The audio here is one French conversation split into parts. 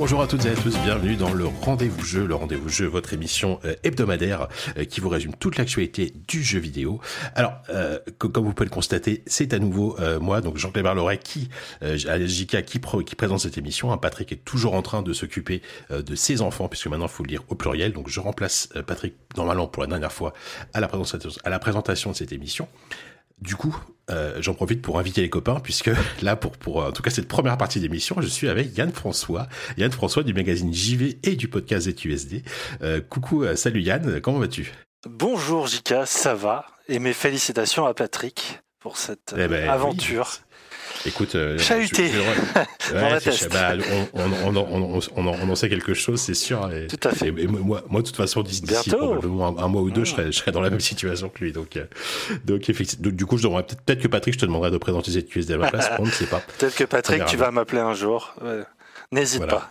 Bonjour à toutes et à tous, bienvenue dans le Rendez-vous Jeu, le Rendez-vous Jeu, votre émission euh, hebdomadaire euh, qui vous résume toute l'actualité du jeu vidéo. Alors, euh, co- comme vous pouvez le constater, c'est à nouveau moi, donc Jean-Cléber Loret, qui, euh, JK, qui, présente cette émission. Hein, Patrick est toujours en train de s'occuper de ses enfants, puisque maintenant il faut le dire au pluriel. Donc je remplace Patrick normalement pour la dernière fois à la présentation de cette émission. Du coup, euh, j'en profite pour inviter les copains, puisque là, pour, pour en tout cas cette première partie d'émission, je suis avec Yann François, Yann François du magazine JV et du podcast ZUSD. Euh, coucou, euh, salut Yann, comment vas-tu? Bonjour Jika, ça va? Et mes félicitations à Patrick pour cette Eh ben, aventure. Écoute, euh, Chahuté. je- je- On ouais, atteste. c'est- bah, on, on, on, on, on, on en- sait quelque chose, c'est sûr. Et, Tout à fait. Et, et moi, moi, de toute façon, d'ici probablement un, un mois ou deux, Mmh. je, serai, je serai dans la même situation que lui. Donc, euh, donc, effectivement, donc, du coup, je devrais peut-être que Patrick, je te demanderai de présenter cette USD à ma place. on ne sait pas. Peut-être que Patrick, tu vas m'appeler un jour. Ouais. N'hésite Voilà. pas.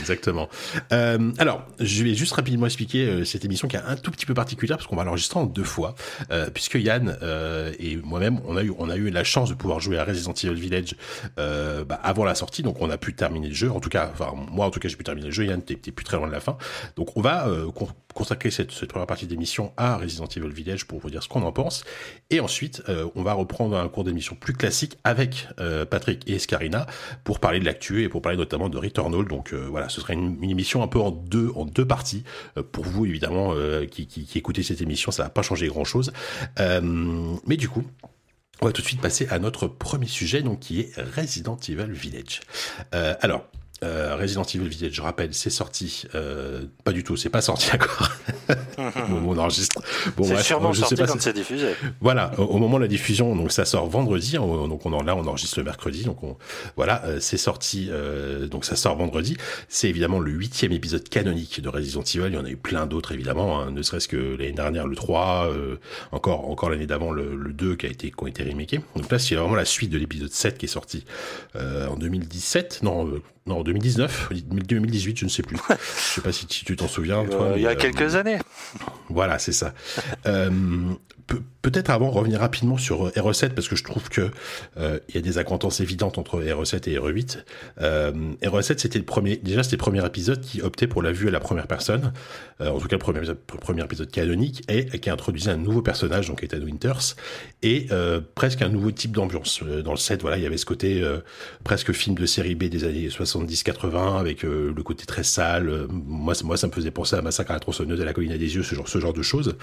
Exactement. Euh, alors, je vais juste rapidement expliquer euh, cette émission qui est un tout petit peu particulière parce qu'on va l'enregistrer en deux fois, euh, puisque Yann euh, et moi-même, on a eu on a eu la chance de pouvoir jouer à Resident Evil Village euh, bah, avant la sortie, donc on a pu terminer le jeu. En tout cas, enfin moi en tout cas, j'ai pu terminer le jeu. Yann, t'es plus très loin de la fin, donc on va euh, consacrer cette, première partie d'émission à Resident Evil Village pour vous dire ce qu'on en pense, et ensuite euh, on va reprendre un cours d'émission plus classique avec euh, Patrick et Escarina pour parler de l'actu et pour parler notamment de Returnal. Donc euh, voilà, ce sera une, émission un peu en deux en deux parties pour vous évidemment qui, qui, écoutez cette émission, ça va pas changer grand chose. mais du coup. On va tout de suite passer à notre premier sujet, donc qui est Resident Evil Village. Alors, euh, Resident Evil Village, je rappelle, c'est sorti, euh, pas du tout, c'est pas sorti encore. Au moment où on enregistre. Bon, c'est sûrement je sais sorti pas quand c'est diffusé. voilà, au, au moment de la diffusion, donc ça sort vendredi, on- donc on en, là on enregistre le mercredi, donc on, voilà, euh, c'est sorti, euh, donc ça sort vendredi. C'est évidemment le huitième épisode canonique de Resident Evil. Il y en a eu plein d'autres évidemment, hein, ne serait-ce que l'année dernière le 3, euh, encore encore l'année d'avant le, le 2 qui a été qui ont été remakés. Donc là c'est vraiment la suite de l'épisode 7 qui est sorti euh, en 2017, non. Non, en 2019, 2018, je ne sais plus. Je sais pas si tu t'en souviens, toi. Euh, mais, il y a euh, quelques années. voilà, c'est ça. Euh, Peut-être avant revenir rapidement sur euh, RE7 parce que je trouve que euh, y a des acquaintances évidentes entre RE7 et RE8. Euh, RE7 c'était le premier, déjà c'était le premier épisode qui optait pour la vue à la première personne, euh, en tout cas le premier, épisode- canonique et qui introduisait un nouveau personnage donc Ethan Winters et presque un nouveau type d'ambiance dans le set. Voilà, il y avait ce côté presque film de série B des années 70-80 avec le côté très sale. Moi, moi, ça me faisait penser à Massacre à la tronçonneuse, à la colline à des yeux, ce genre, de choses.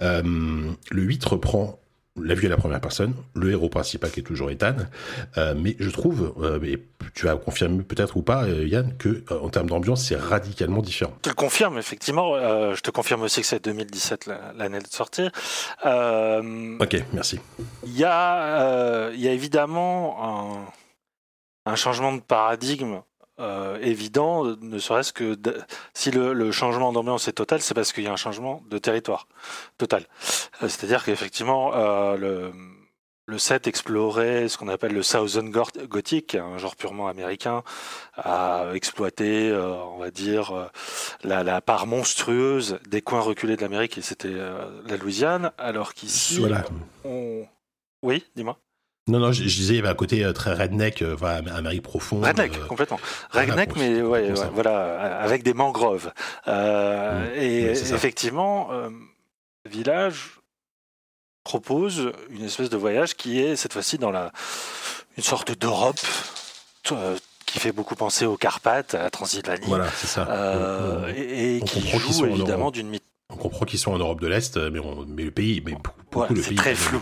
Le 8 reprend la vue à la première personne, le héros principal qui est toujours Ethan, euh, mais je trouve, euh, et tu vas confirmer peut-être ou pas, euh, Yann, que en termes d'ambiance, c'est radicalement différent. Je te le confirme, effectivement. Je te confirme aussi que c'est 2017 la- l'année de sortie. Ok, merci. Il y, a, il y a évidemment un, un changement de paradigme euh, évident, ne serait-ce que de- si le, le changement d'ambiance est total, c'est parce qu'il y a un changement de territoire total. Euh, C'est-à-dire qu'effectivement, euh, le, le set explorait ce qu'on appelle le Southern Gothic, un genre purement américain, à exploiter, euh, on va dire, la, la part monstrueuse des coins reculés de l'Amérique, et c'était la Louisiane, alors qu'ici, Voilà. on... Oui, dis-moi. Non, non, je, je disais, il y avait un côté euh, très redneck, euh, voilà, Amérique profonde. Redneck, euh, complètement. Redneck, mais ouais, ouais, voilà, avec des mangroves. Euh, Mmh, et effectivement, euh, Village propose une espèce de voyage qui est cette fois-ci dans la une sorte d'Europe euh, qui fait beaucoup penser aux Carpates, à la Transylvanie, Voilà, c'est ça. euh, On- on- et, et qui joue évidemment d'une myth- On comprend qu'ils sont en Europe de l'Est, mais, on- mais le pays, mais c'est très flou.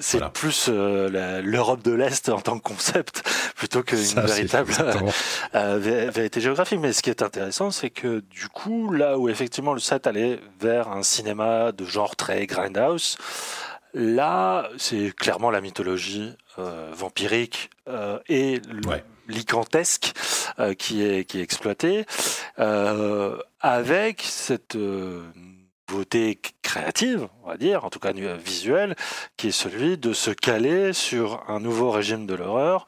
C'est plus euh, l'Europe de l'Est en tant que concept plutôt qu'une véritable euh, vérité géographique. Mais ce qui est intéressant, c'est que du coup, là où effectivement le set allait vers un cinéma de genre très grindhouse, là, c'est clairement la mythologie euh, vampirique et lycantesque qui est qui est exploitée avec cette beauté créative, on va dire, en tout cas visuelle, qui est celui de se caler sur un nouveau régime de l'horreur.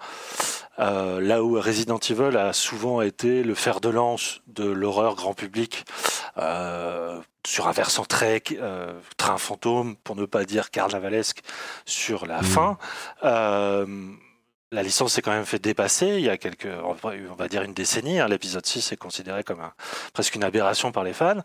Euh, là où Resident Evil a souvent été le fer de lance de l'horreur grand public, euh, sur un versant très euh, train fantôme, pour ne pas dire carnavalesque, sur la mmh. fin la licence s'est quand même fait dépasser il y a quelques, on va dire une décennie. Hein. L'épisode 6 est considéré comme presque une aberration par les fans.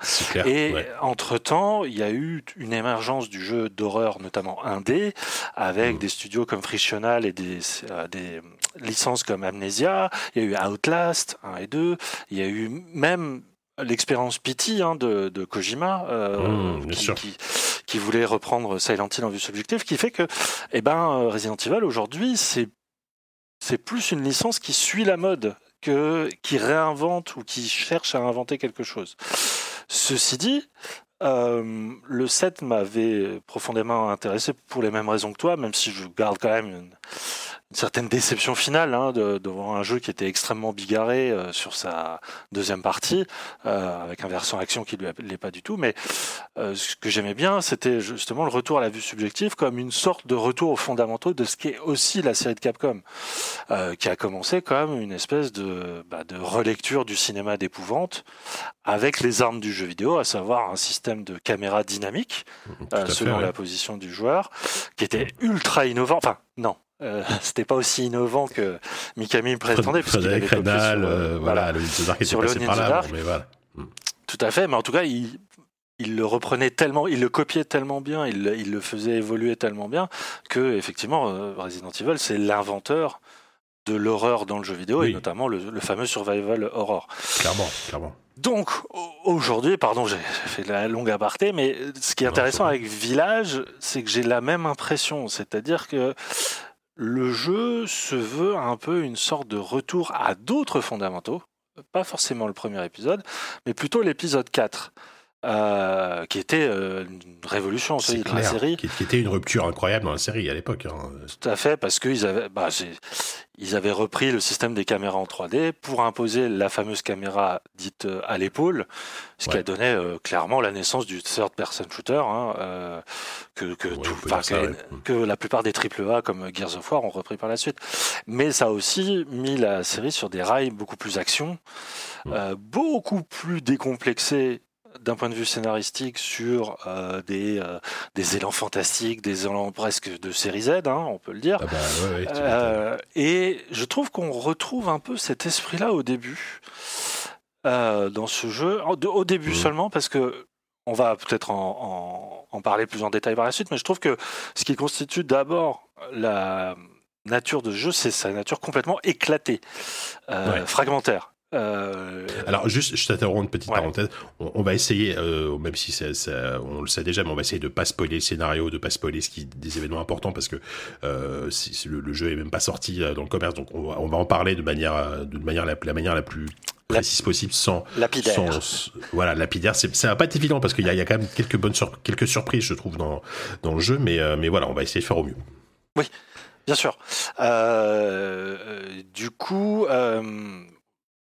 et entre-temps, il y a eu une émergence du jeu d'horreur, notamment indé, avec mm. des studios comme Frictional et des, euh, des licences comme Amnesia. Il y a eu Outlast 1 et 2. Il y a eu même l'expérience Pity hein, de, Kojima, euh, mm, qui, qui, voulait reprendre Silent Hill en vue subjective, qui fait que eh ben, Resident Evil aujourd'hui, c'est c'est plus une licence qui suit la mode que qui réinvente ou qui cherche à inventer quelque chose. Ceci dit, euh, le set m'avait profondément intéressé pour les mêmes raisons que toi, même si je garde quand même une, une certaine déception finale hein, de, voir un jeu qui était extrêmement bigarré euh, sur sa deuxième partie, euh, avec un versant action qui ne l'est pas du tout. Mais euh, ce que j'aimais bien, c'était justement le retour à la vue subjective comme une sorte de retour aux fondamentaux de ce qu'est aussi la série de Capcom, qui a commencé comme une espèce de, bah, de relecture du cinéma d'épouvante avec les armes du jeu vidéo, à savoir un système de caméra dynamique selon la position du joueur, qui était ultra innovant. Enfin, non, euh, c'était pas aussi innovant que Mikami prétendait. Frédéric Rénal, euh, voilà, le était passé par là, mais voilà. Hmm. Tout à fait, mais en tout cas, il, il le reprenait tellement, il le copiait tellement bien, il, il le faisait évoluer tellement bien que effectivement, euh, Resident Evil, c'est l'inventeur de l'horreur dans le jeu vidéo et notamment le, le, fameux survival horror. Clairement, clairement. Donc aujourd'hui, pardon, j'ai fait la longue aparté, mais ce qui est intéressant avec Village, c'est que j'ai la même impression, c'est-à-dire que le jeu se veut un peu une sorte de retour à d'autres fondamentaux, pas forcément le premier épisode, mais plutôt l'épisode 4. Euh, qui était euh, une révolution dans la série. Qui, était une rupture incroyable dans la série à l'époque. Hein. Tout à fait, parce qu'ils avaient, bah, ils avaient repris le système des caméras en 3D pour imposer la fameuse caméra dite euh, à l'épaule, ce qui a donné clairement la naissance du third person shooter, hein, que, que, que, la plupart des AAA comme Gears of War ont repris par la suite. Mais ça a aussi mis la série sur des rails beaucoup plus action, beaucoup plus décomplexés d'un point de vue scénaristique sur euh, des, euh, des élans fantastiques, des élans presque de série Z, hein, on peut le dire. Ah bah, euh, et je trouve qu'on retrouve un peu cet esprit-là au début dans ce jeu, au début mmh. seulement parce que on va peut-être en, en, parler plus en détail par la suite, mais je trouve que ce qui constitue d'abord la nature de ce jeu, c'est sa nature complètement éclatée, fragmentaire. Euh, Alors juste, je t'interromps une petite parenthèse. On, va essayer, euh, même si ça, on le sait déjà, mais on va essayer de pas spoiler le scénario, de pas spoiler ce qui, des événements importants parce que euh, le, jeu est même pas sorti dans le commerce, donc on va, on va en parler de manière, de manière la, la manière la plus précise possible sans lapidaire. voilà lapidaire. C'est ça va pas être évident parce qu'il y a, y a, quand même quelques bonnes quelques surprises je trouve dans dans le jeu mais mais voilà on va essayer de faire au mieux. Oui bien sûr. Du coup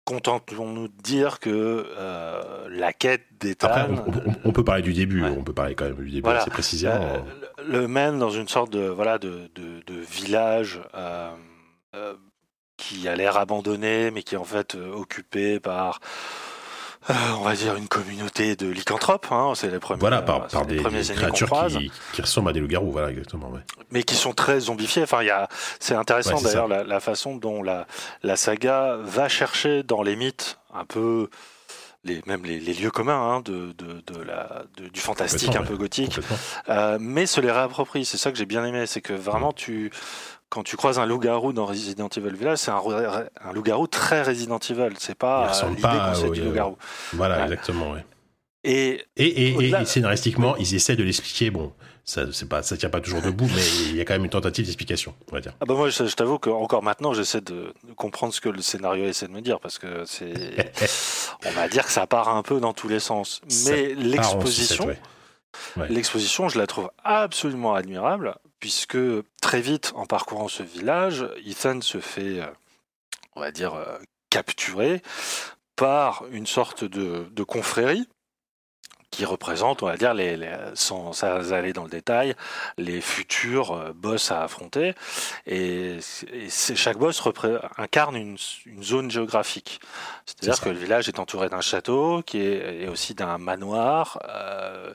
contentons-nous de dire que euh, la quête d'Ethan... On, on, peut parler du début, on peut parler quand même du début assez précisément. Euh, le mène dans une sorte de, voilà, de, de, village euh, qui a l'air abandonné, mais qui est en fait occupé par euh, on va dire une communauté de lycanthropes, hein, c'est les premiers. Voilà, par, par des, créatures qui, qui, ressemblent à des loups-garous, voilà, exactement. Ouais. Mais qui sont très zombifiés. Enfin, il c'est intéressant d'ailleurs la, la, façon dont la, la saga va chercher dans les mythes un peu les, même les, les lieux communs hein, de, de, de, la, de, du fantastique un peu gothique, euh, mais se les réapproprie. C'est ça que j'ai bien aimé, c'est que vraiment tu quand tu croises un loup-garou dans Resident Evil Village, c'est un, un loup-garou très Resident Evil. C'est pas l'idée concept du loup-garou. Voilà, exactement. Et, et, et, et, scénaristiquement, ils essaient de l'expliquer. Bon, ça c'est pas ça tient pas toujours debout, mais il y a quand même une tentative d'explication, on va dire. Ah bah moi, je, t'avoue que encore maintenant, j'essaie de, comprendre ce que le scénario essaie de me dire parce que c'est, on va dire que ça part un peu dans tous les sens. Mais l'exposition, l'exposition, je la trouve absolument admirable puisque très vite, en parcourant ce village, Ethan se fait, euh, on va dire, euh, capturer par une sorte de confrérie qui représente, on va dire, les, sans, aller dans le détail, les futurs euh, boss à affronter. Et, chaque boss incarne une, zone géographique. C'est-à-dire que le village est entouré d'un château, qui est et aussi d'un manoir, euh,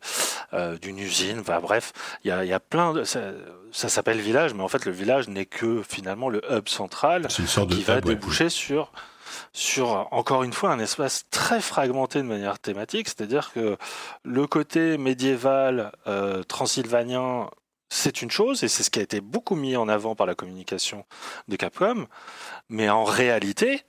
euh, d'une usine. Enfin, bref, il y a, plein de. Ça, s'appelle village, mais en fait, le village n'est que finalement le hub central qui va déboucher sur sur, encore une fois, un espace très fragmenté de manière thématique, c'est-à-dire que le côté médiéval euh, transylvanien, c'est une chose, et c'est ce qui a été beaucoup mis en avant par la communication de Capcom, mais en réalité,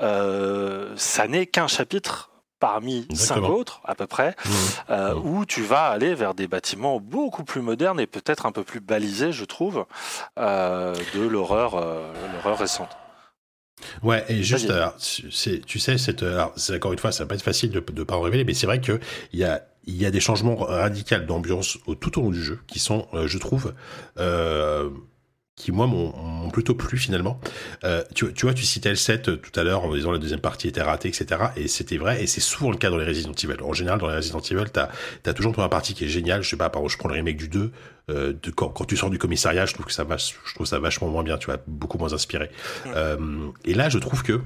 euh, ça n'est qu'un chapitre parmi cinq autres à peu près, mmh. Euh, mmh. où tu vas aller vers des bâtiments beaucoup plus modernes et peut-être un peu plus balisés, je trouve, de l'horreur, l'horreur récente. Ouais, et juste, c'est, tu sais, cette, alors, encore une fois, ça va pas être facile de ne pas en révéler, mais c'est vrai que il y a, il y a des changements radicaux d'ambiance tout au long du jeu qui sont, euh, je trouve, euh, qui moi m'ont plutôt plu finalement. Euh, tu, tu, vois, tu citais le 7 tout à l'heure en disant la deuxième partie était ratée, etc. Et c'était vrai, et c'est souvent le cas dans les Resident Evil. En général, dans les Resident Evil, t'as as toujours une première partie qui est géniale. Je sais pas, par exemple, je prends le remake du 2, euh, de, quand, quand, tu sors du commissariat, je trouve que ça va, je trouve ça vachement moins bien, tu vois, beaucoup moins inspiré. Euh, et là, je trouve que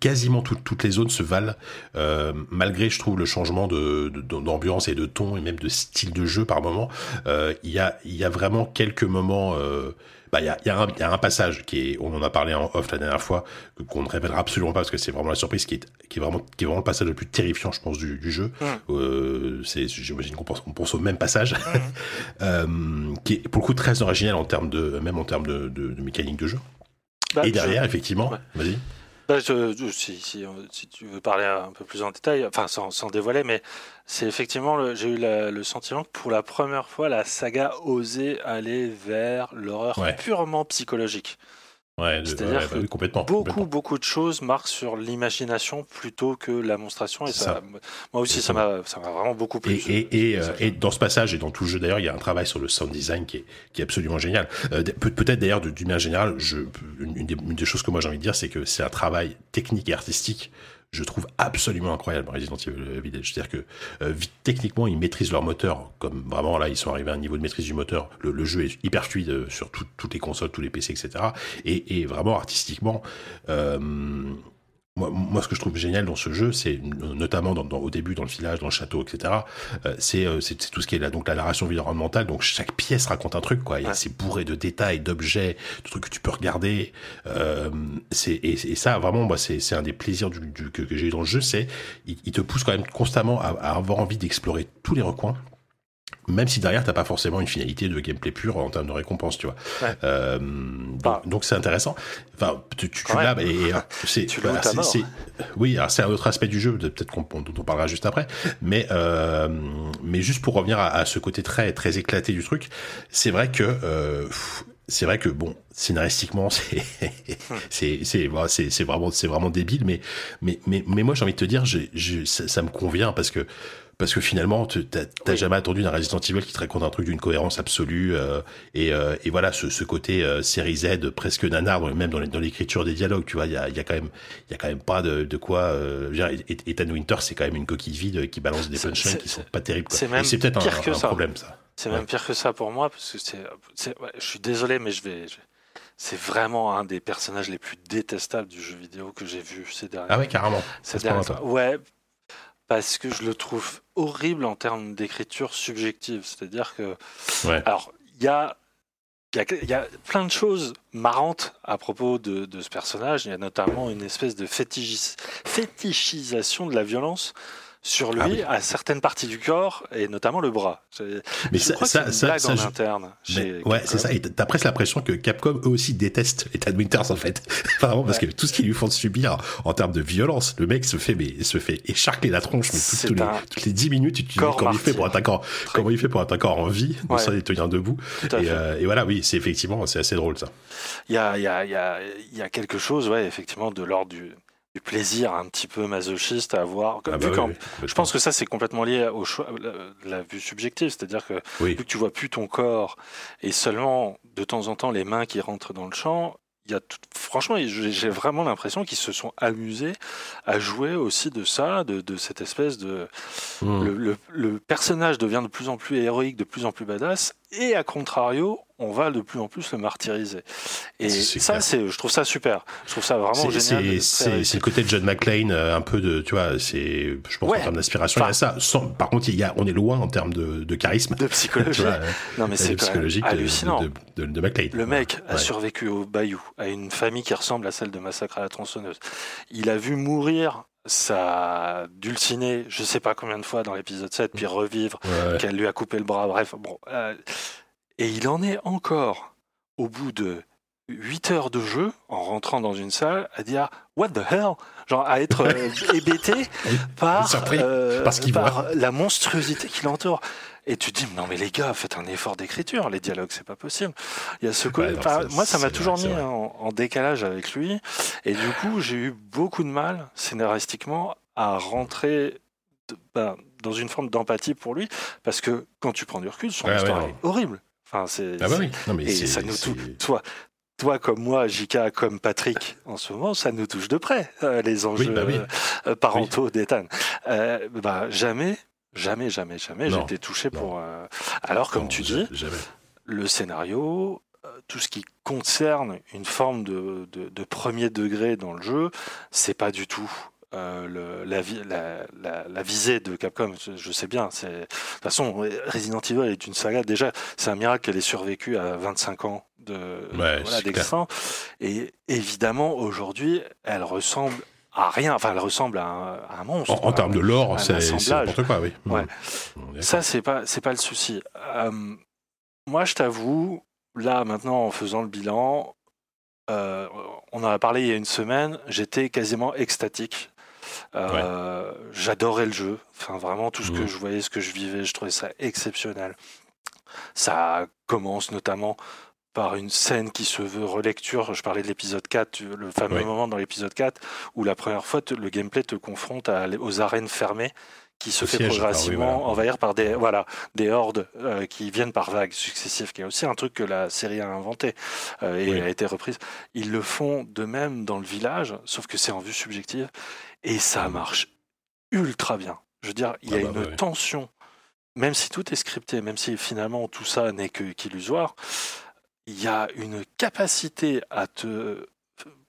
quasiment toutes les zones se valent, euh, malgré, je trouve, le changement de, d'ambiance et de ton et même de style de jeu par moment. Euh, il y, a, y a vraiment quelques moments. Euh, bah, il y, a, y, a un, y a un passage qui est, on en a parlé en off la dernière fois, qu'on ne révélera absolument pas parce que c'est vraiment la surprise qui est, qui est vraiment, qui est vraiment le passage le plus terrifiant, je pense, du, du jeu. Euh, c'est, j'imagine qu'on pense, on pense au même passage, euh, qui est pour le coup très original en termes de, même en termes de, de, de mécanique de jeu. Bah, et derrière, effectivement, vas-y. Bah, si, si, si, tu veux parler un peu plus en détail, enfin sans, sans dévoiler, mais c'est effectivement, j'ai eu le sentiment que pour la première fois, la saga osait aller vers l'horreur purement psychologique. Ouais, C'est-à-dire bah que complètement, beaucoup, beaucoup de choses marquent sur l'imagination plutôt que la monstration. Et ça, moi aussi, ça m'a, vraiment beaucoup plu. Et, et, euh, et, dans ce passage et dans tout le jeu d'ailleurs, il y a un travail sur le sound design qui est, qui est absolument génial. Euh, peut-être d'ailleurs, d'une manière générale, je, une, des, une des choses que moi j'ai envie de dire, c'est que c'est un travail technique et artistique je trouve absolument incroyable Resident Evil Village. C'est-à-dire que euh, techniquement, ils maîtrisent leur moteur, comme vraiment là, ils sont arrivés à un niveau de maîtrise du moteur. Le, jeu est hyper fluide euh, sur toutes les consoles, tous les PC, etc. Et, et vraiment artistiquement, euh, moi, moi, ce que je trouve génial dans ce jeu, c'est notamment dans, au début dans le village, dans le château, etc. Euh, c'est c'est tout ce qui est là, donc la narration environnementale. Donc chaque pièce raconte un truc, quoi. C'est bourré de détails, d'objets, de trucs que tu peux regarder. Euh, c'est et, et, ça vraiment, moi, c'est c'est un des plaisirs du, du que, que j'ai eu dans le jeu, c'est il, il, te pousse quand même constamment à, à avoir envie d'explorer tous les recoins même si derrière t'as pas forcément une finalité de gameplay pur en termes de récompense, tu vois. Euh, bah. donc c'est intéressant. Enfin, tu, tu, l'as et c'est, c'est, oui, c'est un autre aspect du jeu, peut-être qu'on dont on parlera juste après. Mais euh, mais juste pour revenir à, à, ce côté très très éclaté du truc, c'est vrai que euh, c'est vrai que bon scénaristiquement c'est c'est c'est c'est vraiment c'est vraiment débile mais mais mais mais moi j'ai envie de te dire j'ai ça, ça, me convient parce que parce que finalement, t'as jamais attendu d'un Resident Evil qui te raconte un truc d'une cohérence absolue euh, et, euh, et, voilà ce, ce côté euh, série Z presque nanar, même dans l'écriture des dialogues, tu vois, il y a, y a quand même il y a quand même pas de, de quoi. Euh, Ethan Winter, c'est quand même une coquille vide qui balance des punchlines qui sont pas terribles. C'est peut-être un, un problème ça. C'est même pire que ça pour moi parce que c'est, ouais, je suis désolé, mais je vais. c'est vraiment un des personnages les plus détestables du jeu vidéo que j'ai vu ces derniers. Ah ouais, carrément. Ces derniers... Ouais, parce que je le trouve horrible en termes d'écriture subjective. C'est-à-dire que. Alors, il y a. Il y, a, plein de choses marrantes à propos de, ce personnage. Il y a notamment une espèce de fétichisation de la violence sur lui Ah oui. à certaines parties du corps et notamment le bras. Mais je ça, crois que ça, c'est une ça, ça, en je- interne. Chez ouais, c'est ça. Et t'as presque l'impression que Capcom eux aussi détestent Ethan Winters en fait, vraiment parce que tout ce qu'ils lui font subir en termes de violence, le mec se fait mais se fait écharcler la tronche mais tout- les, toutes les 10 minutes. Tu comment il fait pour martyr. encore comment il fait pour encore en vie, Ouais. sans les tenir debout. Et, euh, et voilà, oui, c'est effectivement c'est assez drôle ça. Il y a, il y, a, il y, a, il y a quelque chose, ouais, effectivement, de l'ordre du, du plaisir un petit peu masochiste à avoir. Ah bah oui, qu'en- oui, Je pense que ça, c'est complètement lié au choix, la, la vue subjective, c'est-à-dire que oui. vu que tu vois plus ton corps et seulement de temps en temps les mains qui rentrent dans le champ, il y a tout- franchement, j'ai j'ai vraiment l'impression qu'ils se sont amusés à jouer aussi de ça, de, de cette espèce de Hmm. le, le- le personnage devient de plus en plus héroïque, de plus en plus badass, et à contrario, on va de plus en plus le martyriser. Et ça, c'est, je trouve ça super. Je trouve ça vraiment génial. C'est très c'est- le côté de John McClane, euh, un peu de, tu vois, c'est, je pense Ouais. en termes d'inspiration, il y a ça. Sans- par contre, il y a, on est loin en termes de, de charisme. de psychologie. vois, euh, non, mais c'est psychologique de, hallucinant. de, de, de McClane. Le mec a survécu au Bayou, à une famille qui ressemble à celle de Massacre à la tronçonneuse. Il a vu mourir sa dulcinée, je sais pas combien de fois dans l'épisode 7, puis revivre, ouais. qu'elle lui a coupé le bras, bref. Bon, euh, et il en est encore, au bout de 8 heures de jeu, en rentrant dans une salle, à dire What the hell? Genre à être euh, hébété par, Surpris euh, par ce qu'il par la monstruosité qui l'entoure. Et tu te dis, non mais les gars, faites un effort d'écriture, les dialogues, c'est pas possible. Il y a ce côté- non, enfin, c'est- moi, ça m'a toujours mis en, en décalage avec lui. Et du coup, j'ai eu beaucoup de mal, scénaristiquement, à rentrer de- ben, dans une forme d'empathie pour lui. Parce que quand tu prends du recul, son Ouais, histoire ouais, est horrible. Enfin, c'est, Ah bah oui. Non, mais et ça nous touche. Toi, toi comme moi, Jika, comme Patrick, en ce moment, ça nous touche de près, euh, les enjeux bah oui. euh, parentaux d'Ethan. Euh, bah, jamais, jamais, jamais, jamais, j'ai été touché non. pour. euh, Alors, comme non, tu dis, Jamais. le scénario, euh, tout ce qui concerne une forme de, de- de premier degré dans le jeu, c'est pas du tout. Euh, le- la, vi- la- la- la visée de Capcom, je, sais bien. De toute façon, Resident Evil est une saga. Déjà, c'est un miracle qu'elle ait survécu à 25 ans de voilà, c'est d'existence. Et évidemment, aujourd'hui, elle ressemble à rien. Enfin, elle ressemble à un, à un monstre. En, termes de lore, c'est n'importe quoi, oui. Ouais. Mmh. Ça, c'est pas, c'est pas le souci. Euh, moi, je t'avoue, là, maintenant, en faisant le bilan, euh, on en a parlé il y a une semaine, j'étais quasiment extatique. Euh, J'adorais le jeu. Enfin, vraiment, tout ce que Mhm. je voyais, ce que je vivais, je trouvais ça exceptionnel. Ça commence notamment par une scène qui se veut relecture. Je parlais de l'épisode 4, le fameux Oui. moment dans l'épisode 4 où la première fois, te- le gameplay te confronte à- aux arènes fermées qui se fait oui, progressivement voilà. envahir par des, voilà, des hordes euh, qui viennent par vagues successives, qui est aussi un truc que la série a inventé euh, et Oui. a été reprise. Ils le font de même dans le village, sauf que c'est en vue subjective et ça marche ultra bien. Je veux dire, il y a Ah bah, une ouais, tension, même si tout est scripté, même si finalement tout ça n'est que qu'illusoire, il y a une capacité à te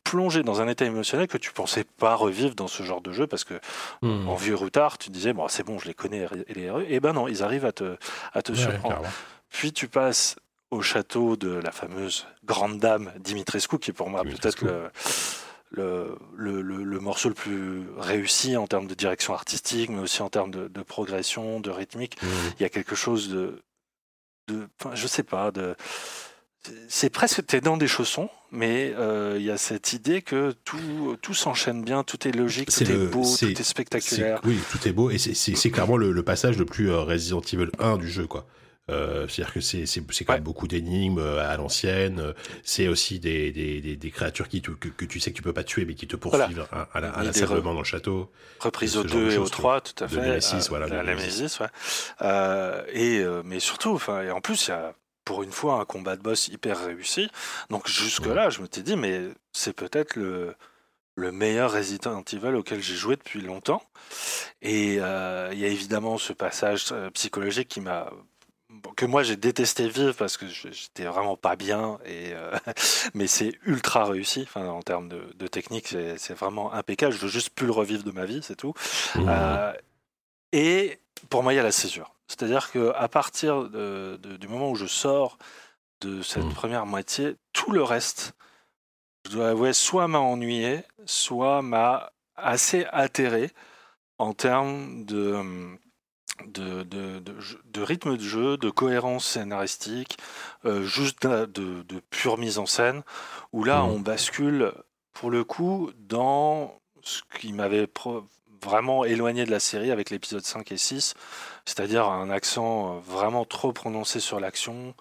plonger dans un état émotionnel que tu pensais pas revivre dans ce genre de jeu parce que Mmh. en vieux routard, tu disais bon c'est bon, je les connais et les héros. Et ben non, ils arrivent à te à te Ouais, surprendre. Puis tu passes au château de la fameuse grande dame Dimitrescu, qui est pour moi peut-être le, le, le, le- le morceau le plus réussi en termes de direction artistique, mais aussi en termes de, de progression, de rythmique. Mmh. Il y a quelque chose de, de je sais pas, de c'est presque t'es dans des chaussons, mais euh, il y a cette idée que tout, tout s'enchaîne bien, tout est logique, tout est le- beau, c'est- tout est spectaculaire. Oui, tout est beau et c'est- clairement le, le passage le plus euh, Resident Evil 1 du jeu, quoi. Euh, C'est-à-dire que c'est quand Ouais. même beaucoup d'énigmes à l'ancienne. C'est aussi des, des, des, des créatures qui que, que tu sais que tu peux pas tuer, mais qui te poursuivent à, à à dans le château. reprise au genre de 2 et au choses, 3, tout à fait. Nemesis, voilà, la, de la ouais. Euh, et, mais surtout, enfin, et en plus, il y a pour une fois un combat de boss hyper réussi. Donc jusque-là, je me t'ai dit, mais c'est peut-être le, le meilleur Resident Evil auquel j'ai joué depuis longtemps. Et euh, il y a évidemment ce passage euh, psychologique qui m'a que moi j'ai détesté vivre parce que j'étais vraiment pas bien et euh, mais c'est ultra réussi enfin en termes de, de technique c'est c'est vraiment impeccable je veux juste plus le revivre de ma vie c'est tout Mmh. euh, et pour moi, il y a la césure. C'est-à-dire que à partir de- de- du moment où je sors de cette Mm. première moitié, tout le reste, je dois avouer, soit m'a ennuyé, soit m'a assez atterré. en termes de, de, de, de, rythme de jeu, de cohérence scénaristique, juste de, de, pure mise en scène, où là mmh. on bascule pour le coup dans ce qui m'avait vraiment éloigné de la série avec l'épisode 5 et 6, c'est-à-dire un accent euh, vraiment trop prononcé sur l'action.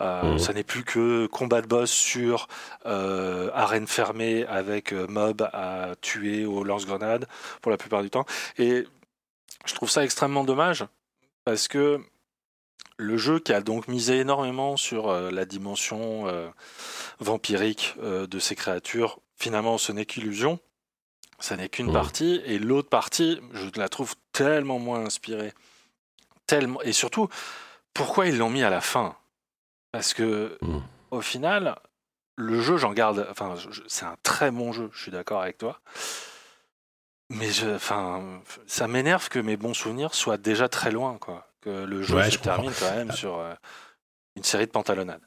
Euh, mmh. Ça n'est plus que combat de boss sur euh, arène fermée avec mob à tuer au lance-grenade pour la plupart du temps. Et je trouve ça extrêmement dommage parce que le jeu qui a donc misé énormément sur la dimension vampirique de ces créatures, finalement ce n'est qu'illusion. Ça n'est qu'une mmh. partie, et l'autre partie, je la trouve tellement moins inspirée. Tellement... Et surtout, pourquoi ils l'ont mis à la fin? Parce que, mmh. au final, le jeu, j'en garde. Enfin, c'est un très bon jeu, je suis d'accord avec toi. Mais je, enfin, ça m'énerve que mes bons souvenirs soient déjà très loin, quoi. Que le jeu se termine quand même sur euh, une série de pantalonnades.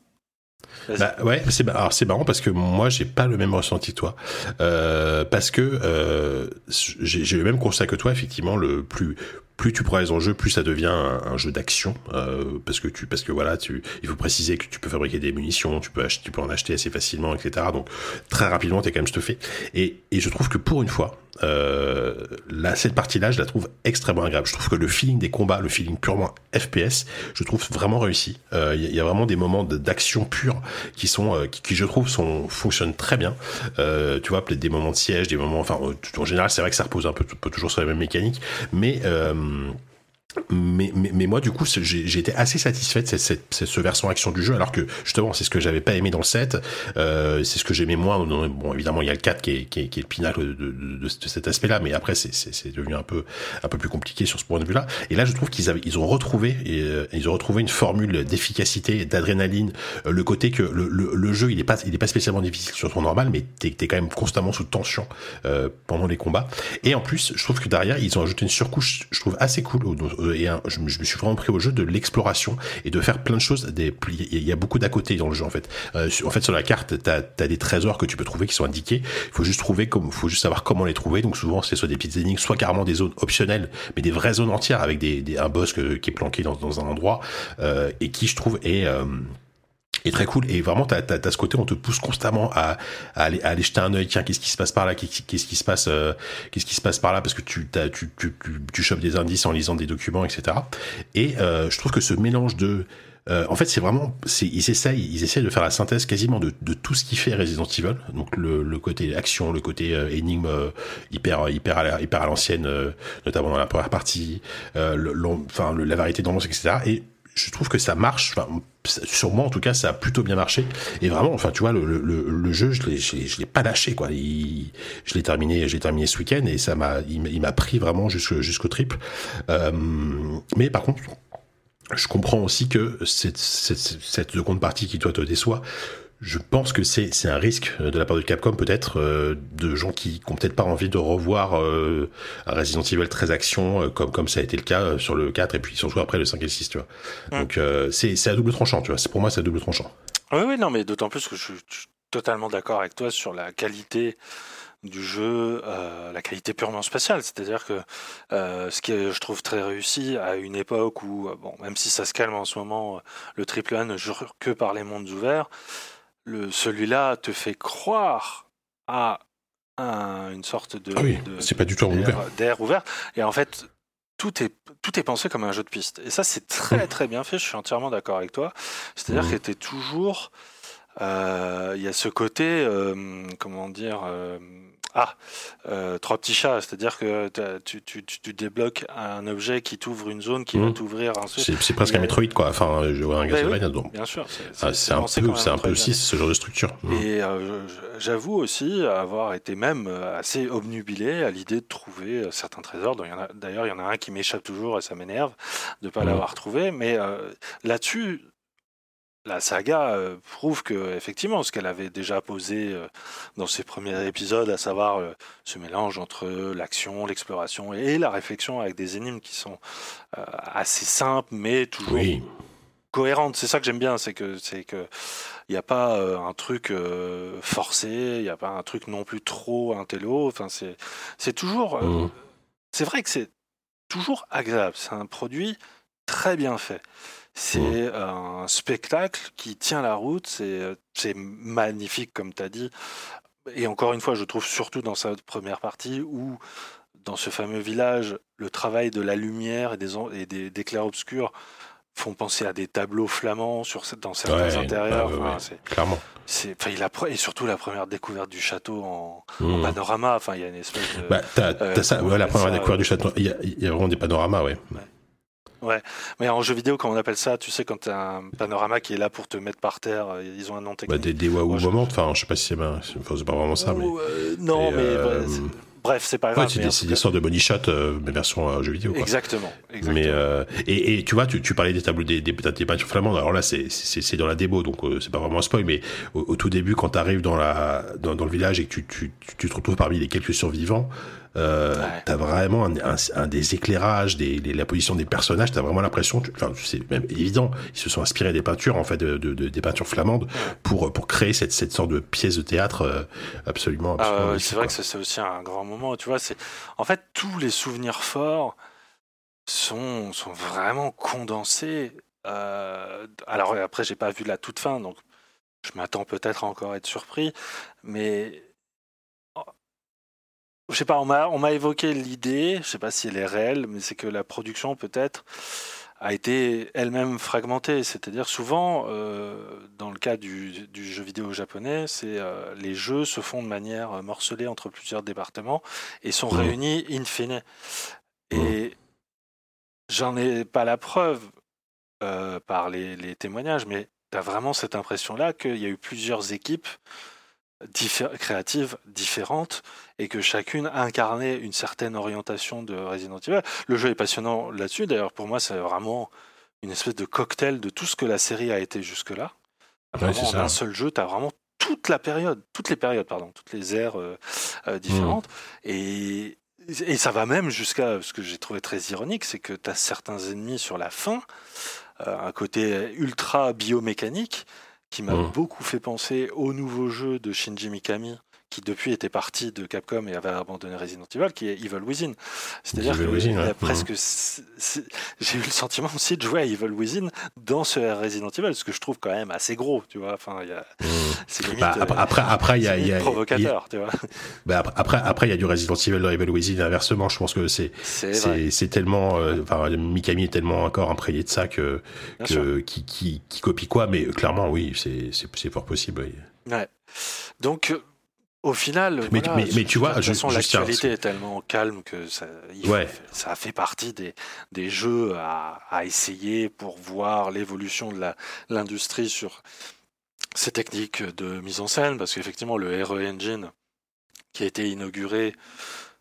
Bah ouais, c'est alors c'est marrant parce que moi j'ai pas le même ressenti que toi euh, parce que euh, j'ai le même constat que toi effectivement le plus plus tu prends les enjeux, plus ça devient un, jeu d'action, euh, parce que tu, parce que voilà, tu, il faut préciser que tu peux fabriquer des munitions, tu peux en acheter assez facilement, etc. Donc très rapidement, t'es quand même stuffé. Et, et je trouve que pour une fois, euh, là, cette partie-là, je la trouve extrêmement agréable. Je trouve que le feeling des combats, le feeling purement FPS, je trouve vraiment réussi. Il euh, y, y, a vraiment des moments d'action pure qui sont, euh, qui, je trouve sont fonctionnent très bien. Euh, tu vois, peut-être des moments de siège, des moments, enfin, en général, c'est vrai que ça repose un peu, peu toujours sur la même mécanique, mais euh, mais, mais, mais, moi, du coup, j'ai été assez satisfait de cette, cette, cette, ce versant action du jeu, alors que justement, c'est ce que j'avais pas aimé dans le 7, euh, c'est ce que j'aimais moins. Bon, évidemment, il y a le 4 qui est, qui est, qui est le pinacle de, de, de, cet aspect-là, mais après, c'est devenu un peu, un peu plus compliqué sur ce point de vue-là. Et là, je trouve qu'ils ils ont retrouvé, et, euh, ils ont retrouvé une formule d'efficacité, d'adrénaline, euh, le côté que le, le, le, jeu, il est pas, il est pas spécialement difficile sur ton normal, mais t'es es quand même constamment sous tension euh, pendant les combats. Et en plus, je trouve que derrière, ils ont ajouté une surcouche, je trouve assez cool et je, me suis vraiment pris au jeu de l'exploration et de faire plein de choses. Il y a beaucoup d'à côté dans le jeu en fait. Euh, en fait, sur la carte, t'as as des trésors que tu peux trouver qui sont indiqués. Il faut juste trouver comme, faut juste savoir comment les trouver. Donc souvent, c'est soit des petites énigmes, soit carrément des zones optionnelles, mais des vraies zones entières avec des, un boss qui est planqué dans, un endroit euh, et qui, je trouve, est euh, est très cool. Et vraiment t'as as, ce côté on te pousse constamment à, à, aller, à aller jeter un œil. Tiens qu'est-ce qui se passe par là? Qu'est-ce qui se passe euh, qu'est-ce qui se passe par là? Parce que tu, tu, tu, tu, tu chopes des indices en lisant des documents etc et euh, je trouve que ce mélange de euh, en fait, c'est vraiment, ils essayent, ils essayent de faire la synthèse quasiment de, de tout ce qui fait Resident Evil. Donc le, le côté action, le côté euh, énigme euh, hyper, hyper, à, hyper à l'ancienne, euh, notamment dans la première partie, enfin la variété d'ambiance, etc. Et je trouve que ça marche. Enfin, sur moi en tout cas, ça a plutôt bien marché. Et vraiment, enfin, tu vois, le, jeu, je l'ai, je l'ai pas lâché quoi. Je l'ai terminé, j'ai terminé ce week-end et ça m'a, il m'a pris vraiment jusqu'au triple. Euh, mais par contre, je comprends aussi que cette seconde partie qui toi te déçoit, je pense que c'est un risque de la part de Capcom peut-être euh, de gens qui n'ont peut-être pas envie de revoir euh, un Resident Evil très action euh, comme comme ça a été le cas sur le 4 et puis surtout après le 5 et le 6 tu vois. Donc c'est à double tranchant tu vois. C'est pour moi c'est à double tranchant. Oui oui non mais d'autant plus que je, suis totalement d'accord avec toi sur la qualité du jeu, la qualité purement spatiale. C'est-à-dire que ce qui est, je trouve très réussi à une époque où, bon, même si ça se calme en ce moment, le triple A ne jure que par les mondes ouverts celui-là te fait croire à une sorte de, ah c'est pas du tout d'air ouvert. Et en fait, tout est, tout est pensé comme un jeu de piste. Et ça, c'est très très bien fait. Je suis entièrement d'accord avec toi. C'est-à-dire mmh. que tu toujours. Euh, il y a ce côté, euh, comment dire, euh, ah, euh, trois petits chats, c'est-à-dire que tu, tu, tu, débloques un objet qui t'ouvre une zone qui va mmh. t'ouvrir un C'est presque un Metroid, quoi. Enfin, je vois un ben Castlevania oui, Bien sûr. C'est ah, un peu, c'est un peu aussi ce genre de structure. Mmh. Et euh, j'avoue aussi avoir été même euh, assez obnubilé à l'idée de trouver certains trésors. D'ailleurs, il y en a un qui m'échappe toujours et ça m'énerve de ne pas mmh. l'avoir trouvé. Mais là-dessus, la saga euh, prouve que effectivement ce qu'elle avait déjà posé euh, dans ses premiers épisodes, à savoir euh, ce mélange entre l'action, l'exploration et la réflexion avec des énigmes qui sont assez simples mais toujours cohérentes. C'est ça que j'aime bien, c'est que c'est que il n'y a pas un truc forcé, il n'y a pas un truc non plus trop intello. Enfin c'est c'est toujours mmh c'est vrai que c'est toujours agréable. C'est un produit très bien fait. C'est un spectacle qui tient la route, c'est magnifique comme tu as dit. Et encore une fois, je trouve surtout dans sa première partie où dans ce fameux village, le travail de la lumière et des, et des, des clairs-obscurs font penser à des tableaux flamands sur, dans certains intérieurs. clairement. C'est, il a, et surtout la première découverte du château en, mmh. panorama. Enfin, il y a une espèce de. Bah, t'as, euh, ça, ouais, la première découverte du château. Il y, a, il y a vraiment des panoramas, ouais. Ouais. mais en jeu vidéo, quand on appelle ça, tu sais, quand t'as un panorama qui est là pour te mettre par terre, euh, ils ont un nom bah, technique. Bah, des, des waouh moments, enfin, je sais pas si c'est, pas vraiment ça, mais. Euh, non, mais. Bref, c'est pas grave. Ouais, c'est des, sortes de body shot, euh, mais version euh, jeu vidéo. Quoi. Exactement. exactement. Mais euh, et, et, tu vois, tu, tu parlais des tableaux des, des, des peintures flamandes. Alors là, c'est dans la démo, donc euh, c'est pas vraiment un spoil. Mais au, tout début, quand tu arrives dans la dans, dans, le village et que tu, tu, tu te retrouves parmi les quelques survivants, euh, ouais. T'as vraiment un, un, un, des éclairages, des, les, la position des personnages. T'as vraiment l'impression, enfin c'est même évident, ils se sont inspirés des peintures en fait, de, de, de des peintures flamandes pour pour créer cette cette sorte de pièce de théâtre euh, absolument. Absolument ah, c'est vrai que c'est aussi un grand moment. Tu vois, c'est en fait tous les souvenirs forts sont sont vraiment condensés. Euh, alors après, j'ai pas vu la toute fin, donc je m'attends peut-être encore à être surpris, mais je sais pas, on m'a, on m'a évoqué l'idée, je sais pas si elle est réelle, mais c'est que la production peut-être a été elle-même fragmentée. C'est-à-dire souvent, euh, dans le cas du, du, jeu vidéo japonais, c'est euh, les jeux se font de manière morcelée entre plusieurs départements et sont mmh. réunis in fine. Et mmh. j'en ai pas la preuve euh, par les, les témoignages, mais tu as vraiment cette impression-là qu'il y a eu plusieurs équipes créatives différentes et que chacune incarnait une certaine orientation de Resident Evil. Le jeu est passionnant là-dessus. D'ailleurs, pour moi, c'est vraiment une espèce de cocktail de tout ce que la série a été jusque-là. Vraiment, en un seul jeu, tu as vraiment toute la période, toutes les périodes, pardon, toutes les ères euh, euh, différentes. Mmh. Et, et ça va même jusqu'à ce que j'ai trouvé très ironique, c'est que tu as certains ennemis sur la fin, euh, un côté ultra biomécanique, qui m'a mmh. beaucoup fait penser au nouveau jeu de Shinji Mikami qui depuis était parti de Capcom et avait abandonné Resident Evil, qui est Evil Within. C'est-à-dire que ouais. presque, j'ai eu le sentiment aussi de jouer à Evil Within dans ce Resident Evil, ce que je trouve quand même assez gros, tu vois. Enfin, y a, c'est limite, bah, après, après, il y a, y a provocateur, y a, tu vois. Bah, après, après, il y a du Resident Evil dans Evil Within. Inversement, je pense que c'est, c'est, tellement, euh, enfin, Mikami est tellement encore imprégné de ça que, que qui, qui, qui, copie quoi, mais clairement, oui, c'est, c'est, fort possible. Oui. Ouais. Donc, au final, mais, voilà, mais, mais, tu vois, de toute l'actualité est tellement calme que ça, ouais. fait, ça fait partie des, des jeux à, à essayer pour voir l'évolution de l'industrie sur ces techniques de mise en scène, parce qu'effectivement, le RE Engine qui a été inauguré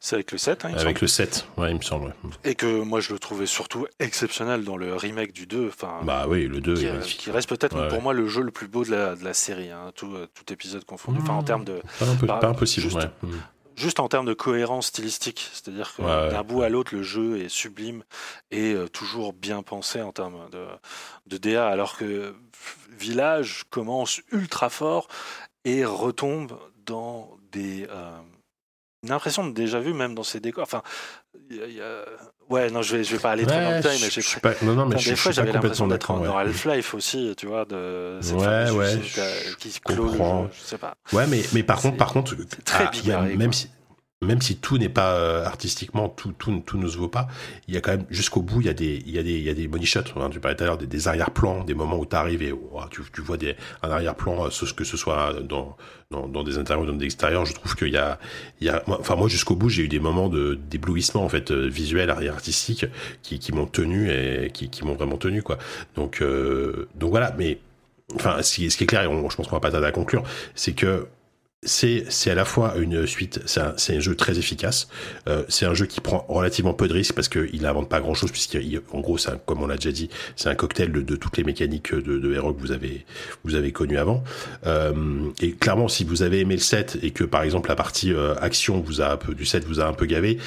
c'est avec le 7, hein, il Avec le 7, ouais, il me semble. Et que moi, je le trouvais surtout exceptionnel dans le remake du 2. Enfin, bah oui, le 2 qui, est qui reste peut-être ouais, pour moi le jeu le plus beau de la, de la série, hein, tout, tout, épisode confondu. Mmh, enfin, en termes de. Pas, un peu, bah, pas impossible, juste, mmh. juste, en termes de cohérence stylistique. C'est-à-dire que d'un bout à l'autre, le jeu est sublime et euh, toujours bien pensé en termes de, de DA, alors que Village commence ultra fort et retombe dans des. Euh, une impression de déjà vu même dans ces décors. Enfin, y a, y a... ouais, non, je vais, je vais pas aller trop dans le détail, mais je suis pas, non, non, mais des je, fois, j'avais l'impression d'être ouais. dans Half-Life aussi, tu vois, de cette ouais, ouais, qui clôt le jeu, je sais pas. Ouais, mais, mais par contre, par contre, très ah, bigarré, même, même si même si tout n'est pas euh, artistiquement, tout, tout, tout ne se vaut pas, il y a quand même, jusqu'au bout, il y a des, il y a des, il y a des money shots. Tu parlais tout à l'heure des, arrière-plans, des moments où tu arrives et oh, tu, vois des, un arrière-plan, euh, ce que ce soit dans, dans, dans des intérieurs ou dans des extérieurs. Je trouve qu'il y a, il y a, enfin, moi, jusqu'au bout, j'ai eu des moments de, d'éblouissement, en fait, euh, visuel, artistique, qui, qui m'ont tenu et qui, qui m'ont vraiment tenu, quoi. Donc, euh, donc voilà, mais, enfin, ce qui est clair, et on, je pense qu'on va pas tarder à conclure, c'est que, c'est à la fois une suite, c'est un, un, jeu très efficace. Euh, c'est un jeu qui prend relativement peu de risques parce qu'il n'invente pas grand chose puisqu'en gros, c'est comme on l'a déjà dit, c'est un cocktail de, de, toutes les mécaniques de, de héros que vous avez vous avez connu avant. Euh, et clairement, si vous avez aimé le set et que par exemple la partie euh, action vous a un peu du set vous a un peu gavé,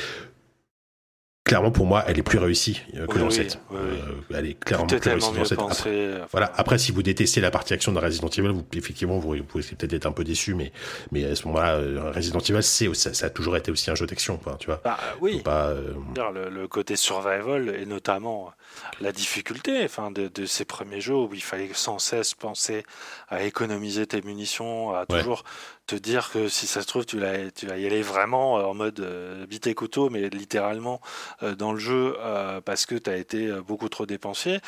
clairement pour moi, elle est plus réussie euh, que Oui, dans le oui, 7. oui, oui. Euh, elle est clairement plus réussie dans le mieux 7. pensé. Après, enfin, voilà. Après, si vous détestez la partie action de Resident Evil, vous, effectivement, vous, vous pouvez peut-être être un peu déçu, mais, mais à ce moment-là, euh, Resident Evil, c'est, ça, ça a toujours été aussi un jeu d'action, tu vois. bah, oui. Pas, euh, le, le côté survival et notamment la difficulté enfin, de, de ces premiers jeux où il fallait sans cesse penser à économiser tes munitions, à Ouais. toujours te dire que si ça se trouve, tu vas, tu vas y aller vraiment euh, en mode euh, bite et couteau, mais littéralement euh, dans le jeu euh, parce que tu as été beaucoup trop dépensier.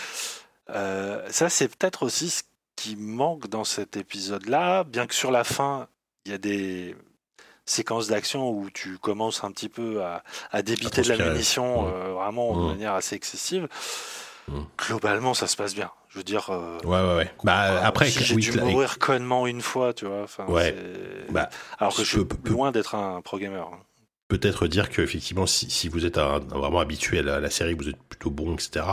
Ça, c'est peut-être aussi ce qui manque dans cet épisode-là, bien que sur la fin, il y a des séquences d'action où tu commences un petit peu à, à débiter de la munition Ouais. vraiment de manière assez excessive. Globalement, ça se passe bien. Je veux dire, euh, ouais, ouais, ouais. Bah, après, si j'ai oui, dû mourir connement une fois, tu vois. Ouais. bah, Alors que je suis peu- loin d'être un pro gamer. hein. peut-être dire que effectivement si, si vous êtes un- vraiment habitué à la, la série, vous êtes plutôt bon, etc.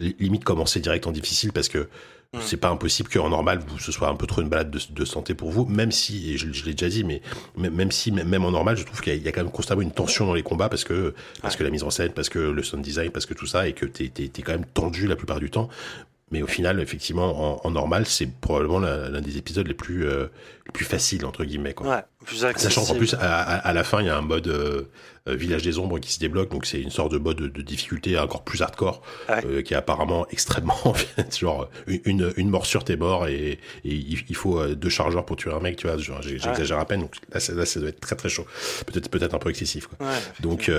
li- Limite commencer direct en difficile parce que Mm. c'est pas impossible qu'en normal vous ce soit un peu trop une balade de, de santé pour vous. Même si, et je, je l'ai déjà dit, mais même, si même en normal, je trouve qu'il y, a- il y a quand même constamment une tension dans les combats parce que parce Ouais. que la mise en scène, parce que le sound design, parce que tout ça et que t'es t'es t'es quand même tendu la plupart du temps. Mais au final, effectivement, en, en normal, c'est probablement l'un des épisodes les plus euh, les plus faciles entre guillemets. Quoi. Ouais, plus accessible. Sachant qu'en plus, à, à- à la fin, il y a un mode euh, euh, Village des Ombres qui se débloque, donc c'est une sorte de mode de, de difficulté encore plus hardcore, Ouais. euh, qui est apparemment extrêmement, genre une, une, morsure t'es mort et, et il, faut deux chargeurs pour tuer un mec, tu vois. J'exagère à peine, donc là, ça- là, ça doit être très très chaud, peut-être peut-être un peu excessif. Quoi. Donc,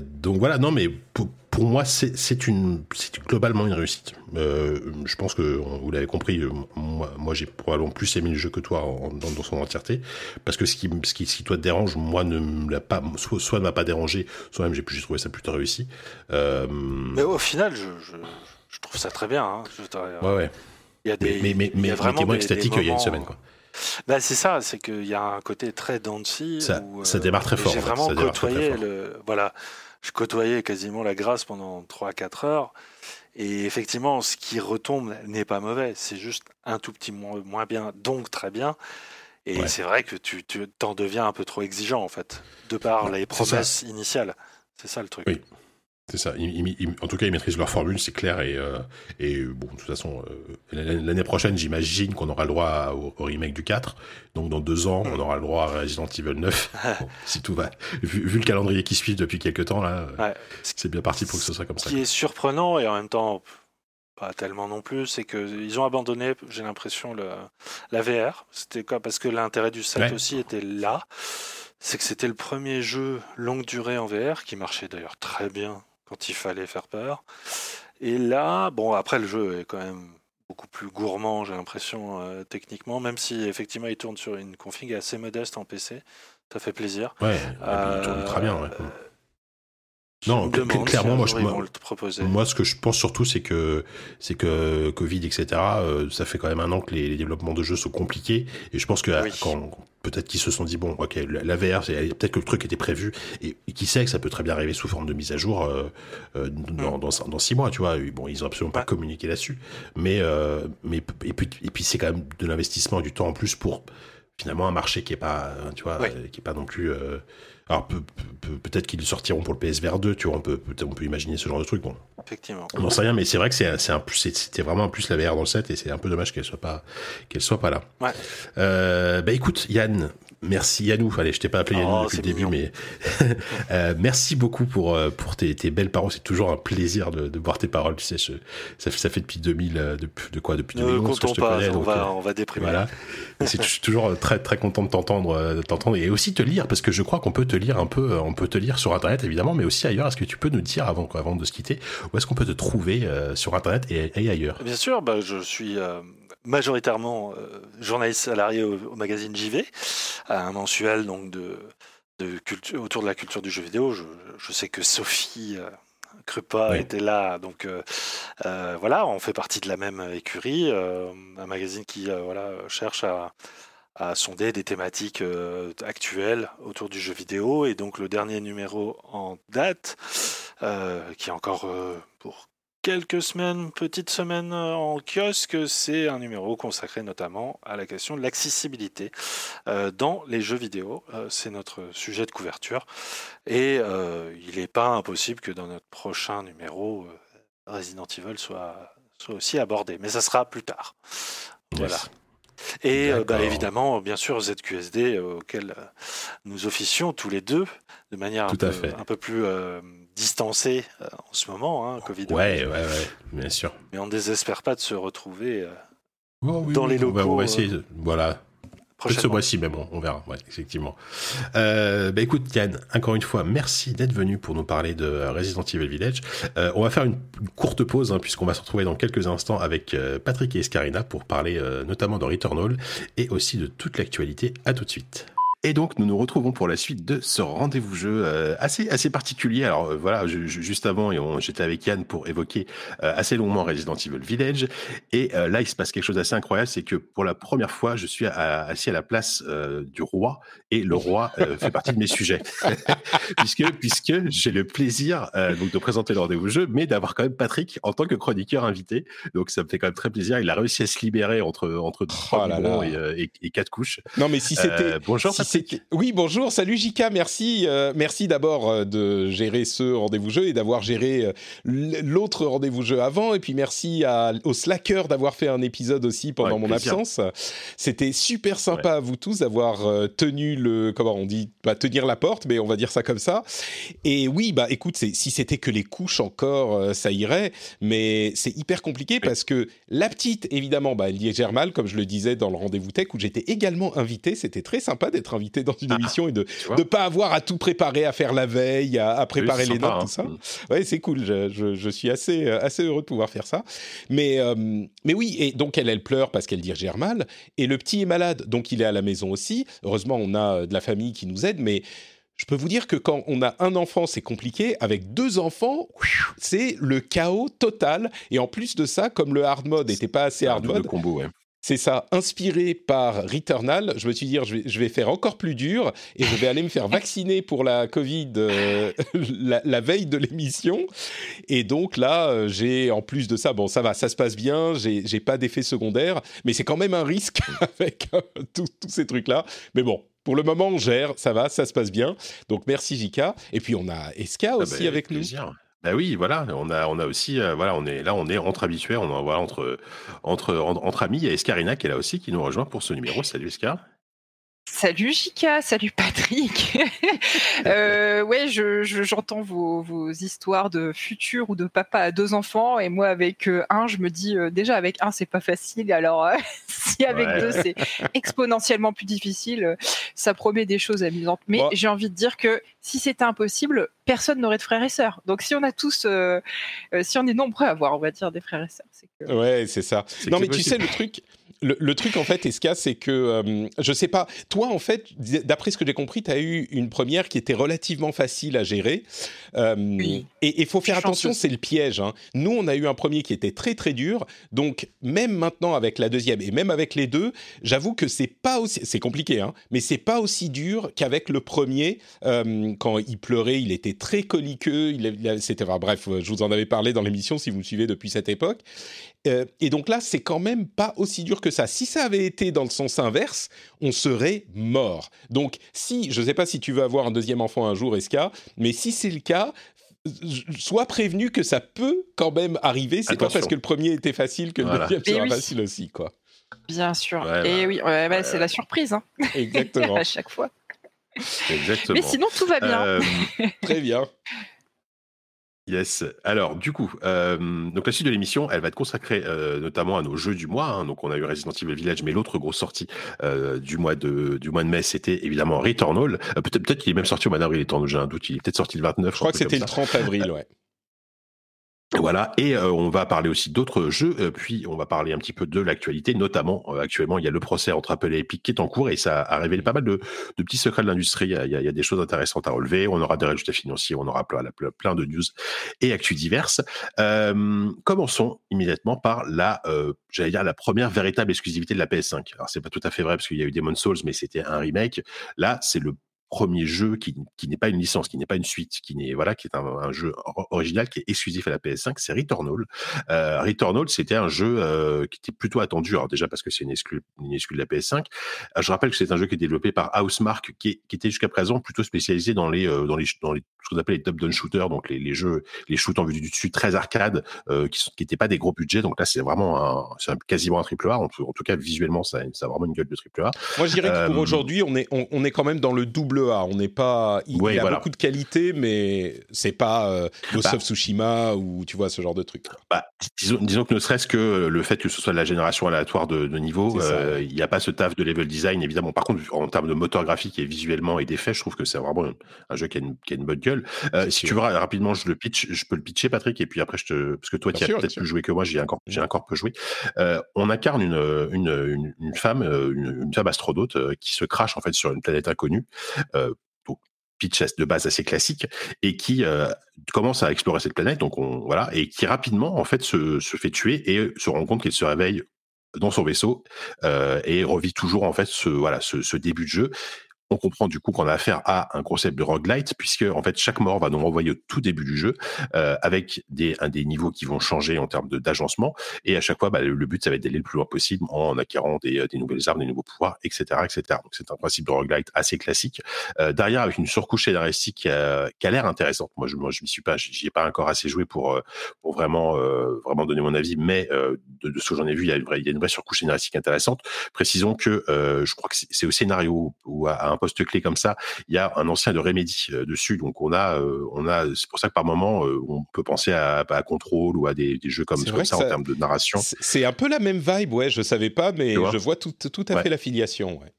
donc voilà, non, mais pour, pour moi, c'est une, globalement une réussite. Euh, je pense que vous l'avez compris. euh, Moi, moi j'ai probablement plus aimé le jeu que toi en- dans, dans son entièreté, parce que ce qui, ce toi te dérange, moi ne me l'a pas, soit, soit ne m'a pas dérangé, soit même j'ai trouvé ça plutôt réussi. Euh, Mais au final, je, je, je trouve ça très bien. hein. Je ouais, ouais. Il y a des, mais, mais, il y mais, t'es moins extatique il y a une semaine, quoi. Bah, c'est ça, c'est qu'il y a un côté très Dancy. Ça- où, ça démarre très fort, J'ai vraiment ça démarre très, côtoyé fort. le. Voilà, je côtoyais quasiment la grâce pendant 3-4 heures. Et effectivement, ce qui retombe n'est pas mauvais. C'est juste un tout petit moins, moins bien, donc très bien. Et Ouais. c'est vrai que tu t'en deviens un peu trop exigeant, en fait, de par Ouais, les promesses initiales. C'est ça le truc. Oui. C'est ça. Ils- ils- ils- en tout cas, ils maîtrisent leur formule, c'est clair. Et, euh, et bon, de toute façon, euh, l'année prochaine, j'imagine qu'on aura le droit à- au, au remake du 4. Donc, dans deux ans, on aura le droit à Resident Evil 9. Bon, si tout va. Vu, vu le calendrier qui suit depuis quelques temps, là, euh, Ouais. c'est bien parti pour que ce soit comme Ce ça. qui est surprenant et en même temps pas tellement non plus, c'est qu'ils ont abandonné, j'ai l'impression, la VR. C'était quoi Parce que l'intérêt du set Ouais. aussi était là. C'est que c'était le premier jeu longue durée en VR qui marchait d'ailleurs très bien quand il fallait faire peur. Et là, bon, après le jeu est quand même beaucoup plus gourmand, j'ai l'impression, euh, techniquement, même si effectivement il tourne sur une config assez modeste en PC. Ça fait plaisir. Ouais, il tourne très bien. ouais. Non, demande clairement, moi, je- moi- le. Moi, ce que je pense surtout, c'est que c'est que Covid, etc. euh, ça fait quand même un an que les, les développements de jeux sont compliqués, et je pense que Oui. quand peut-être qu'ils se sont dit bon, ok, la, VR, peut-être que le truc était prévu, et, et qui sait que ça peut très bien arriver sous forme de mise à jour euh, euh, dans, dans, dans six mois, tu vois. Bon, ils ont absolument pas communiqué là-dessus, mais mais et puis et puis c'est quand même de l'investissement et du temps en plus pour finalement un marché qui est pas, tu vois, Oui. qui est pas non plus. Alors peut- peut- peut-être qu'ils sortiront pour le PSVR 2, tu vois, on peut, peut, on peut imaginer ce genre de truc. Bon, Effectivement. on n'en sait rien, mais c'est vrai que c'est c'est un c'était vraiment un plus la VR dans le set et c'est un peu dommage qu'elle soit pas qu'elle soit pas là. Ouais. Euh, bah écoute, Yann, merci Yannou. Allez, je t'ai pas appelé Yannou Oh, depuis le début, mignon. mais euh, merci beaucoup pour euh, pour tes, tes belles paroles. C'est toujours un plaisir de, de voir tes paroles. Tu sais, je- ça, fait- ça fait depuis 2000, euh, de, de quoi depuis Ne 2011 que je te pas, connais. on donc, va, euh, on va déprimer. voilà. C'est- je suis toujours très très content de t'entendre, euh, de t'entendre et aussi te lire parce que je crois qu'on peut te lire un peu, euh, on peut te lire sur internet évidemment, mais aussi ailleurs. Est-ce que tu peux nous dire avant, avant de se quitter où est-ce qu'on peut te trouver euh, sur internet et, et ailleurs? Bien sûr, bah, je suis euh, majoritairement euh, journaliste salarié au, au magazine JV, un mensuel donc de, de culture, autour de la culture du jeu vidéo. Je, je sais que Sophie euh, Krupa Oui. était là, donc euh, voilà, on fait partie de la même écurie, euh, un magazine qui euh, voilà cherche à à sonder des thématiques actuelles autour du jeu vidéo. Et donc le dernier numéro en date, qui est encore pour quelques semaines, petites semaines en kiosque, c'est un numéro consacré notamment à la question de l'accessibilité dans les jeux vidéo. c'est notre sujet de couverture. Et il n'est pas impossible que dans notre prochain numéro, Resident Evil soit, soit aussi abordé. Mais ça sera plus tard. Voilà. Et euh, bah, évidemment, bien sûr, ZQSD euh, auquel euh, nous officions tous les deux de manière un, peu, plus distancée en ce moment, hein, Covid. Ouais, ouais, ouais, bien sûr. Mais on ne désespère pas de se retrouver oh dans les locaux. on va essayer, voilà, ce mois-ci même, on, verra, ouais, effectivement. Euh, bah écoute Yann, encore une fois, merci d'être venu pour nous parler de Resident Evil Village. Euh, on va faire une, courte pause, hein, puisqu'on va se retrouver dans quelques instants avec euh, Patrick et Escarina pour parler euh, notamment de Returnal et aussi de toute l'actualité. À tout de suite. Et donc, nous nous retrouvons pour la suite de ce rendez-vous jeu euh, assez assez particulier. Alors euh, voilà, juste avant, j'étais avec Yann pour évoquer euh, assez longuement Resident Evil Village. Et là, il se passe quelque chose d'assez incroyable, c'est que pour la première fois, je suis assis à la place du roi, et le roi fait partie de mes sujets, puisque puisque j'ai le plaisir donc de présenter le rendez-vous jeu, mais d'avoir quand même Patrick en tant que chroniqueur invité. Donc ça me fait quand même très plaisir. Il a réussi à se libérer entre entre trois oh et, et, quatre couches. Non, mais si c'était bonjour. Oui, bonjour, salut Jika, merci, euh, merci d'abord euh, de gérer ce rendez-vous jeu et d'avoir géré euh, l'autre rendez-vous jeu avant, et puis merci à, aux slackers d'avoir fait un épisode aussi pendant mon absence. C'était super sympa à vous tous d'avoir tenu le, comment on dit, pas tenir la porte, mais on va dire ça comme ça. Et oui, bah écoute, si c'était que les couches encore, ça irait, mais c'est hyper compliqué parce que la petite, évidemment, bah elle gère mal, comme je le disais dans le rendez-vous tech où j'étais également invité. C'était très sympa d'être invité dans une ah, émission et de ne pas avoir à tout préparer, à faire la veille, à, préparer les notes, tout ça. Hein. Ouais, c'est cool. Je, je, suis assez, euh, assez heureux de pouvoir faire ça. Mais, euh, mais oui, et donc elle, elle pleure parce qu'elle digère mal. Et le petit est malade, donc il est à la maison aussi. Heureusement, on a euh, de la famille qui nous aide, mais je peux vous dire que quand on a un enfant, c'est compliqué. Avec deux enfants, c'est le chaos total. Et en plus de ça, comme le hard mode n'était pas assez hard mode, combo, ouais. C'est ça, inspiré par Returnal. Je me suis dit, je vais, faire encore plus dur et je vais aller me faire vacciner pour la Covid euh, la, veille de l'émission. Et donc là, euh, j'ai en plus de ça, bon, ça va, ça se passe bien, j'ai pas d'effet secondaire, mais c'est quand même un risque avec euh, tous ces trucs-là. Mais bon, pour le moment, on gère, ça va, ça se passe bien. Donc merci Jika. Et puis on a Eska ah aussi bah, avec nous. Ben oui, voilà, on a, on a aussi, euh, voilà, on est là, on est entre habitués, on voilà, entre, entre, entre, amis. Il y a Escarina qui est là aussi, qui nous rejoint pour ce numéro. Salut Escar. Salut Jika, salut Patrick. euh, ouais, je, j'entends vos, vos, histoires de futur ou de papa à deux enfants et moi avec euh, un, je me dis euh, déjà avec un c'est pas facile. Alors euh, si avec deux c'est exponentiellement plus difficile, ça promet des choses amusantes. Mais j'ai envie de dire que si c'était impossible, personne n'aurait de frères et sœurs. Donc si on a tous, si on est nombreux à avoir, on va dire des frères et sœurs, c'est que... ouais, c'est ça. Non mais tu sais le truc le, truc en fait, Eska, c'est que euh, je sais pas. Toi, en fait, d'après ce que j'ai compris, tu as eu une première qui était relativement facile à gérer. Euh, et il faut faire attention, c'est le piège. Hein. Nous, on a eu un premier qui était très très dur. Donc même maintenant avec la deuxième et même avec les deux, j'avoue que c'est pas aussi, c'est compliqué, hein, mais c'est pas aussi dur qu'avec le premier. Euh, quand il pleurait, il était très coliqueux. Il, c'était, bref, je vous en avais parlé dans l'émission si vous me suivez depuis cette époque. Euh, et donc là, c'est quand même pas aussi dur que ça. Si ça avait été dans le sens inverse, on serait mort. Donc si, je ne sais pas si tu veux avoir un deuxième enfant un jour, Eska, mais si c'est le cas, sois prévenu que ça peut quand même arriver. C'est pas parce que le premier était facile que le deuxième sera facile aussi, quoi. Bien sûr. et oui, c'est la surprise. Hein. Exactement. à chaque fois. Exactement. Mais sinon, tout va bien. Euh, très bien. Yes. Alors, du coup, euh, donc la suite de l'émission, elle va être consacrée euh, notamment à nos jeux du mois. Hein. Donc, on a eu Resident Evil Village, mais l'autre grosse sortie euh, du mois de du mois de mai, c'était évidemment Returnal. peut-être peut-être qu'il est même sorti au mois d'avril. J'ai un doute. Il est peut-être sorti le 29. Je crois que c'était le 30 avril, ouais. Voilà, et euh, on va parler aussi d'autres jeux, euh, puis on va parler un petit peu de l'actualité, notamment euh, actuellement il y a le procès entre Apple et Epic qui est en cours et ça a révélé pas mal de, de petits secrets de l'industrie. Il, il y, a, des choses intéressantes à relever. On aura des résultats financiers, on aura plein, plein de news et actus diverses. commençons immédiatement par la, j'allais dire la première véritable exclusivité de la PS5. Alors c'est pas tout à fait vrai parce qu'il y a eu Demon's Souls, mais c'était un remake. Là, c'est le premier jeu qui, qui n'est pas une licence, qui n'est pas une suite, qui n'est voilà, qui est un, un, jeu original qui est exclusif à la PS5, c'est Returnal. Euh, Returnal, c'était un jeu euh, qui était plutôt attendu, alors déjà parce que c'est une exclu, une exclu de la PS5. Euh, je rappelle que c'est un jeu qui est développé par Housemark, qui, qui était jusqu'à présent plutôt spécialisé dans les euh, dans les dans les ce qu'on appelle les top-down shooters, donc les, les, jeux les shoots en vue du dessus très arcade, euh, qui n'étaient pas des gros budgets. Donc là, c'est vraiment un, c'est quasiment un triple A. En tout, en tout, cas, visuellement, ça, ça a vraiment une gueule de triple A. Moi, je dirais que pour aujourd'hui, on est on, on, est quand même dans le double A. On n'est pas il ouais, y a voilà. beaucoup de qualité, mais c'est pas euh, Ghost bah, of Tsushima ou tu vois ce genre de truc. Bah, disons, disons que ne serait-ce que le fait que ce soit de la génération aléatoire de, de niveau, euh, il n'y a pas ce taf de level design évidemment. Par contre, en termes de moteur graphique et visuellement et d'effets, je trouve que c'est vraiment un jeu qui a une, qui a une bonne gueule. Euh, si sûr. tu veux rapidement, je le pitch, je peux le pitcher, Patrick, et puis après je te, parce que toi, tu as peut-être plus joué que moi, j'ai encore, j'ai encore peu joué. Euh, on incarne une, une, une, une femme, une, une, femme astronaute qui se crache en fait sur une planète inconnue. Donc pitch de base assez classique et qui euh, commence à explorer cette planète. Donc on voilà et qui rapidement en fait se, fait tuer et se rend compte qu'il se réveille dans son vaisseau euh, et revit toujours en fait ce voilà ce début de jeu on comprend du coup qu'on a affaire à un concept de roguelite puisque en fait chaque mort va nous renvoyer au tout début du jeu euh, avec des un des niveaux qui vont changer en termes d'agencement. Et à chaque fois bah, le, but ça va être d'aller le plus loin possible en acquérant des, des nouvelles armes des nouveaux pouvoirs etc etc donc c'est un principe de roguelite assez classique. Euh, derrière avec une surcouche scénaristique qui a, a l'air intéressante. Moi je je m'y suis pas j'y ai pas encore assez joué pour euh, pour vraiment euh, vraiment donner mon avis mais euh, de, de, ce que j'en ai vu il y a une vraie il y a une vraie surcouche scénaristique intéressante. Précisons que je crois que c'est au scénario ou à, à un poste clé comme ça, il y a un ancien de Remedy euh, dessus. Donc on a, euh, on a, c'est pour ça que par moment euh, on peut penser à, à Control ou à des, des jeux comme, comme ça, ça, en termes de narration. C'est un peu la même vibe, ouais. Je savais pas, mais je vois tout, tout à ouais. fait l'affiliation. Ouais.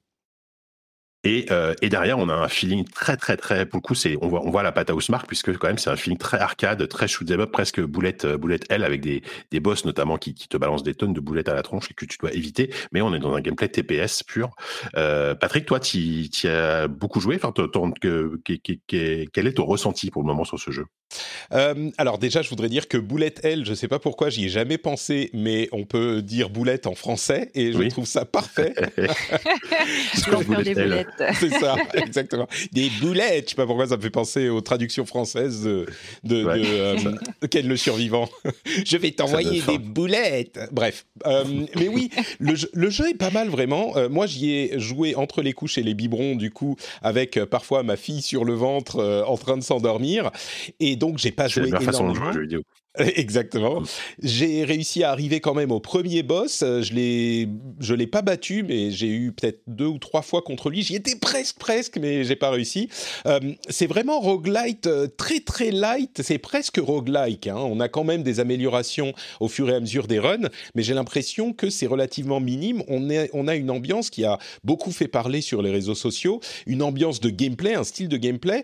Et, euh, et, derrière, on a un feeling très, très, très. Pour le coup, c'est on voit, on voit la patte à Mark puisque quand même c'est un feeling très arcade, très shoot 'em up, presque boulette, boulette L avec des, des boss notamment qui, qui, te balancent des tonnes de boulettes à la tronche et que tu dois éviter. Mais on est dans un gameplay TPS pur. Euh, Patrick, toi, tu as beaucoup joué? Enfin, que, que, que, quel est ton ressenti pour le moment sur ce jeu? Euh, Alors déjà, je voudrais dire que boulette L, je sais pas pourquoi, j'y ai jamais pensé, mais on peut dire boulette en français et je oui. trouve ça parfait. je peux faire des boulettes. C'est ça, exactement. Des boulettes. Je sais pas pourquoi ça me fait penser aux traductions françaises de, de, ouais, de euh, Ken le survivant. je vais t'envoyer des boulettes. Bref, euh, mais oui, le jeu, le jeu, est pas mal vraiment. Euh, moi, j'y ai joué entre les couches et les biberons, du coup, avec euh, parfois ma fille sur le ventre euh, en train de s'endormir, et donc j'ai pas joué énormément. Façon de jouer. Exactement. J'ai réussi à arriver quand même au premier boss. Je l'ai, je l'ai pas battu, mais j'ai eu peut-être deux ou trois fois contre lui. J'y étais presque, presque, mais j'ai pas réussi. Euh, c'est vraiment roguelite, très très light. C'est presque roguelike. Hein. On a quand même des améliorations au fur et à mesure des runs, mais j'ai l'impression que c'est relativement minime. On, est, on a une ambiance qui a beaucoup fait parler sur les réseaux sociaux, une ambiance de gameplay, un style de gameplay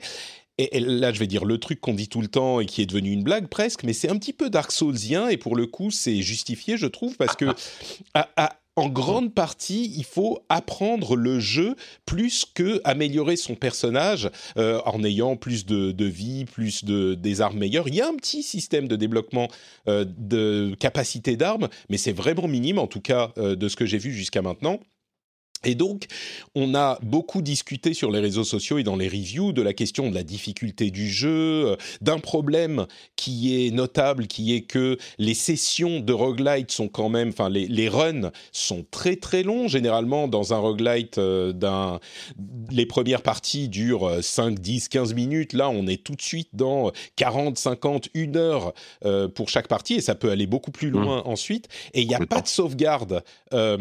et, et, là je vais dire le truc qu'on dit tout le temps et qui est devenu une blague presque, mais c'est un petit peu Dark Soulsien et pour le coup c'est justifié je trouve parce que à, à, en grande partie, il faut apprendre le jeu plus que améliorer son personnage euh, en ayant plus de, de, vie, plus de des armes meilleures. Il y a un petit système de développement euh, de capacité d'armes, mais c'est vraiment minime en tout cas euh, de ce que j'ai vu jusqu'à maintenant. Et donc, on a beaucoup discuté sur les réseaux sociaux et dans les reviews de la question de la difficulté du jeu, d'un problème qui est notable, qui est que les sessions de roguelite sont quand même, enfin les, les, runs sont très très longs. Généralement, dans un roguelite, euh, d'un, les premières parties durent 5, 10, 15 minutes. Là, on est tout de suite dans 40, 50, 1 heure euh, pour chaque partie et ça peut aller beaucoup plus loin mmh. ensuite. Et il n'y a pas de sauvegarde, euh,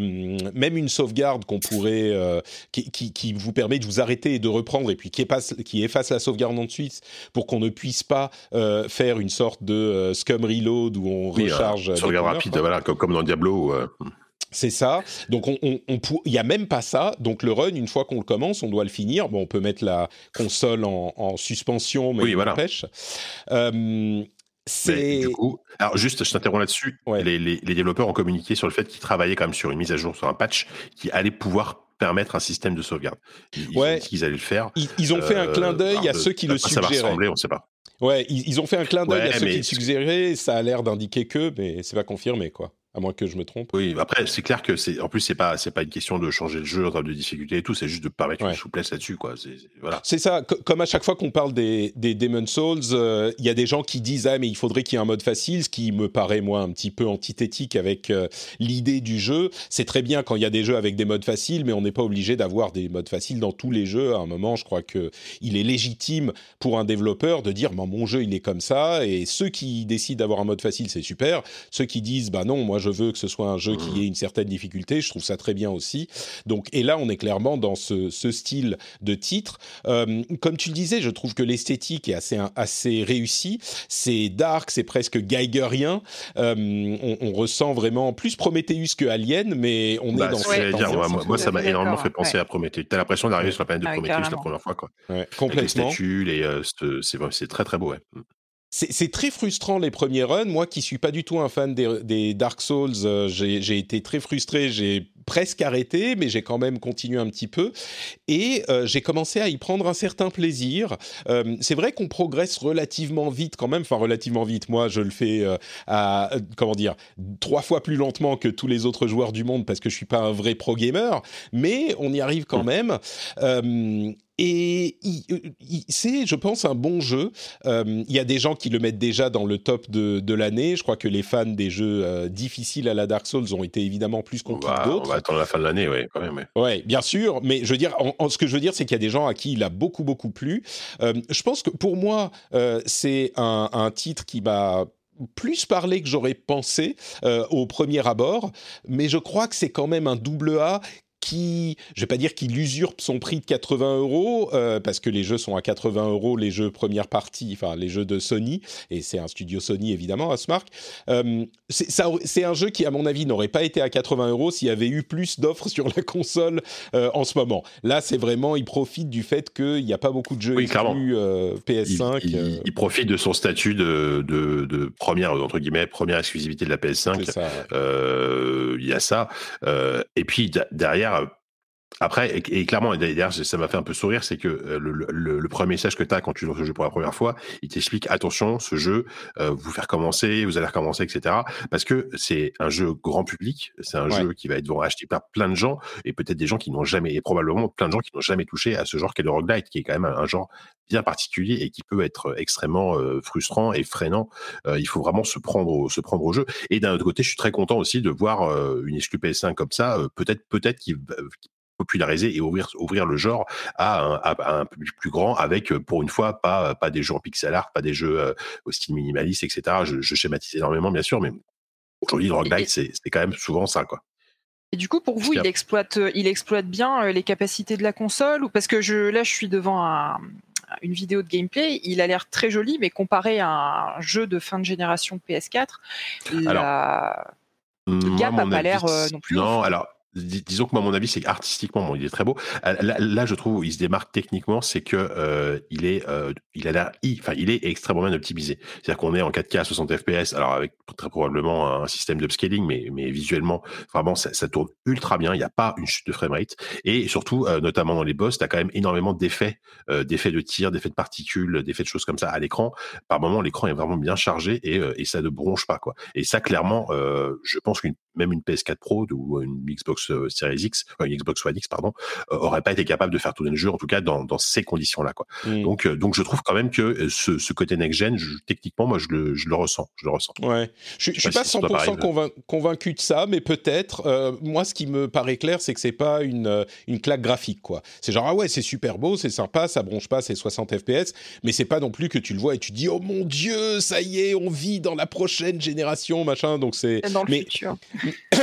même une sauvegarde qu'on pourrait, euh, qui, qui, qui, vous permet de vous arrêter et de reprendre, et puis qui efface, qui efface la sauvegarde ensuite pour qu'on ne puisse pas euh, faire une sorte de euh, scum reload où on oui, recharge. Euh, sauvegarde rapide, voilà, comme, comme dans Diablo. C'est ça. Donc, on, on, on il n'y a même pas ça. Donc, le run, une fois qu'on le commence, on doit le finir. Bon, on peut mettre la console en, en suspension, mais oui, voilà. pêche. Euh, c'est. Du coup, alors juste, je t'interromps là-dessus. Ouais. Les, les, les, développeurs ont communiqué sur le fait qu'ils travaillaient quand même sur une mise à jour, sur un patch qui allait pouvoir permettre un système de sauvegarde. Ils, ouais. qu'ils allaient le faire. Ils, ils ont fait un clin d'œil à ceux qui le suggéraient. Ça va ressembler, on ne sait pas. Ouais, ils, ils, ont fait un clin d'œil ouais, à ceux qui le suggéraient. Ça a l'air d'indiquer que, mais c'est pas confirmé, quoi. À moins que je me trompe. Oui, après c'est clair que c'est en plus c'est pas c'est pas une question de changer le jeu en termes de difficulté et tout, c'est juste de permettre une souplesse là-dessus quoi. C'est voilà. C'est ça. comme à chaque fois qu'on parle des des Demon Souls, euh, il y a des gens qui disent ah mais il faudrait qu'il y ait un mode facile, ce qui me paraît moi un petit peu antithétique avec euh, l'idée du jeu. C'est très bien quand il y a des jeux avec des modes faciles, mais on n'est pas obligé d'avoir des modes faciles dans tous les jeux. À un moment, je crois que il est légitime pour un développeur de dire mon jeu il est comme ça et ceux qui décident d'avoir un mode facile c'est super. Ceux qui disent bah non moi je veux que ce soit un jeu qui ait une certaine difficulté, je trouve ça très bien aussi. Donc, et là, on est clairement dans ce, style de titre. Euh, comme tu le disais, je trouve que l'esthétique est assez, assez réussie. C'est dark, c'est presque geigerien. Euh, on, ressent vraiment plus Prometheus que Alien, mais on est bah, dans. moi, ça m'a énormément fait penser à Prometheus. T'as l'impression d'arriver sur la planète de ah, Prometheus la première fois, quoi. complètement. les statues, euh, c'est très très beau. Ouais. C'est très frustrant les premiers runs. Moi qui suis pas du tout un fan des, Dark Souls, euh, j'ai été très frustré. J'ai presque arrêté, mais j'ai quand même continué un petit peu. Et euh, j'ai commencé à y prendre un certain plaisir. Euh, c'est vrai qu'on progresse relativement vite quand même. Enfin, relativement vite. Moi, je le fais à, comment dire, trois fois plus lentement que tous les autres joueurs du monde parce que je suis pas un vrai pro gamer. Mais on y arrive quand même. Et c'est, je pense, un bon jeu. Euh, il y a des gens qui le mettent déjà dans le top de, de l'année. Je crois que les fans des jeux euh, difficiles à la Dark Souls ont été évidemment plus conquis que d'autres. On va attendre la fin de l'année, oui, quand même. Ouais. bien sûr. Mais je veux dire, en, ce que je veux dire, c'est qu'il y a des gens à qui il a beaucoup, beaucoup plu. Euh, je pense que pour moi, c'est un, un titre qui m'a plus parlé que j'aurais pensé au premier abord, mais je crois que c'est quand même un double A qui, je vais pas dire qu'il usurpe son prix de 80 euros, euh, parce que les jeux sont à 80 euros, les jeux première partie, enfin les jeux de Sony, et c'est un studio Sony évidemment, Asmark. Euh, c'est un jeu qui, à mon avis, n'aurait pas été à 80 euros s'il y avait eu plus d'offres sur la console euh, en ce moment. Là, c'est vraiment, il profite du fait qu'il n'y a pas beaucoup de jeux exclus PS5. Il, profite de son statut de, de, première, entre guillemets, première exclusivité de la PS5. Il y a ça. et puis derrière, yeah, Après, et, clairement, et d'ailleurs, ça m'a fait un peu sourire, c'est que euh, le, le, le, premier message que tu as quand tu joues ce jeu pour la première fois, il t'explique attention, ce jeu, euh, vous faire commencer, vous allez recommencer, etc. Parce que c'est un jeu grand public, c'est un jeu qui va être acheté par plein de gens, et peut-être des gens qui n'ont jamais, et probablement plein de gens qui n'ont jamais touché à ce genre qu'est le roguelite, qui est quand même un, genre bien particulier et qui peut être extrêmement euh, frustrant et freinant. il faut vraiment se prendre au, se prendre au jeu. Et d'un autre côté, je suis très content aussi de voir une exclu PS5 comme ça, peut-être peut-être qui populariser et ouvrir, ouvrir le genre à un, à un, public plus grand avec, euh, pour une fois, pas, pas des jeux en pixel art, pas des jeux euh, au style minimaliste, etc. Je, je schématise énormément, bien sûr, mais aujourd'hui, le roguelite, c'est quand même souvent ça, quoi. Et du coup, pour vous, il exploite, euh, il exploite bien les capacités de la console ou parce que je, là, je suis devant une vidéo de gameplay, il a l'air très joli, mais comparé à un jeu de fin de génération PS4, la... le gap n'a pas l'air non plus. Non, alors disons que moi, mon avis, c'est artistiquement, bon, il est très beau. Euh, là, je trouve il se démarque techniquement, c'est que euh, il est, euh, il a l'air, enfin, il est extrêmement bien optimisé. C'est-à-dire qu'on est en 4K à 60 FPS, alors avec très probablement un système d'upscaling, mais, mais visuellement, vraiment, ça, ça, tourne ultra bien. Il n'y a pas une chute de framerate, et surtout, notamment dans les boss, tu as quand même énormément d'effets, d'effets de tir, d'effets de particules, d'effets de choses comme ça à l'écran. Par moment, l'écran est vraiment bien chargé et, et ça ne bronche pas, quoi. Et ça, clairement, je pense qu'une même une PS4 Pro ou une Xbox euh, Series X, une Xbox One X, pardon, euh, aurait pas été capable de faire tourner le jeu, en tout cas dans, ces conditions-là. Quoi. Mmh. Donc, euh, donc, je trouve quand même que ce, côté next-gen, techniquement, moi, je le, je le, ressens. Je le ressens. Ouais. Je, je, suis pas 100% convaincu de ça, mais peut-être. moi, ce qui me paraît clair, c'est que c'est pas une, une claque graphique, quoi. C'est genre, ah ouais, c'est super beau, c'est sympa, ça bronche pas, c'est 60 FPS, mais c'est pas non plus que tu le vois et tu dis, oh mon dieu, ça y est, on vit dans la prochaine génération, machin. Donc c'est. Dans le mais... futur.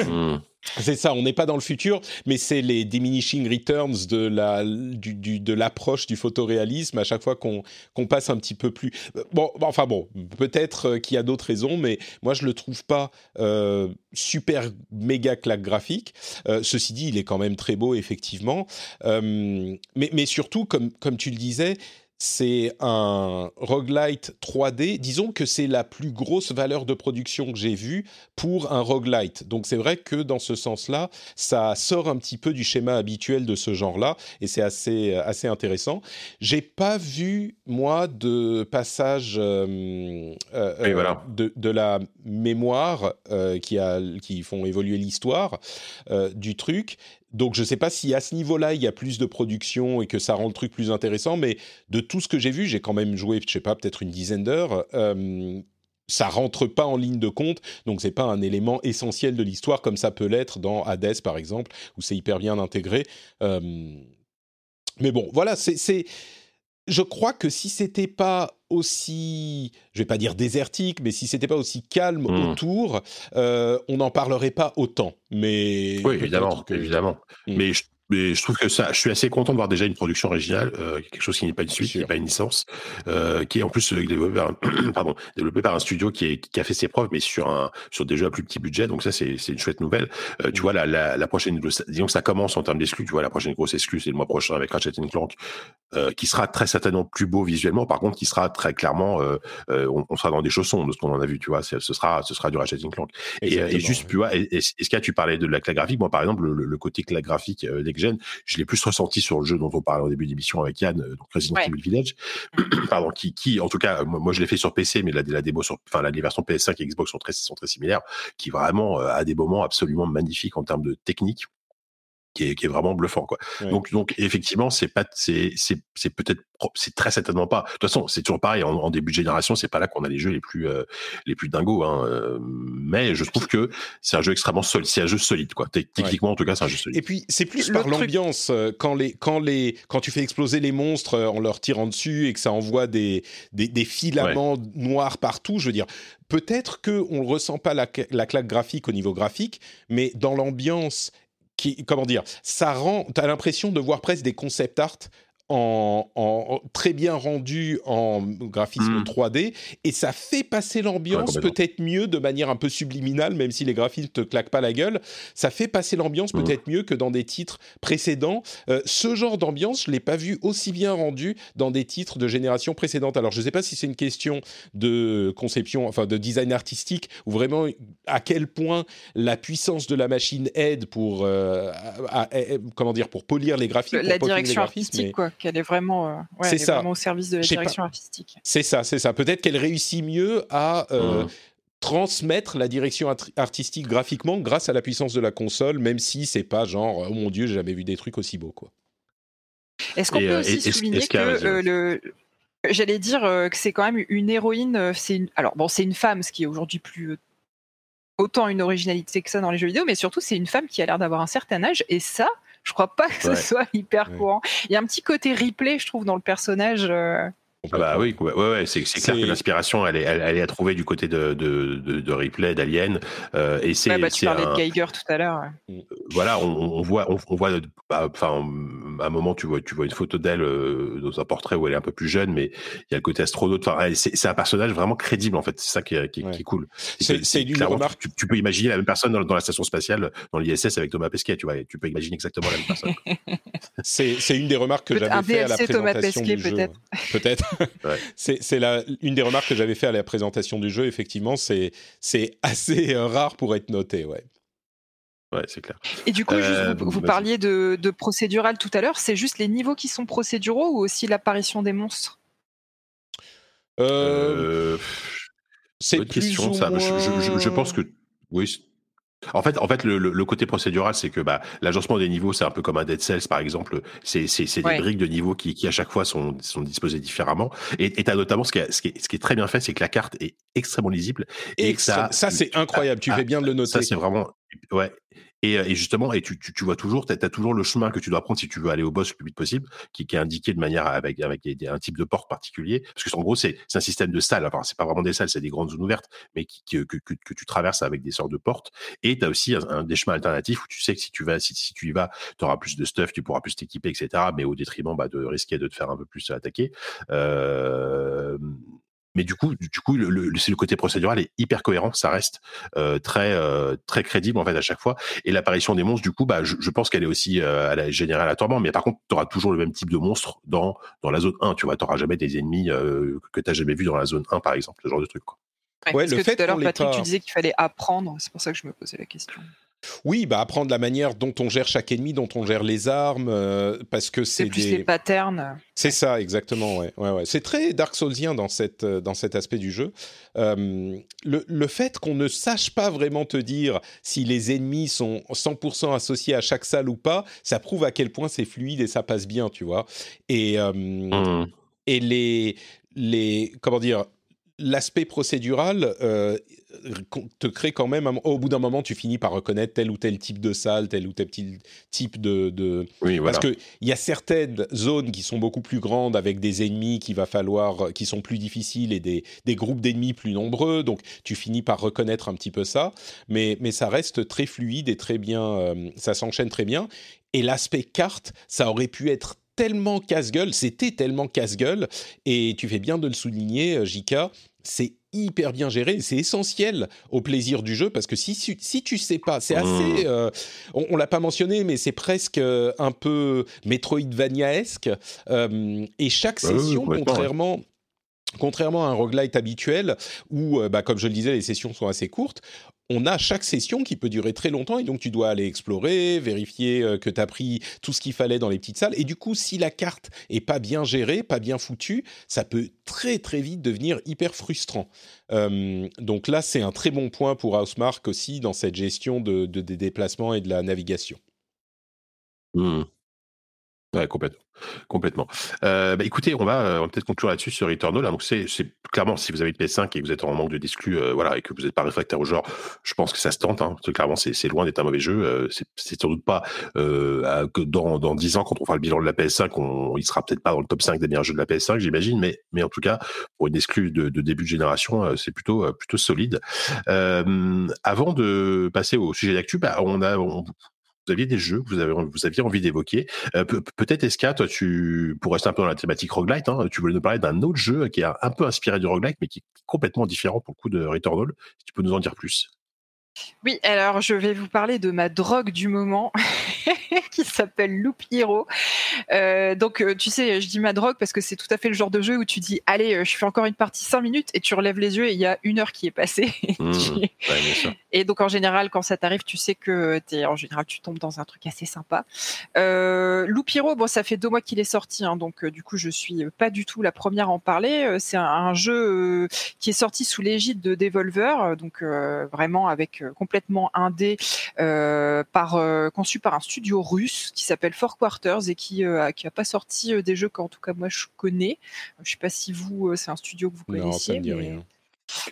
Mmh. C'est ça, on n'est pas dans le futur, mais c'est les diminishing returns de la du, de l'approche du photoréalisme à chaque fois qu'on qu'on passe un petit peu plus. Bon, enfin bon, peut-être euh, qu'il y a d'autres raisons, mais moi je le trouve pas euh, super méga claque graphique. Euh, ceci dit, il est quand même très beau effectivement, mais mais surtout comme comme tu le disais c'est un roguelite 3D. Disons que c'est la plus grosse valeur de production que j'ai vue pour un roguelite. Donc c'est vrai que dans ce sens-là, ça sort un petit peu du schéma habituel de ce genre-là et c'est assez, assez intéressant. J'ai pas vu, moi, de passage euh, euh, euh, de, de, la mémoire qui, a, qui font évoluer l'histoire du truc. Donc je ne sais pas si à ce niveau-là il y a plus de production et que ça rend le truc plus intéressant, mais de tout ce que j'ai vu, j'ai quand même joué, je sais pas, peut-être une dizaine d'heures. Euh, ça rentre pas en ligne de compte, donc c'est pas un élément essentiel de l'histoire comme ça peut l'être dans Hades par exemple, où c'est hyper bien intégré. Euh, mais bon, voilà, c'est je crois que si c'était pas aussi, je vais pas dire désertique, mais si c'était pas aussi calme mmh. autour, euh, on n'en parlerait pas autant. Mais oui, évidemment, évidemment. Mmh. Mais je mais je trouve que ça, je suis assez content de voir déjà une production originale, euh, quelque chose qui n'est pas une suite, qui n'est pas une licence, euh, qui est en plus développé par, un, pardon, développé par un studio qui, est, qui a fait ses preuves, mais sur un sur des jeux à plus petit budget. Donc ça, c'est une chouette nouvelle. Euh, tu mmh. vois, la, la, la, prochaine, disons que ça commence en termes d'exclus. Tu vois, la prochaine grosse exclus, c'est le mois prochain avec Ratchet Clank, euh, qui sera très certainement plus beau visuellement. Par contre, qui sera très clairement, euh, euh, on, on, sera dans des chaussons de ce qu'on en a vu. Tu vois, ce sera ce sera du Ratchet Clank. Et, et, juste, tu vois, est-ce que tu parlais de la claque graphique Moi, par exemple, le, le côté claque graphique euh, je l'ai plus ressenti sur le jeu dont on parlait au début d'émission avec Yann, euh, donc Resident Evil Village, pardon, qui, qui, en tout cas, moi, je l'ai fait sur PC, mais la, la démo sur, enfin, la, les versions PS5 et Xbox sont très, sont très similaires, qui vraiment euh, a des moments absolument magnifiques en termes de technique qui est, qui est vraiment bluffant quoi. Donc donc effectivement c'est pas c'est c'est c'est peut-être c'est très certainement pas. De toute façon c'est toujours pareil en, début de génération c'est pas là qu'on a les jeux les plus euh, les plus dingos hein. Euh, mais je trouve que c'est un jeu extrêmement solide. C'est un jeu solide quoi. Techniquement en tout cas c'est un jeu solide. Et puis c'est plus par l'ambiance euh, quand les quand les quand tu fais exploser les monstres en leur tirant dessus et que ça envoie des des, des filaments noirs partout. Je veux dire peut-être que on ne ressent pas la, la claque graphique au niveau graphique, mais dans l'ambiance qui, comment dire, ça rend, tu as l'impression de voir presque des concept art en, très bien rendu en graphisme 3D hmm. et ça fait passer l'ambiance peut-être mieux de manière un peu subliminale, même si les graphismes te claquent pas la gueule. Ça fait passer l'ambiance hmm. peut-être mieux que dans des titres précédents. Euh, ce genre d'ambiance, je l'ai pas vu aussi bien rendu dans des titres de génération précédente. Alors je sais pas si c'est une question de conception, enfin de design artistique ou vraiment à quel point la puissance de la machine aide pour euh, comment dire pour polir les graphiques. La direction artistique, quoi qu'elle est vraiment, euh, ouais, ça. vraiment au service de la direction artistique. C'est ça, c'est ça. Peut-être qu'elle réussit mieux à euh, mmh. transmettre la direction artistique graphiquement grâce à la puissance de la console, même si c'est pas genre oh mon dieu, j'ai jamais vu des trucs aussi beaux quoi. Est-ce qu'on peut euh, aussi souligner que le J'allais dire que c'est quand même une héroïne. C'est une... alors bon, c'est une femme, ce qui est aujourd'hui plus autant une originalité que ça dans les jeux vidéo, mais surtout c'est une femme qui a l'air d'avoir un certain âge et ça, je crois pas que ce soit hyper courant. Il y a un petit côté replay, je trouve, dans le personnage. Euh, ah bah oui, ouais, ouais, c'est clair que l'inspiration, elle est, elle, est à trouver du côté de, de, de, de Ripley, d'Alien. Euh, et c'est. bah, tu parlais de Geiger tout à l'heure. Euh, voilà, on, on, voit, on, voit, bah, enfin, à un moment, tu vois, tu vois une photo d'elle euh, dans un portrait où elle est un peu plus jeune, mais il y a le côté astronaute. Enfin, c'est un personnage vraiment crédible en fait. C'est ça qui est, qui, qui est cool. C'est une remarque. Tu, tu, peux imaginer la même personne dans, dans la station spatiale, dans l'ISS avec Thomas Pesquet. Tu vois, tu peux imaginer exactement la même personne. c'est une des remarques que j'avais fait à la présentation du jeu. Peut-être. c'est c'est une des remarques que j'avais fait à la présentation du jeu. Effectivement, c'est assez euh, rare pour être noté, ouais. Ouais, c'est clair. Et du coup, euh, vous, parliez de, de, procédural tout à l'heure. C'est juste les niveaux qui sont procéduraux ou aussi l'apparition des monstres? Euh, C'est une question. Ça. Je, je, pense que oui, en fait, en fait, le, côté procédural, c'est que bah, l'agencement des niveaux, c'est un peu comme un Dead Cells, par exemple. C'est des briques de niveaux qui, qui, à chaque fois sont, sont disposées différemment. Et tu as notamment ce qui, est, ce, qui est, ce qui est très bien fait, c'est que la carte est extrêmement lisible. Et, ça, ça c'est incroyable. Tu fais bien de le noter. Ça, c'est vraiment ouais. Et, justement, et tu, tu, vois toujours, tu as, toujours le chemin que tu dois prendre si tu veux aller au boss le plus vite possible, qui, est indiqué de manière avec, avec un type de porte particulier. Parce que en gros, c'est un système de salles. Enfin, c'est pas vraiment des salles, c'est des grandes zones ouvertes, mais qui, que, que, que, tu traverses avec des sortes de portes. Et tu as aussi un, des chemins alternatifs où tu sais que si tu vas, si, si tu y vas, tu auras plus de stuff, tu pourras plus t'équiper, etc. Mais au détriment bah, de risquer de te faire un peu plus attaquer. Euh, mais du coup, du coup, le, le, le côté procédural est hyper cohérent, ça reste euh, très euh, très crédible en fait à chaque fois. Et l'apparition des monstres, du coup, bah, je, je pense qu'elle est aussi euh, elle est générée aléatoirement, mais par contre, tu auras toujours le même type de monstre dans dans la zone 1. Tu vois, t'auras jamais des ennemis euh, que t'as jamais vu dans la zone 1, par exemple, ce genre de truc. Quoi. Ouais, Ouais, parce le que fait tout à l'heure, Patrick, pas- tu disais qu'il fallait apprendre. C'est pour ça que je me posais la question. Oui, bah apprendre la manière dont on gère chaque ennemi, dont on gère les armes, euh, parce que C'est plus des... les patterns. C'est ça, exactement. Ouais, ouais, ouais. C'est très Dark Soulsien dans, cette, euh, dans cet aspect du jeu. Euh, le, le fait qu'on ne sache pas vraiment te dire si les ennemis sont 100% associés à chaque salle ou pas, ça prouve à quel point c'est fluide et ça passe bien, tu vois. Et, euh, Mmh. et les, les comment dire l'aspect procédural euh, te crée quand même un- au bout d'un moment tu finis par reconnaître tel ou tel type de salle tel ou tel petit type de, de... Oui, voilà. parce que il y a certaines zones qui sont beaucoup plus grandes avec des ennemis qu'il va falloir qui sont plus difficiles et des, des groupes d'ennemis plus nombreux. Donc tu finis par reconnaître un petit peu ça. Mais mais ça reste très fluide et très bien euh, ça s'enchaîne très bien. Et l'aspect carte ça aurait pu être tellement casse-gueule, c'était tellement casse-gueule, et tu fais bien de le souligner, euh, Jika, c'est hyper bien géré, c'est essentiel au plaisir du jeu, parce que si, si, tu sais pas, c'est assez... Mmh. euh, on, on l'a pas mentionné, mais c'est presque euh, un peu Metroidvania-esque, euh, et chaque ouais, session, contrairement... Contrairement à un roguelite habituel, où, bah, comme je le disais, les sessions sont assez courtes, on a chaque session qui peut durer très longtemps et donc tu dois aller explorer, vérifier euh, que tu as pris tout ce qu'il fallait dans les petites salles. Et du coup, si la carte est pas bien gérée, pas bien foutue, ça peut très très vite devenir hyper frustrant. Euh, donc là, c'est un très bon point pour Housemark aussi dans cette gestion de, de- des déplacements et de la navigation. Mmh. Complètement. Complètement. Euh, bah, écoutez, on va, euh, on va peut-être conclure là-dessus sur Returnal. Donc, c'est, clairement, si vous avez le PS5 et que vous êtes en manque de disques, euh, voilà, et que vous n'êtes pas réfractaire au genre, je pense que ça se tente. Hein, parce que clairement, c'est, loin d'être un mauvais jeu. Euh, c'est, sans doute pas à- que dans, dans 10 ans, quand on fera le bilan de la PS5, on, il sera peut-être pas dans le top 5 des meilleurs jeux de la PS5, j'imagine. Mais, en tout cas, pour une exclue de, début de génération, c'est plutôt, plutôt solide. Avant de passer au sujet d'actu, bah, on a, vous aviez des jeux que vous, aviez envie d'évoquer. Euh, pe- peut-être, Eska, toi, tu, pour rester un peu dans la thématique roguelite, hein, tu voulais nous parler d'un autre jeu qui est un peu inspiré du roguelite, mais qui est complètement différent pour le coup de Returnal. Tu peux nous en dire plus. Oui, alors je vais vous parler de ma drogue du moment qui s'appelle Loop Hero. Euh, donc, euh, tu sais, je dis ma drogue parce que c'est tout à fait le genre de jeu où tu dis, allez, euh, je fais encore une partie 5 minutes et tu relèves les yeux et il y a une heure qui est passée. Mmh, ouais, bien sûr. Et donc en général, quand ça t'arrive, tu sais que t'es, en général tu tombes dans un truc assez sympa. Euh, Loop Hero, bon, ça fait deux mois qu'il est sorti, hein, donc euh, du coup je suis pas du tout la première à en parler. C'est un, un jeu qui est sorti sous l'égide de Devolver, donc vraiment avec complètement indé, euh, par euh, conçu par un studio russe qui s'appelle Four Quarters et qui euh, a, qui a pas sorti euh, des jeux qu'en tout cas moi je connais. Je sais pas si vous, euh, c'est un studio que vous Non, connaissiez. ça me dit mais- rien.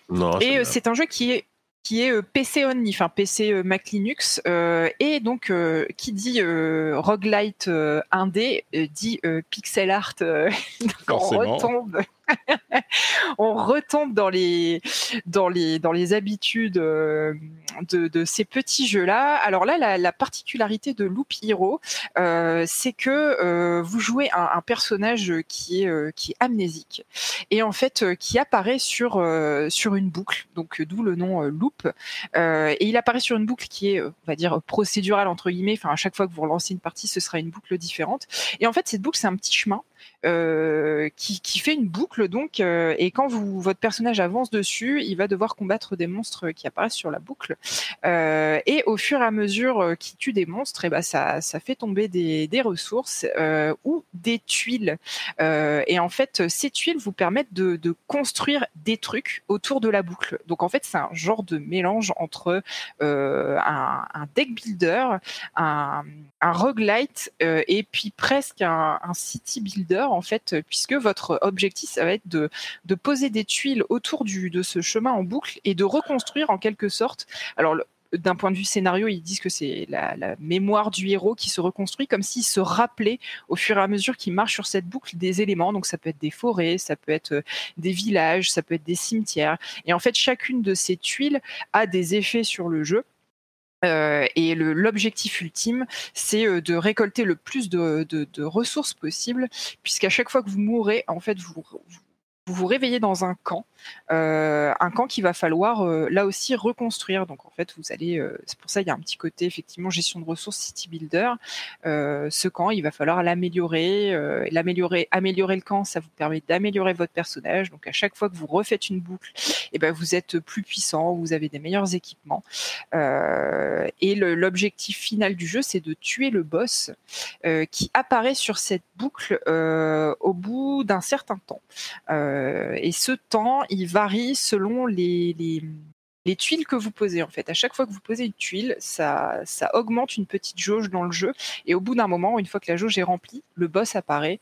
Non, et euh, c'est un jeu qui est qui est euh, PC only, enfin PC euh, Mac Linux, euh, et donc euh, qui dit euh, roguelite euh, indé euh, dit euh, pixel art. euh, donc on retombe, on retombe dans les dans les dans les habitudes euh, de, ces petits jeux-là. Alors là, la, la particularité de Loop Hero, euh, c'est que euh, vous jouez un, un personnage qui est qui est amnésique et en fait qui apparaît sur sur une boucle, donc d'où le nom Loop. Et il apparaît sur une boucle qui est, on va dire, procédurale entre guillemets. Enfin, à chaque fois que vous relancez une partie, ce sera une boucle différente. Et en fait, cette boucle, c'est un petit chemin euh, qui, fait une boucle donc. euh, et quand vous, votre personnage avance dessus, il va devoir combattre des monstres qui apparaissent sur la boucle. Euh, et au fur et à mesure qu'il tue des monstres, ben ça, ça fait tomber des, des ressources ou des tuiles. Et en fait, ces tuiles vous permettent de, construire des trucs autour de la boucle. Donc en fait, c'est un genre de mélange entre un, deck builder, un, un roguelite et puis presque un city builder en fait, puisque votre objectif ça va être de, poser des tuiles autour de ce chemin en boucle et de reconstruire en quelque sorte. Alors d'un point de vue scénario, ils disent que c'est la, la mémoire du héros qui se reconstruit comme s'il se rappelait au fur et à mesure qu'il marche sur cette boucle des éléments. Donc ça peut être des forêts, ça peut être euh, des villages, ça peut être des cimetières. Et en fait, chacune de ces tuiles a des effets sur le jeu. Euh, et l'objectif ultime, c'est euh, de récolter le plus de, de- de ressources possible, puisqu'à chaque fois que vous mourrez, en fait, vous, vous vous vous réveillez dans un camp, euh, un camp qu'il va falloir euh, là aussi reconstruire. Donc en fait, vous allez, euh, c'est pour ça il y a un petit côté effectivement gestion de ressources city builder. ce camp, il va falloir l'améliorer, l'améliorer, améliorer le camp, ça vous permet d'améliorer votre personnage. Donc à chaque fois que vous refaites une boucle, et eh ben vous êtes plus puissant, vous avez des meilleurs équipements. et l'objectif final du jeu, c'est de tuer le boss qui apparaît sur cette boucle au bout d'un certain temps. Euh, et ce temps, il varie selon les, les, tuiles que vous posez en fait. À chaque fois que vous posez une tuile, ça, ça augmente une petite jauge dans le jeu. Et au bout d'un moment, une fois que la jauge est remplie, le boss apparaît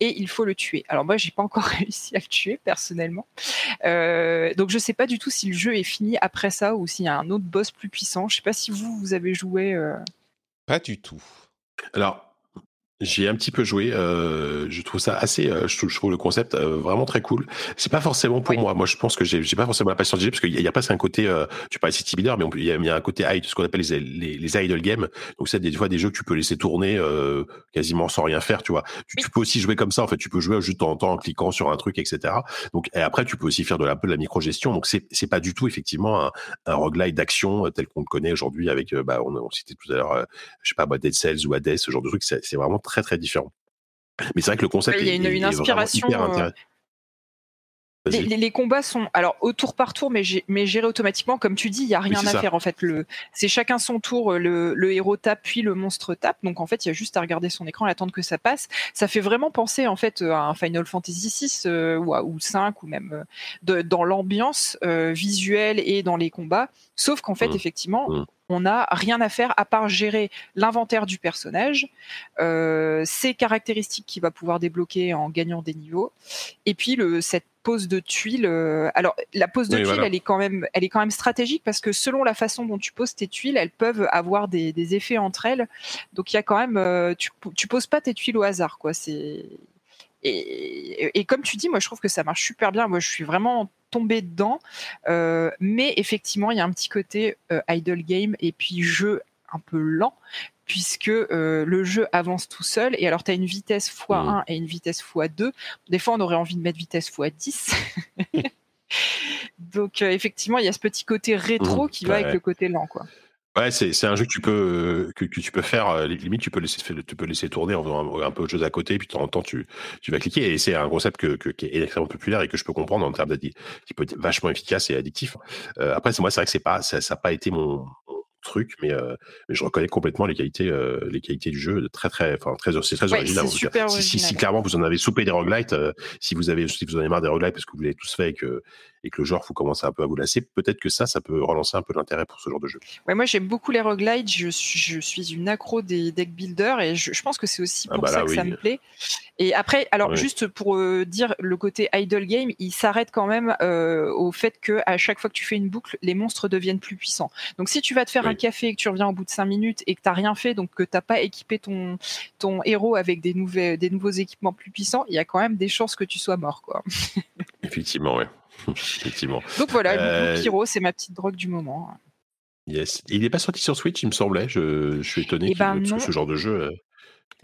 et il faut le tuer. Alors moi, j'ai pas encore réussi à le tuer personnellement, euh, donc je sais pas du tout si le jeu est fini après ça ou s'il y a un autre boss plus puissant. Je sais pas si vous vous avez joué. Euh. Pas du tout. Alors, j'ai un petit peu joué. Euh, je trouve ça assez. Euh, je, trouve, je, trouve, le concept euh, vraiment très cool. C'est pas forcément pour moi. Moi, je pense que j'ai, pas forcément la patience de parce qu'il y, y, a pas un côté. Euh, tu parlais City Builder, mais il y, y, a un côté ce qu'on appelle les, les, les, idle games. Donc c'est des fois des jeux que tu peux laisser tourner euh, quasiment sans rien faire. Tu vois. Tu, tu, peux aussi jouer comme ça. En fait, tu peux jouer juste en temps en cliquant sur un truc, etc. Donc et après, tu peux aussi faire de la, de la micro gestion. Donc c'est c'est pas du tout effectivement un, un roguelite d'action tel qu'on le connaît aujourd'hui avec. bah, on, on citait tout à l'heure, je sais pas, Dead Cells ou Hades, ce genre de truc. C'est vraiment très très différent. Mais c'est vrai que le concept il y a une, est, une inspiration. Intéressant. Les, les, les, combats sont alors au tour par tour, mais, mais gérés automatiquement. Comme tu dis, il y a rien oui, à ça. faire en fait. Le, c'est chacun son tour. Le, le, héros tape, puis le monstre tape. Donc en fait, il y a juste à regarder son écran et attendre que ça passe. Ça fait vraiment penser en fait à un Final Fantasy VI euh, ou, ou 5 ou même euh, de, dans l'ambiance euh, visuelle et dans les combats. Sauf qu'en fait, mmh. effectivement, mmh on n'a rien à faire à part gérer l'inventaire du personnage, euh, ses caractéristiques qu'il va pouvoir débloquer en gagnant des niveaux, et puis le, cette pose de tuiles. Euh, alors la pose de oui, tuiles, voilà. elle est quand même, elle est quand même stratégique parce que selon la façon dont tu poses tes tuiles, elles peuvent avoir des, des effets entre elles. Donc il y a quand même, euh, tu, tu poses pas tes tuiles au hasard, quoi. C'est et, et, comme tu dis, moi je trouve que ça marche super bien. Moi je suis vraiment tombée dedans, euh, mais effectivement il y a un petit côté euh, idle game et puis jeu un peu lent puisque euh, le jeu avance tout seul et alors tu as une vitesse x1 mmh. et une vitesse x2. Des fois on aurait envie de mettre vitesse x10. Donc effectivement il y a ce petit côté rétro mmh, qui va avec le côté lent quoi. Ouais, c'est c'est un jeu que tu peux que, que tu peux faire euh, limite tu peux laisser tu peux laisser tourner en faisant un, un peu de choses à côté puis de temps en temps tu tu vas cliquer et c'est un concept que, que, qui est extrêmement populaire et que je peux comprendre en termes d'addict qui peut être vachement efficace et addictif. Euh, après c'est moi c'est vrai que c'est pas ça n'a pas été mon, truc mais, euh, mais je reconnais complètement les qualités euh, les qualités du jeu très très enfin très c'est très ouais, original, si. Si, si, clairement vous en avez soupé des roguelites euh, si vous avez si vous en avez marre des roguelites parce que vous l'avez tous fait et que et que le genre vous commencez un peu à vous lasser, peut-être que ça, ça peut relancer un peu l'intérêt pour ce genre de jeu. Ouais, moi j'aime beaucoup les roguelites, je suis, je suis une accro des deck builders et je, je pense que c'est aussi pour ah bah ça que oui. ça me plaît. Et après, alors oui. juste pour euh, dire le côté idle game, il s'arrête quand même euh, au fait que à chaque fois que tu fais une boucle, les monstres deviennent plus puissants. Donc si tu vas te faire oui. un café et que tu reviens au bout de 5 minutes et que tu n'as rien fait, donc que tu n'as pas équipé ton, ton héros avec des, nouvelles, des nouveaux équipements plus puissants, il y a quand même des chances que tu sois mort. Quoi. Effectivement, oui. Effectivement. Donc voilà, euh... Pyro, c'est ma petite drogue du moment. Yes. Il n'est pas sorti sur Switch, il me semblait. Je, je suis étonné eh ben que ce genre de jeu.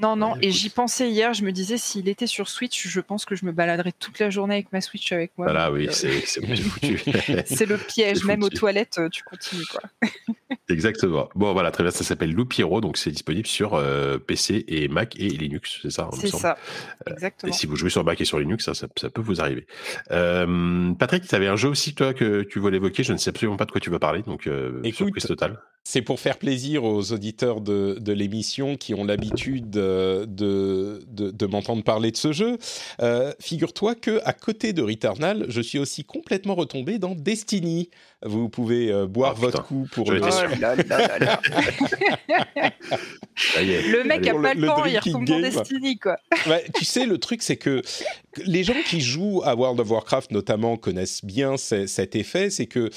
Non, non, et j'y pensais hier, je me disais, s'il était sur Switch, je pense que je me baladerais toute la journée avec ma Switch avec moi. Voilà, oui, euh... c'est foutu. c'est le piège, même aux toilettes, euh, tu continues, quoi. Exactement. Bon, voilà, très bien, ça s'appelle Lou Pierrot, donc c'est disponible sur euh, PC et Mac et Linux, c'est ça C'est ça, exactement. et si vous jouez sur Mac et sur Linux, ça, ça, ça peut vous arriver. Euh, Patrick, tu avais un jeu aussi, toi, que tu voulais évoquer, je ne sais absolument pas de quoi tu vas parler, donc Écoute, surprise totale. C'est pour faire plaisir aux auditeurs de, de l'émission qui ont l'habitude de, m'entendre parler de ce jeu. Euh, Figure-toi que à côté de Returnal, je suis aussi complètement retombé dans Destiny. Vous pouvez euh, boire oh, votre coup pour le. Le mec a pas le, le temps, il retombe game. dans Destiny quoi. Ouais, tu sais, le truc c'est que les gens qui jouent à World of Warcraft notamment connaissent bien cet effet, c'est que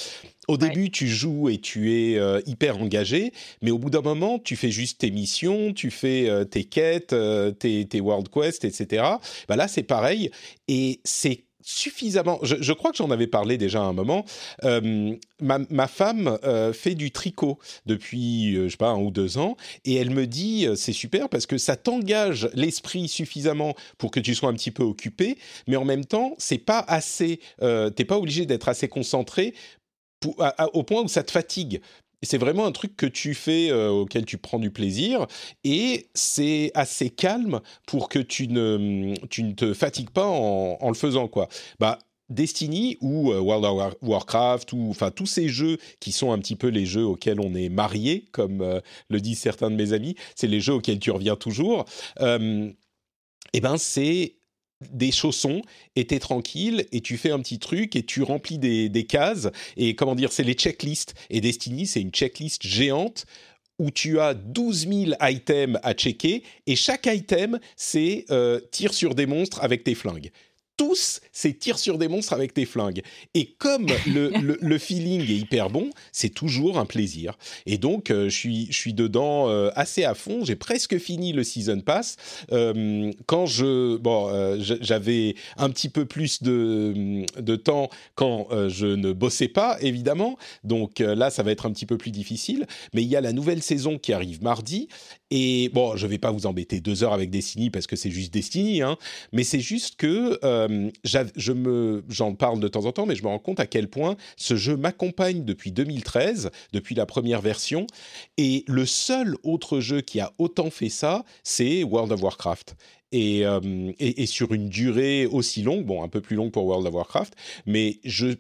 au ouais. début, tu joues et tu es euh, hyper engagé, mais au bout d'un moment, tu fais juste tes missions, tu fais euh, tes quêtes, euh, tes, tes, World Quests, etc. Bah là, c'est pareil, et c'est suffisamment. Je, crois que j'en avais parlé déjà à un moment. Euh, ma, femme euh, fait du tricot depuis, je sais pas, un ou deux ans, et elle me dit c'est super parce que ça t'engage l'esprit suffisamment pour que tu sois un petit peu occupé, mais en même temps, c'est pas assez. T'es pas obligé d'être assez concentré au point où ça te fatigue c'est vraiment un truc que tu fais, euh, auquel tu prends du plaisir, et c'est assez calme pour que tu ne, tu ne te fatigues pas en, le faisant, quoi. Bah, Destiny ou euh, World of Warcraft ou enfin tous ces jeux qui sont un petit peu les jeux auxquels on est marié, comme euh, le disent certains de mes amis, c'est les jeux auxquels tu reviens toujours. eh ben c'est des chaussons et t'es tranquille et tu fais un petit truc et tu remplis des, cases. Et comment dire c'est les checklists. Et Destiny c'est une checklist géante où tu as 12 000 items à checker. Et chaque item c'est euh, tir sur des monstres avec tes flingues tous ces tirs sur des monstres avec tes flingues. Et comme le, feeling est hyper bon, c'est toujours un plaisir. Et donc, euh, je, suis, je suis dedans euh, assez à fond. J'ai presque fini le Season Pass. Euh, quand je... Bon, j'avais un petit peu plus de, de temps quand je ne bossais pas, évidemment. Donc là, ça va être un petit peu plus difficile. Mais il y a la nouvelle saison qui arrive mardi. Et bon, je ne vais pas vous embêter deux heures avec Destiny parce que c'est juste Destiny. Hein, mais c'est juste que euh, je me, j'en parle de temps en temps, mais je me rends compte à quel point ce jeu m'accompagne depuis 2013, depuis la première version. Et le seul autre jeu qui a autant fait ça, c'est World of Warcraft. Et, euh, et, et, sur une durée aussi longue, bon, un peu plus longue pour World of Warcraft, mais je,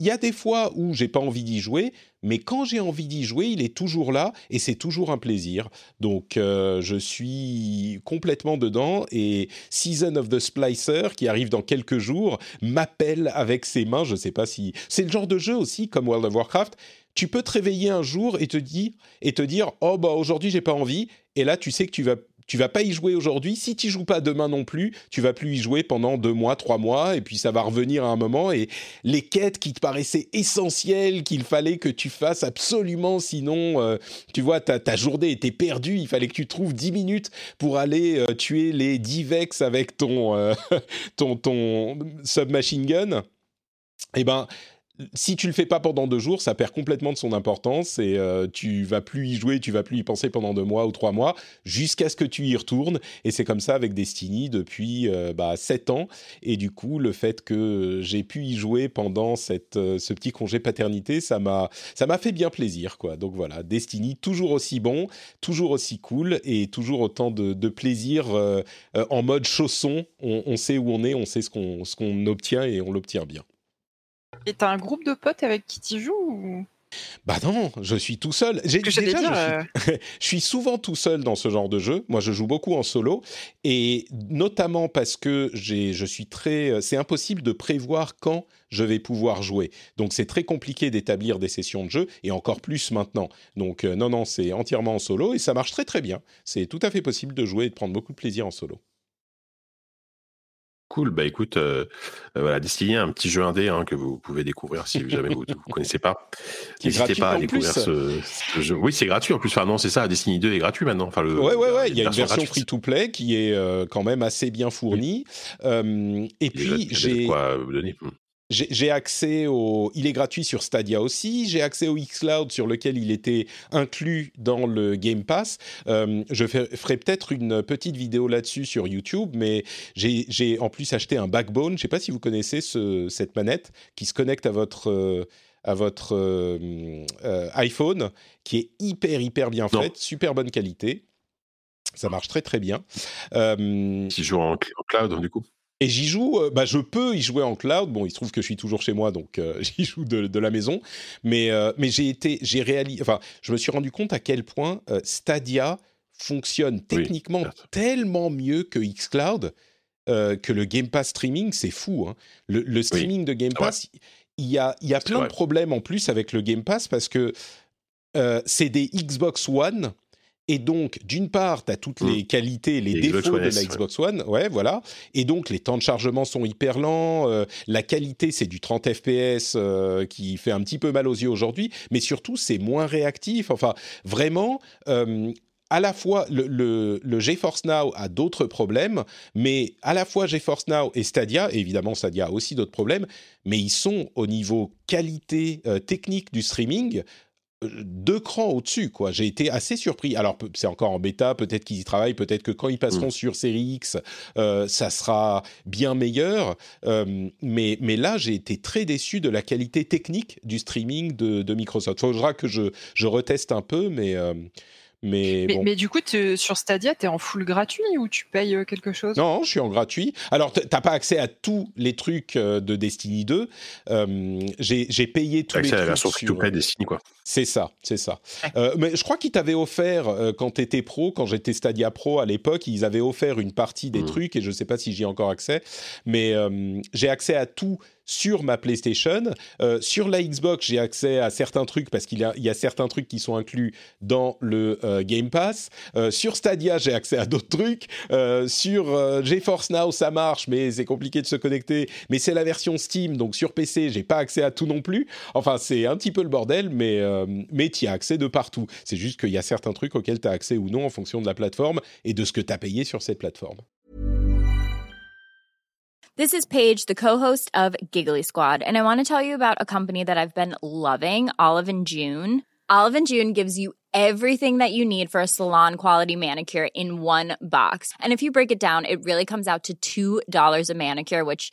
il y a des fois où j'ai pas envie d'y jouer, mais quand j'ai envie d'y jouer, il est toujours là et c'est toujours un plaisir. Donc euh, je suis complètement dedans et Season of the Splicer qui arrive dans quelques jours m'appelle avec ses mains. Je sais pas si c'est le genre de jeu aussi comme World of Warcraft. Tu peux te réveiller un jour et te dire et te dire oh bah aujourd'hui j'ai pas envie et là tu sais que tu vas tu vas pas y jouer aujourd'hui. Si tu joues pas demain non plus, tu vas plus y jouer pendant deux mois, trois mois, et puis ça va revenir à un moment. Et les quêtes qui te paraissaient essentielles, qu'il fallait que tu fasses absolument, sinon, euh, tu vois, ta, journée était perdue. Il fallait que tu trouves dix minutes pour aller euh, tuer les Divex avec ton, euh, ton, ton submachine gun. Eh ben, si tu le fais pas pendant deux jours, ça perd complètement de son importance et euh, tu vas plus y jouer, tu vas plus y penser pendant deux mois ou trois mois jusqu'à ce que tu y retournes. Et c'est comme ça avec Destiny depuis euh, bah, sept ans. Et du coup, le fait que j'ai pu y jouer pendant cette, euh, ce petit congé paternité, ça m'a ça m'a fait bien plaisir, quoi. Donc voilà, Destiny toujours aussi bon, toujours aussi cool et toujours autant de, plaisir en mode chausson. On, on, sait où on est, on sait ce qu'on ce qu'on obtient et on l'obtient bien. Et t'as un groupe de potes avec qui tu joues ou... Bah non, je suis tout seul. J'ai, déjà, euh, je, suis, souvent tout seul dans ce genre de jeu. Moi, je joue beaucoup en solo, et notamment parce que je suis très. Euh, c'est impossible de prévoir quand je vais pouvoir jouer. Donc, c'est très compliqué d'établir des sessions de jeu, et encore plus maintenant. Donc, euh, non, non, c'est entièrement en solo, et ça marche très très bien. C'est tout à fait possible de jouer et de prendre beaucoup de plaisir en solo. Cool, bah écoute, euh, euh, voilà, Destiny, un petit jeu indé hein, que vous pouvez découvrir si jamais vous ne connaissez pas. N'hésitez pas à découvrir ce, jeu. Oui, c'est gratuit en plus. Enfin non, c'est ça, Destiny 2 est gratuit maintenant. Enfin, le, ouais, ouais, ouais, il y a une version free-to-play qui est euh, quand même assez bien fournie. et puis, j'ai... j'ai accès au. Il est gratuit sur Stadia aussi. J'ai accès au xCloud sur lequel il était inclus dans le Game Pass. Euh, je ferai peut-être une petite vidéo là-dessus sur YouTube, mais j'ai en plus acheté un Backbone. Je ne sais pas si vous connaissez ce, cette manette qui se connecte à votre. Euh, à votre euh, iPhone, qui est hyper hyper bien faite, super bonne qualité. Ça marche très très bien. qui joue en, en cloud du coup? Et j'y joue, euh, bah, je peux y jouer en cloud. Bon, il se trouve que je suis toujours chez moi, donc euh, j'y joue de, la maison. Mais, euh, mais j'ai été, j'ai réalisé, enfin, je me suis rendu compte à quel point Stadia fonctionne techniquement tellement mieux que xCloud que le Game Pass streaming, c'est fou. Hein. Le, streaming de Game Pass, il y a, y a plein de problèmes en plus avec le Game Pass parce que c'est des Xbox One et donc, d'une part, tu as toutes les mmh. qualités, les, défauts de la Xbox One, ouais, voilà. Et donc, les temps de chargement sont hyper lents. Euh, la qualité, c'est du 30 FPS euh, qui fait un petit peu mal aux yeux aujourd'hui. Mais surtout, c'est moins réactif. Enfin, vraiment, euh, à la fois le, le, le, GeForce Now a d'autres problèmes, mais à la fois GeForce Now et Stadia, et évidemment Stadia a aussi d'autres problèmes, mais ils sont au niveau qualité technique du streaming deux crans au-dessus, quoi. J'ai été assez surpris. Alors, c'est encore en bêta, peut-être qu'ils y travaillent, peut-être que quand ils passeront mm. sur Série X, euh, ça sera bien meilleur. Euh, mais, mais là, j'ai été très déçu de la qualité technique du streaming de, de Microsoft. Il faudra que je, je reteste un peu, mais euh, mais, mais, du coup, sur Stadia, tu es en full gratuit ou tu payes euh, quelque chose? Non, je suis en gratuit. Alors, tu n'as pas accès à tous les trucs euh, de Destiny 2. Euh, j'ai payé tous les trucs. C'est la version free-to-play Destiny, quoi. C'est ça, c'est ça. mais je crois qu'ils t'avaient offert, quand tu étais pro, quand j'étais Stadia Pro à l'époque, ils avaient offert une partie des hmm. trucs et je ne sais pas si j'y ai encore accès. Mais j'ai accès à tout sur ma PlayStation. Euh, sur la Xbox, j'ai accès à certains trucs parce qu'il y, a certains trucs qui sont inclus dans le euh, Game Pass. Euh, sur Stadia, j'ai accès à d'autres trucs. sur GeForce Now, ça marche, mais c'est compliqué de se connecter. Mais c'est la version Steam, donc sur PC, j'ai pas accès à tout non plus. Enfin, c'est un petit peu le bordel, mais, mais tu as accès de partout. C'est juste qu'il y a certains trucs auxquels tu as accès ou non en fonction de la plateforme et de ce que tu as payé sur cette plateforme. This is Paige, the co-host of Giggly Squad, and I want to tell you about a company that I've been loving, Olive and June. Olive and June gives you everything that you need for a salon quality manicure in one box. And if you break it down, it really comes out to $2 a manicure, which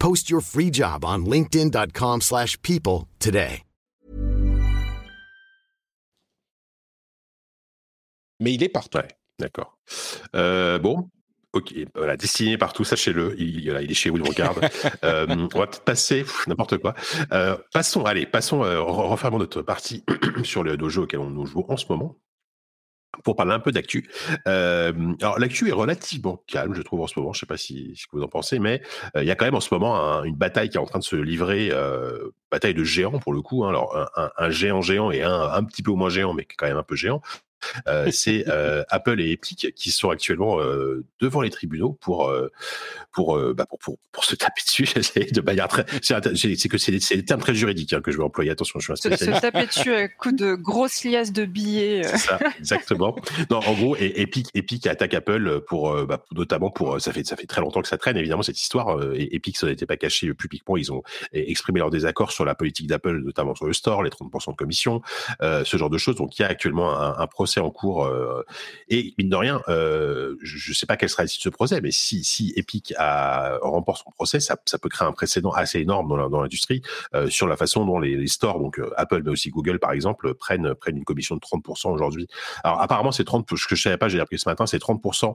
Post your free job on linkedin.com slash people today. Mais il est partout. Ouais, d'accord. Euh, bon, Ok, voilà, destiné partout, sachez-le, il, il, est chez vous, il regarde. euh, on va peut-être passer, n'importe quoi. Euh, passons, allez, passons, euh, refermons notre partie sur le dojo auquel on nous joue en ce moment pour parler un peu d'actu. Euh, alors l'actu est relativement calme, je trouve en ce moment. Je sais pas si, ce que vous en pensez, mais euh, il y a quand même en ce moment un, une bataille qui est en train de se livrer, euh, bataille de géants pour le coup. Hein. alors un, géant géant et un un petit peu moins géant, mais quand même un peu géant. Euh, c'est euh, Apple et Epic qui sont actuellement euh, devant les tribunaux pour pour, bah pour, pour, pour se taper dessus. De manière très c'est que c'est des termes très juridiques hein, que je vais employer. Attention je suis un spécialiste se, taper dessus à coup de grosses liasses de billets ça exactement. Non en gros et Epic Epic attaque Apple pour bah, notamment pour ça fait ça fait très longtemps que ça traîne évidemment cette histoire et Epic ça n'était pas caché publiquement. Ils ont exprimé leur désaccord sur la politique d'Apple notamment sur le store les 30% de commission ce genre de choses. Donc il y a actuellement un, un procès en cours. Euh, et mine de rien, euh, je ne sais pas quel sera l'issue de ce procès, mais si, si Epic a, remporte son procès, ça, ça, peut créer un précédent assez énorme dans l'industrie euh, sur la façon dont les, les stores, donc Apple mais aussi Google par exemple, prennent, prennent une commission de 30% aujourd'hui. Alors apparemment c'est 30, ce que je savais pas, j'ai appris ce matin, c'est 30%,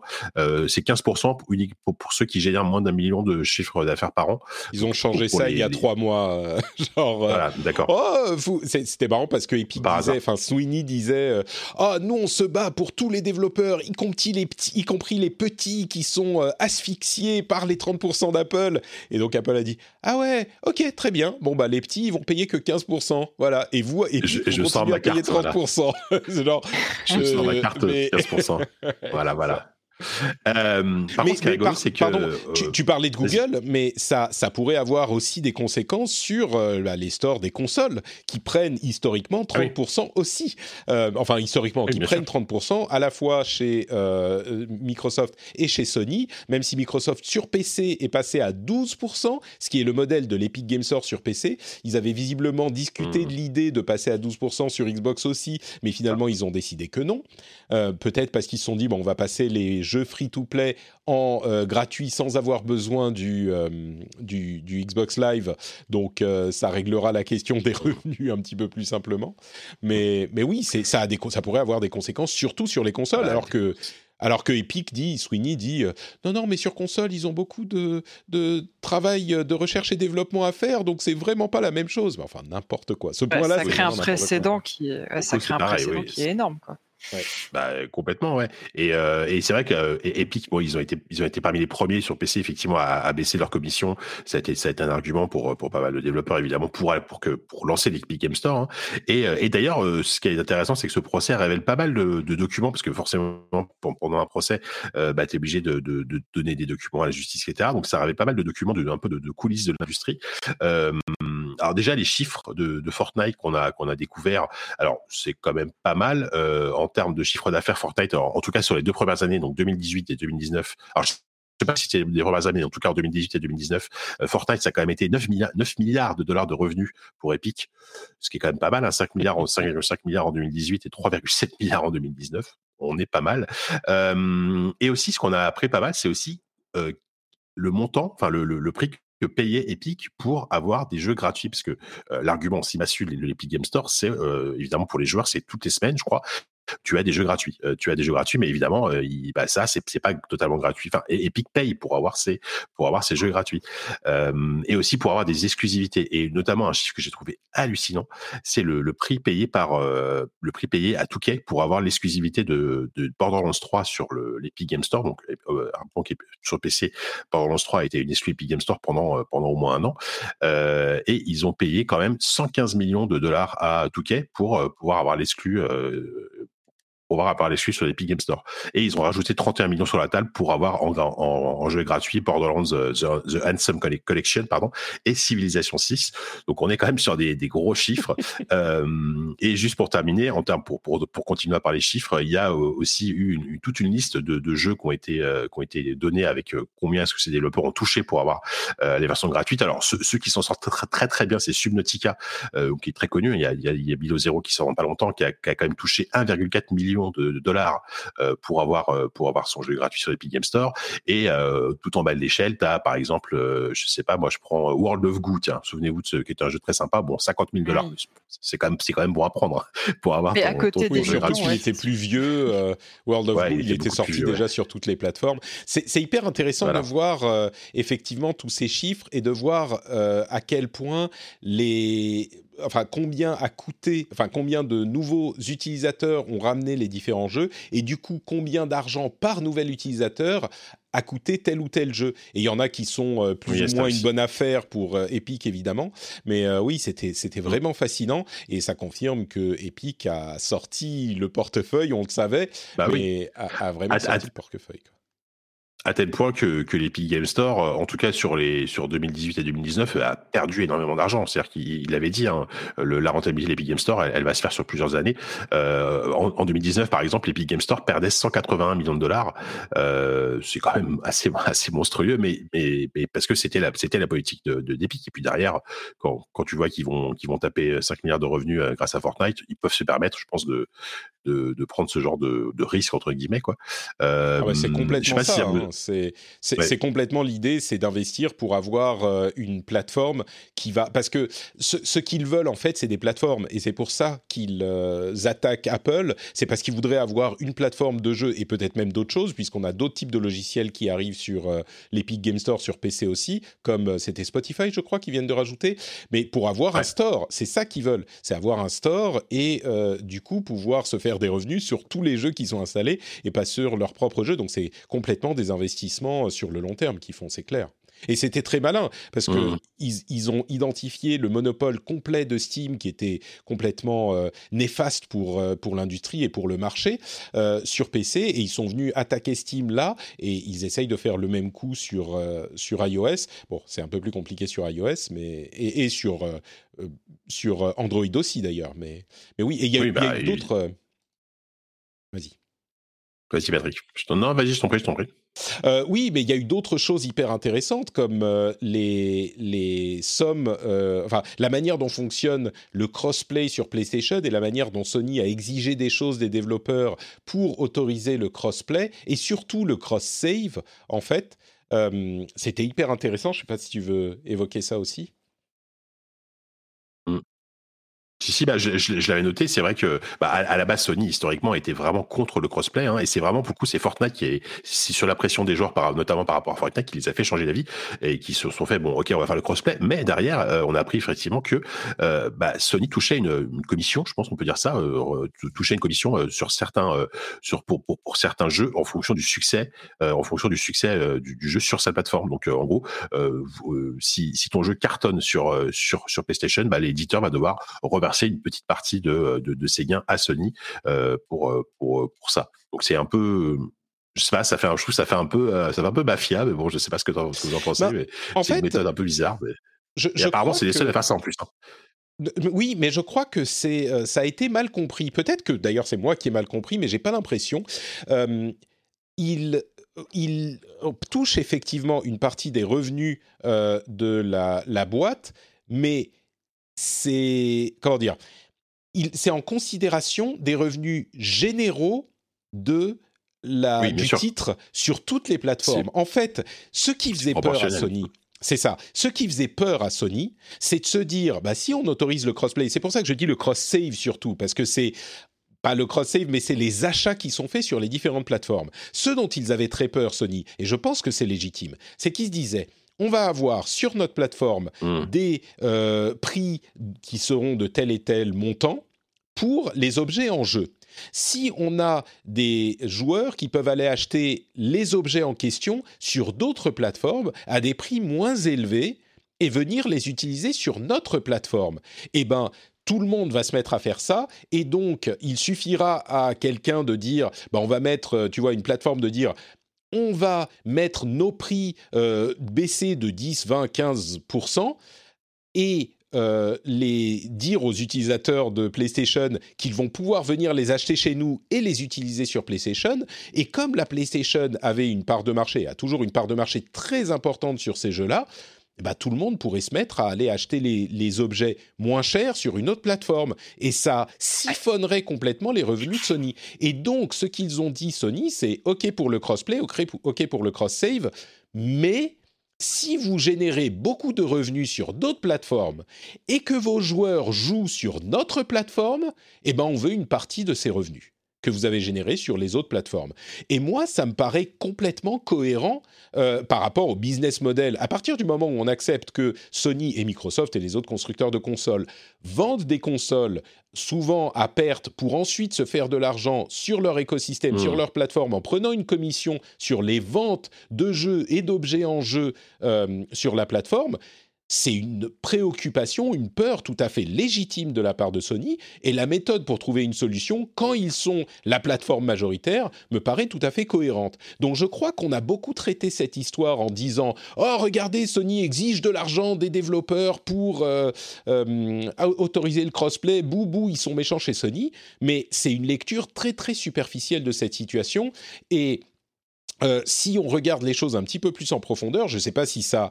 c'est 15% unique pour, pour, ceux qui génèrent moins d'un million de chiffres d'affaires par an. Ils ont changé ça il y a trois mois, genre. Voilà, d'accord. Oh, c'était marrant parce que Epic disait, enfin Sweeney disait, oh nous on se bat pour tous les développeurs, y compris les petits, y compris les petits qui sont euh, asphyxiés par les 30% d'Apple. Et donc Apple a dit ah ouais, ok, très bien. Bon bah les petits ils vont payer que 15%, voilà. Et vous, et je, je sors ma payer carte, 30%. Genre, je, je sors ma carte 15%. voilà, voilà. Euh, par contre, ce qui est rigolo, c'est que pardon, tu, tu, parlais de Google, mais ça, ça pourrait avoir aussi des conséquences sur euh, bah, les stores des consoles qui prennent historiquement 30% ah oui. aussi. Euh, enfin, historiquement, oui, qui prennent sûr. 30% à la fois chez Microsoft et chez Sony, même si Microsoft sur PC est passé à 12%, ce qui est le modèle de l'Epic Game Store sur PC. Ils avaient visiblement discuté mmh. de l'idée de passer à 12% sur Xbox aussi, mais finalement, ah. ils ont décidé que non. Peut-être parce qu'ils se sont dit, bon, on va passer les jeux free-to-play en gratuit sans avoir besoin du, du, du, Xbox Live. Donc ça réglera la question des revenus un petit peu plus simplement. Mais, mais oui, ça, a des, ça pourrait avoir des conséquences, surtout sur les consoles, alors que alors que Epic dit, Sweeney dit, euh, non, non, mais sur console, ils ont beaucoup de, de, travail de recherche et développement à faire, donc c'est vraiment pas la même chose. enfin, n'importe quoi. Ce point-là, ça crée un précédent qui, ça crée un précédent qui est énorme, quoi. Bah, complètement, ouais. Et, euh, et c'est vrai que euh, Epic, bon, ils ont été, ils ont été parmi les premiers sur PC effectivement à, à, baisser leur commission. Ça a été, un argument pour pour pas mal de développeurs évidemment pour pour que pour lancer l'Epic Game Store. Hein. Et, euh, et d'ailleurs, ce qui est intéressant, c'est que ce procès révèle pas mal de, documents parce que forcément pendant un procès, euh, bah, t'es obligé de, donner des documents à la justice, etc. Donc ça révèle pas mal de documents, de, un peu de, coulisses de l'industrie. Alors déjà les chiffres de, Fortnite qu'on a qu'on a découvert, alors c'est quand même pas mal euh, en termes de chiffre d'affaires Fortnite. en tout cas sur les deux premières années, donc 2018 et 2019. Alors je sais pas si c'était les premières années, en tout cas en 2018 et 2019, euh, Fortnite ça a quand même été 9 milliards, 9 milliards de dollars de revenus pour Epic, ce qui est quand même pas mal, hein, 5 milliards, 5,5 milliards en 2018 et 3,7 milliards en 2019. On est pas mal. Euh, et aussi ce qu'on a appris pas mal, c'est aussi le montant, enfin le, le prix payait Epic pour avoir des jeux gratuits, parce que euh, l'argument si massue l'Epic Game Store, c'est euh, évidemment pour les joueurs, c'est toutes les semaines, je crois, tu as des jeux gratuits. Euh, tu as des jeux gratuits, mais évidemment, euh, bah, ça, c'est, pas totalement gratuit. Enfin, Epic paye pour avoir ces, pour avoir ces jeux gratuits. Euh, et aussi pour avoir des exclusivités. Et notamment, un chiffre que j'ai trouvé hallucinant, c'est le, le prix payé par, euh, le prix payé à Touquet pour avoir l'exclusivité de, de Borderlands 3 sur le, l'Epic Game Store. Donc, euh, donc, sur PC, Borderlands 3 a été une exclu Epic Game Store pendant, pendant au moins un an. et ils ont payé quand même 115 millions de dollars à Touquet pour pouvoir avoir l'exclu on va parler suite sur l'Epic Game Store. Et ils ont rajouté 31 millions sur la table pour avoir en, en, en jeu gratuit Borderlands the, the, Handsome Collection pardon, et Civilization 6. Donc on est quand même sur des, des gros chiffres. euh, et juste pour terminer, en termes pour, pour, pour continuer à parler chiffres, il y a euh, aussi eu une, toute une liste de, de jeux qui ont été euh, qui ont été donnés avec euh, combien est-ce que ces développeurs ont touché pour avoir les versions gratuites. Alors ceux, ceux qui s'en sortent très, très très bien, c'est Subnautica, qui est très connu. Il y a, il y a, il y a Bilo Zero qui sort pas longtemps, qui a, qui a quand même touché 1,4 million de, dollars euh, pour avoir euh, pour avoir son jeu gratuit sur Epic Game Store. Et euh, tout en bas de l'échelle, tu as par exemple, je sais pas, moi je prends World of Goo, tiens, souvenez-vous de ce qui est un jeu très sympa. Bon, 50 000 dollars, c'est quand même c'est quand même bon à prendre hein, pour avoir. Mais à côté des jeux il était plus vieux. World of Goo, il, était, sorti déjà sur toutes les plateformes. C'est hyper intéressant de voir effectivement tous ces chiffres et de voir à quel point les enfin combien a coûté, enfin combien de nouveaux utilisateurs ont ramené les différents jeux et du coup combien d'argent par nouvel utilisateur a coûté tel ou tel jeu. Et il y en a qui sont euh, plus ou moins une bonne affaire pour euh, Epic évidemment, mais euh, oui c'était c'était mm. vraiment fascinant et ça confirme que Epic a sorti le portefeuille, on le savait, bah mais a, vraiment sorti le portefeuille à tel point que, que l'Epic Game Store, euh, en tout cas sur les sur 2018 et 2019, a perdu énormément d'argent. C'est-à-dire qu'il avait dit, hein, le, la rentabilité de l'Epic Game Store, elle, va se faire sur plusieurs années. Euh, en, en, 2019, par exemple, l'Epic Game Store perdait 181 millions de dollars. Euh, c'est quand même assez assez monstrueux, mais mais, mais parce que c'était la c'était la politique de, de d'Epic. Et puis derrière, quand quand tu vois qu'ils vont qu'ils vont taper 5 milliards de revenus euh, grâce à Fortnite, ils peuvent se permettre, je pense, de de, de prendre ce genre de, de risque entre guillemets quoi. Euh, ah ouais, c'est complètement ça. Hein. C'est complètement l'idée, c'est d'investir pour avoir euh, une plateforme qui va parce que ce, ce qu'ils veulent en fait, c'est des plateformes et c'est pour ça qu'ils euh, attaquent Apple. C'est parce qu'ils voudraient avoir une plateforme de jeu et peut-être même d'autres choses puisqu'on a d'autres types de logiciels qui arrivent sur euh, l'Epic Game Store sur PC aussi, comme c'était Spotify, je crois, qui viennent de rajouter. Mais pour avoir un store, c'est ça qu'ils veulent, c'est avoir un store et du coup pouvoir se faire des revenus sur tous les jeux qui sont installés et pas sur leurs propres jeux. Donc c'est complètement des investissements sur le long terme qui font, c'est clair. Et c'était très malin parce que mmh. ils, ont identifié le monopole complet de Steam qui était complètement euh, néfaste pour euh, pour l'industrie et pour le marché euh, sur PC et ils sont venus attaquer Steam là et ils essayent de faire le même coup sur sur iOS. Bon, c'est un peu plus compliqué sur iOS, mais et, sur sur Android aussi d'ailleurs. Mais mais oui, et il y a, bah, d'autres. Vas-y. Vas-y, Patrick. Non, vas-y, je t'en prie, je t'en prie. Euh, oui, mais il y a eu d'autres choses hyper intéressantes comme euh, les, les sommes, euh, enfin la manière dont fonctionne le crossplay sur PlayStation et la manière dont Sony a exigé des choses des développeurs pour autoriser le crossplay et surtout le cross-save en fait. C'était hyper intéressant. Je ne sais pas si tu veux évoquer ça aussi. Si, si, bah, je, je, l'avais noté. C'est vrai que bah, à, la base, Sony historiquement était vraiment contre le crossplay, hein, et c'est vraiment beaucoup c'est Fortnite qui est sur la pression des joueurs, par, notamment par rapport à Fortnite, qui les a fait changer d'avis et qui se sont fait bon, ok, on va faire le crossplay, mais derrière, euh, on a appris effectivement que euh, bah, Sony touchait une, une, commission, je pense qu'on peut dire ça, euh, touchait une commission euh, sur certains euh, sur pour, pour, pour, certains jeux en fonction du succès, en fonction du succès du, du, jeu sur sa plateforme. Donc en gros, si, si ton jeu cartonne sur sur sur PlayStation, bah, l'éditeur va devoir une petite partie de, de, de ses gains à Sony euh, pour, pour, pour ça. Donc c'est un peu je sais pas, ça fait un, chou ça fait un peu, ça fait un peu mafia, mais bon, je sais pas ce que, ce que vous en pensez, bah, mais c'est une méthode un peu bizarre. Mais... Je, je apparemment, c'est les seuls à faire ça en plus. Hein. Oui, mais je crois que c'est, ça a été mal compris. Peut-être que d'ailleurs c'est moi qui ai mal compris, mais j'ai pas l'impression. Euh, il, il touche effectivement une partie des revenus euh, de la, la boîte, mais c'est comment dire C'est en considération des revenus généraux de la, du titre sur toutes les plateformes. En fait, ce qui faisait peur à Sony, c'est ça. Ce qui faisait peur à Sony, c'est de se dire, bah, si on autorise le crossplay, c'est pour ça que je dis le cross-save surtout, parce que c'est pas le cross-save, mais c'est les achats qui sont faits sur les différentes plateformes. Ce dont ils avaient très peur, Sony, et je pense que c'est légitime, c'est qu'ils se disaient, on va avoir sur notre plateforme mmh. des euh, prix qui seront de tel et tel montant pour les objets en jeu. Si on a des joueurs qui peuvent aller acheter les objets en question sur d'autres plateformes à des prix moins élevés et venir les utiliser sur notre plateforme, eh ben tout le monde va se mettre à faire ça et donc il suffira à quelqu'un de dire bah on va mettre tu vois une plateforme de dire on va mettre nos prix euh, baisser de 10, 20, 15% et euh, les dire aux utilisateurs de PlayStation qu'ils vont pouvoir venir les acheter chez nous et les utiliser sur PlayStation. Et comme la PlayStation avait une part de marché, a toujours une part de marché très importante sur ces jeux-là, bah, tout le monde pourrait se mettre à aller acheter les, les, objets moins chers sur une autre plateforme. Et ça siphonnerait complètement les revenus de Sony. Et donc, ce qu'ils ont dit, Sony, c'est OK pour le crossplay, OK pour le cross-save, mais si vous générez beaucoup de revenus sur d'autres plateformes et que vos joueurs jouent sur notre plateforme, eh ben on veut une partie de ces revenus que vous avez généré sur les autres plateformes. Et moi, ça me paraît complètement cohérent euh, par rapport au business model. À partir du moment où on accepte que Sony et Microsoft et les autres constructeurs de consoles vendent des consoles souvent à perte pour ensuite se faire de l'argent sur leur écosystème, sur mmh. leur plateforme, en prenant une commission sur les ventes de jeux et d'objets en jeu euh, sur la plateforme, c'est une préoccupation, une peur tout à fait légitime de la part de Sony, et la méthode pour trouver une solution, quand ils sont la plateforme majoritaire, me paraît tout à fait cohérente. Donc je crois qu'on a beaucoup traité cette histoire en disant ⁇ Oh, regardez, Sony exige de l'argent des développeurs pour euh, euh, autoriser le crossplay, bou bou, ils sont méchants chez Sony ⁇ mais c'est une lecture très très superficielle de cette situation, et... Euh, si on regarde les choses un petit peu plus en profondeur, je ne sais pas si ça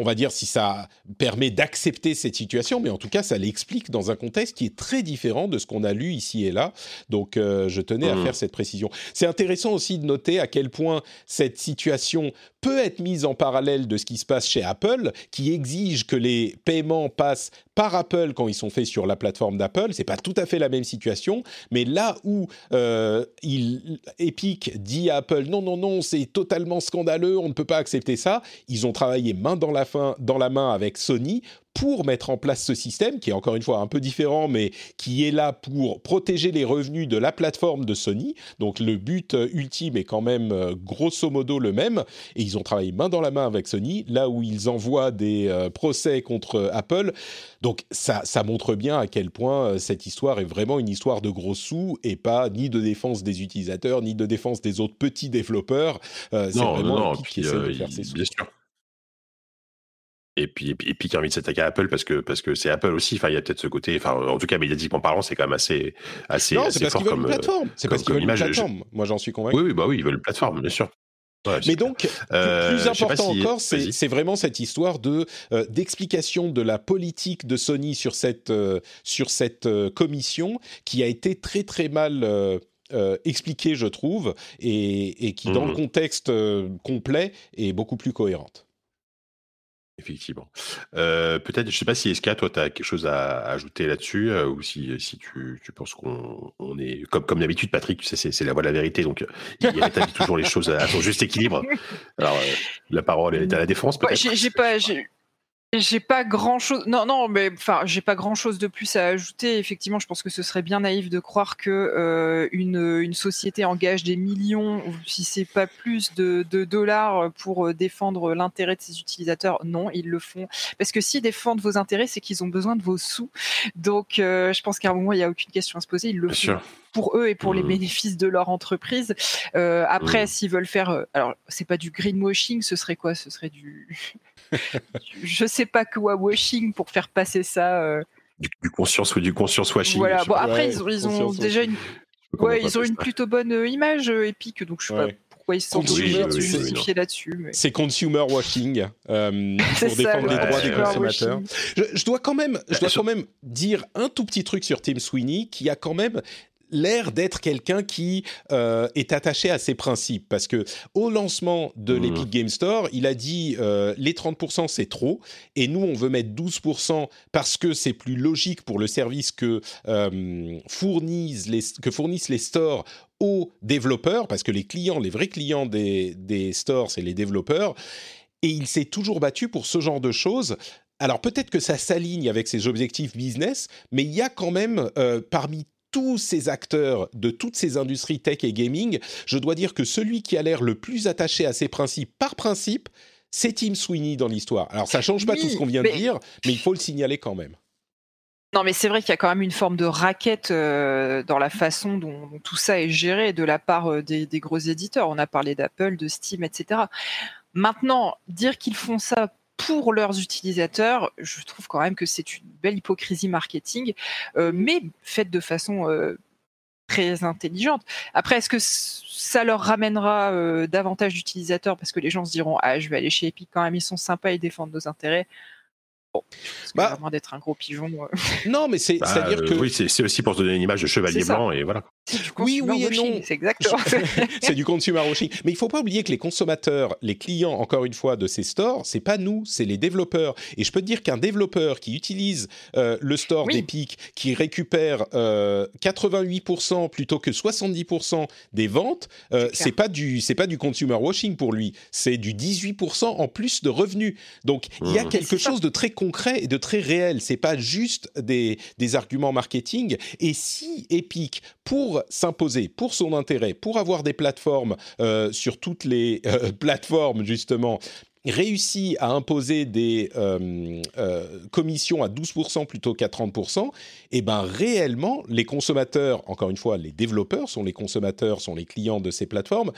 on va dire si ça permet d'accepter cette situation, mais en tout cas, ça l'explique dans un contexte qui est très différent de ce qu'on a lu ici et là. Donc, euh, je tenais à mmh. faire cette précision. C'est intéressant aussi de noter à quel point cette situation peut être mise en parallèle de ce qui se passe chez Apple, qui exige que les paiements passent par Apple quand ils sont faits sur la plateforme d'Apple. C'est pas tout à fait la même situation, mais là où euh, Epic dit à Apple non non non c'est totalement scandaleux, on ne peut pas accepter ça. Ils ont travaillé main dans la, dans la main avec Sony pour mettre en place ce système, qui est encore une fois un peu différent, mais qui est là pour protéger les revenus de la plateforme de Sony. Donc le but euh, ultime est quand même euh, grosso modo le même. Et ils ont travaillé main dans la main avec Sony, là où ils envoient des euh, procès contre Apple. Donc ça, ça montre bien à quel point cette histoire est vraiment une histoire de gros sous et pas ni de défense des utilisateurs, ni de défense des autres petits développeurs. c'est vraiment non, qui essaie de faire ses sous. Bien sûr et puis, et puis, qui a envie de s'attaquer à Apple parce que parce que c'est Apple aussi. Enfin, il y a peut-être ce côté. Enfin, en tout cas, médiatiquement parlant, c'est quand même assez assez. Non, c'est parce qu'ils veulent une plateforme. C'est parce qu'ils veulent une plateforme. Moi, j'en suis convaincu. Oui, oui, bah oui, ils veulent une plateforme, bien sûr. Mais donc, euh, plus important encore, c'est vraiment cette histoire de euh, d'explication de la politique de Sony sur cette euh, sur cette commission qui a été très très mal expliquée, je trouve, et, et qui, dans le mmh. contexte complet, est beaucoup plus cohérente. Effectivement. Euh, peut-être, je ne sais pas si Eska, toi, tu as quelque chose à, ajouter là-dessus, euh, ou si, si tu, tu penses qu'on on est, comme, comme d'habitude, Patrick, tu sais, c'est la voie de la vérité, donc il rétablit toujours les choses à, son juste équilibre. Alors, euh, la parole est à la défense, peut-être J'ai pas, j'ai pas grand chose. Non, non, mais enfin, j'ai pas grand chose de plus à ajouter. Effectivement, je pense que ce serait bien naïf de croire que euh, une, une, société engage des millions, si c'est pas plus, de, de, dollars pour euh, défendre l'intérêt de ses utilisateurs. Non, ils le font parce que s'ils défendent vos intérêts, c'est qu'ils ont besoin de vos sous. Donc, euh, je pense qu'à un moment, il y a aucune question à se poser. Ils le font. pour eux et pour les mmh. bénéfices de leur entreprise. Euh, après, mmh. s'ils veulent faire, euh, alors c'est pas du greenwashing, ce serait quoi? Ce serait du je sais pas quoi washing pour faire passer ça. Euh. Du, conscience ou du conscience washing. Voilà. Bon, après, ils ont, ils ont déjà une, ouais, ils ont une plutôt bonne euh, image euh, épique, donc je sais pas pourquoi ils se sont obligés de justifier là-dessus. C'est consumer washing euh, pour défendre les droits des consommateurs. Je, je, dois quand même, je dois quand même dire un tout petit truc sur Tim Sweeney qui a quand même l'air d'être quelqu'un qui euh, est attaché à ses principes parce que au lancement de mmh. l'Epic Game Store, il a dit euh, les 30% c'est trop et nous on veut mettre 12% parce que c'est plus logique pour le service que euh, fournissent les que fournissent les stores aux développeurs parce que les clients, les vrais clients des, des stores, c'est les développeurs. Et il s'est toujours battu pour ce genre de choses. Alors peut-être que ça s'aligne avec ses objectifs business, mais il y a quand même euh, parmi tous ces acteurs de toutes ces industries tech et gaming, je dois dire que celui qui a l'air le plus attaché à ses principes par principe, c'est Tim Sweeney dans l'histoire. Alors ça change pas tout ce qu'on vient de dire, mais il faut le signaler quand même. Non, mais c'est vrai qu'il y a quand même une forme de raquette euh, dans la façon dont, tout ça est géré de la part euh, des, des, gros éditeurs. On a parlé d'Apple, de Steam, etc. Maintenant, dire qu'ils font ça pour leurs utilisateurs, je trouve quand même que c'est une belle hypocrisie marketing, euh, mais faite de façon euh, très intelligente. Après, est-ce que ça leur ramènera euh, davantage d'utilisateurs? Parce que les gens se diront ah je vais aller chez Epic quand même ils sont sympas ils défendent nos intérêts Bon, bah, d'être un gros pigeon. Euh. Non, mais c'est, à dire que. Oui, c'est, aussi pour se donner une image de chevalier blanc et voilà. oui, oui et non. C'est exactement. c'est du consumer washing. Mais il faut pas oublier que les consommateurs, les clients, encore une fois, de ces stores, c'est pas nous, c'est les développeurs. Et je peux te dire qu'un développeur qui utilise euh, le store d'Epic, qui récupère 88% euh, plutôt que 70% des ventes, c'est pas du, c'est pas du consumer washing pour lui. C'est du 18% en plus de revenus. Donc il y a mmh. quelque chose de très concret et de très réel. C'est pas juste des, arguments marketing. Et si Epic, pour s'imposer, pour son intérêt, pour avoir des plateformes euh, sur toutes les euh, plateformes justement, réussit à imposer des euh, commissions à 12% plutôt qu'à 30%, et eh ben réellement, les consommateurs, encore une fois, les développeurs sont les consommateurs, sont les clients de ces plateformes,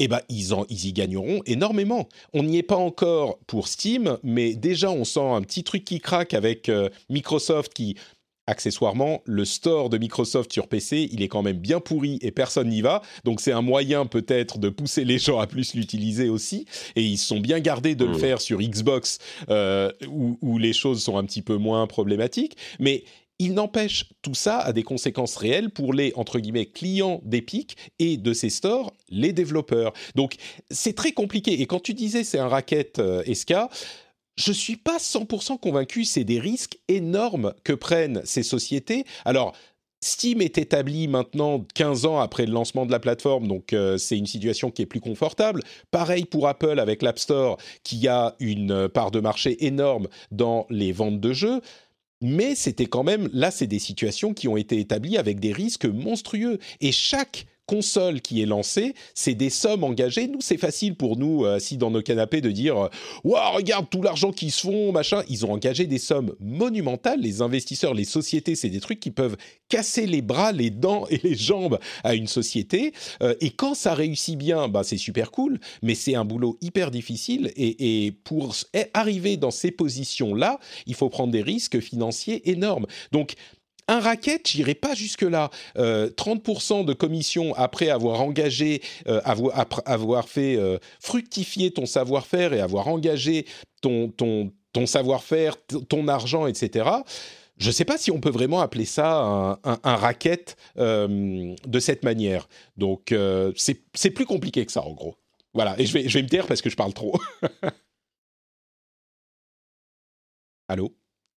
eh ben, ils, ils y gagneront énormément. On n'y est pas encore pour Steam, mais déjà on sent un petit truc qui craque avec euh, Microsoft qui, accessoirement, le store de Microsoft sur PC, il est quand même bien pourri et personne n'y va. Donc c'est un moyen peut-être de pousser les gens à plus l'utiliser aussi. Et ils se sont bien gardés de le mmh. faire sur Xbox, euh, où, où, les choses sont un petit peu moins problématiques. Mais il n'empêche, tout ça a des conséquences réelles pour les, entre guillemets, clients d'Epic et de ces stores, les développeurs. Donc, c'est très compliqué. Et quand tu disais c'est un racket euh, Esca, je suis pas 100% convaincu, c'est des risques énormes que prennent ces sociétés. Alors, Steam est établi maintenant 15 ans après le lancement de la plateforme, donc euh, c'est une situation qui est plus confortable. Pareil pour Apple avec l'App Store, qui a une part de marché énorme dans les ventes de jeux. Mais c'était quand même, là, c'est des situations qui ont été établies avec des risques monstrueux. Et chaque console qui est lancée, c'est des sommes engagées. Nous, c'est facile pour nous, euh, assis dans nos canapés, de dire Waouh, regarde tout l'argent qu'ils se font, machin. Ils ont engagé des sommes monumentales. Les investisseurs, les sociétés, c'est des trucs qui peuvent casser les bras, les dents et les jambes à une société. Euh, et quand ça réussit bien, bah, c'est super cool, mais c'est un boulot hyper difficile. Et, et pour arriver dans ces positions-là, il faut prendre des risques financiers énormes. Donc, un racket, j'irai pas jusque-là. 30% de commission après avoir engagé, avoir, avoir, fait fructifier ton savoir-faire et avoir engagé ton, savoir-faire, ton argent, etc. Je ne sais pas si on peut vraiment appeler ça un, un, racket de cette manière. Donc, c'est plus compliqué que ça, en gros. Voilà, et je vais, je vais me taire parce que je parle trop. Allô?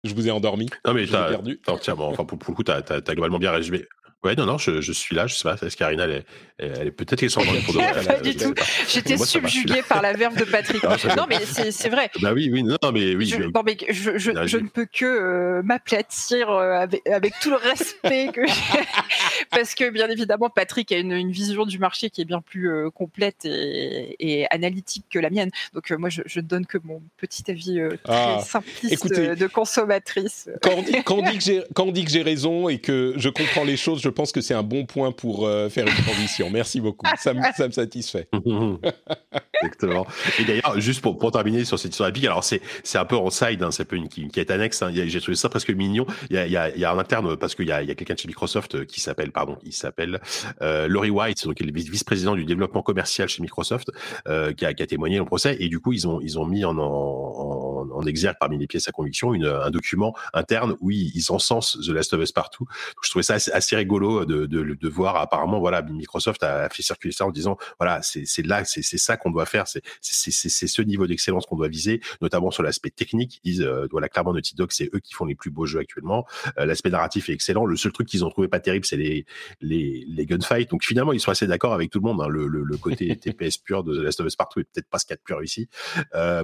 Je vous ai endormi Non, mais t'as perdu. Tiens, bon, enfin, pour, pour, le coup, tu as, globalement bien résumé. Ouais, non, non, je, je, suis là. Je sais pas, est-ce qu'Arina, elle, elle, est peut-être qu'elle s'endort pour de. Pas du tout. J'étais subjugué par la verve de Patrick. non, mais c'est vrai. Bah oui, oui, non, mais oui. Je, bon, mais je, je, je, ne peux que euh, m'aplatir euh, avec, avec, tout le respect que j'ai. Parce que, bien évidemment, Patrick a une, une, vision du marché qui est bien plus euh, complète et, et, analytique que la mienne. Donc, moi, je, ne donne que mon petit avis très ah, simpliste écoutez, de consommatrice. Quand on dit, quand on dit que j'ai raison et que je comprends les choses, je pense que c'est un bon point pour euh, faire une transition. Merci beaucoup. Ça me satisfait. Exactement. Et d'ailleurs, juste pour, pour terminer sur cette histoire alors c'est un peu en side, hein, c'est un peu une, une quête annexe. Hein. J'ai trouvé ça presque mignon. Il y a, il y a, y a un interne parce qu'il y a, il y a quelqu'un chez Microsoft euh, qui s'appelle, pardon, il s'appelle euh, Laurie White, donc il est vice-président du développement commercial chez Microsoft, euh, qui, a, qui a témoigné le procès. Et du coup, ils ont ils ont mis en, en, en exergue parmi les pièces à conviction une, un document interne où ils, ils encensent The Last of Us partout. Je trouvais ça assez, assez rigolo de, de, de, voir apparemment voilà Microsoft a fait circuler ça en disant voilà c'est là c'est ça qu'on doit faire c'est c'est ce niveau d'excellence qu'on doit viser notamment sur l'aspect technique ils disent euh, voilà clairement Naughty Dog c'est eux qui font les plus beaux jeux actuellement euh, l'aspect narratif est excellent le seul truc qu'ils ont trouvé pas terrible c'est les, les les gunfights donc finalement ils sont assez d'accord avec tout le monde hein. le, le, le, côté TPS pur de The Last of Us Part est peut-être pas ce qu'il y a de plus réussi euh,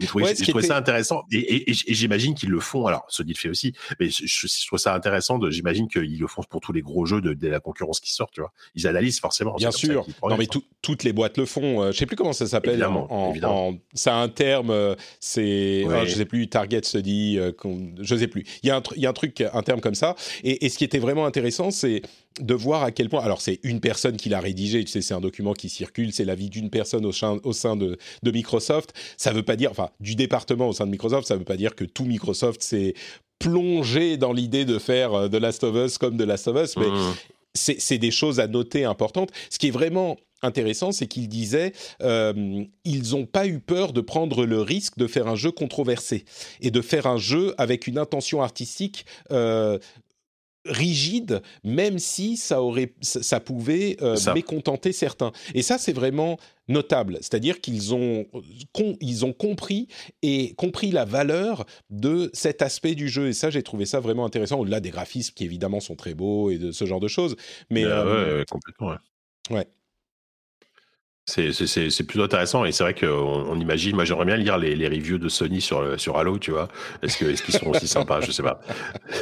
je trouvais ça intéressant et, et, et, j'imagine qu'ils le font alors ce dit le fait aussi mais je, je, trouve ça intéressant j'imagine qu'ils le font pour tous les gros jeux de, de la concurrence qui sort, tu vois. Ils analysent forcément. Bien sûr. Non, mais toutes les boîtes le font. Euh, je sais plus comment ça s'appelle. En, ça a un terme. Euh, c'est, je sais plus. Target se dit. Euh, je sais plus. Il y a un, il y a un truc, un terme comme ça. Et, ce qui était vraiment intéressant, c'est de voir à quel point. Alors, c'est une personne qui l'a rédigé. Tu sais, c'est un document qui circule. C'est l'avis d'une personne au sein, au sein de, de Microsoft. Ça veut pas dire, enfin, du département au sein de Microsoft. Ça veut pas dire que tout Microsoft c'est plongé dans l'idée de faire The Last of Us comme The Last of Us, mais mmh c'est des choses à noter importantes. Ce qui est vraiment intéressant, c'est qu'il disait euh, ils n'ont pas eu peur de prendre le risque de faire un jeu controversé et de faire un jeu avec une intention artistique euh, rigide, même si ça aurait, ça, pouvait euh, mécontenter certains. Et ça, c'est vraiment notable. C'est-à-dire qu'ils ont, ils ont compris et compris la valeur de cet aspect du jeu. Et ça, j'ai trouvé ça vraiment intéressant, au-delà des graphismes qui évidemment sont très beaux et de ce genre de choses. Mais, bah euh, complètement. Ouais. ouais. C'est plutôt intéressant et c'est vrai qu'on on imagine. Moi, j'aimerais bien lire les, les, reviews de Sony sur sur Halo, tu vois. Est-ce que est-ce qu'ils sont aussi sympas? Je sais pas.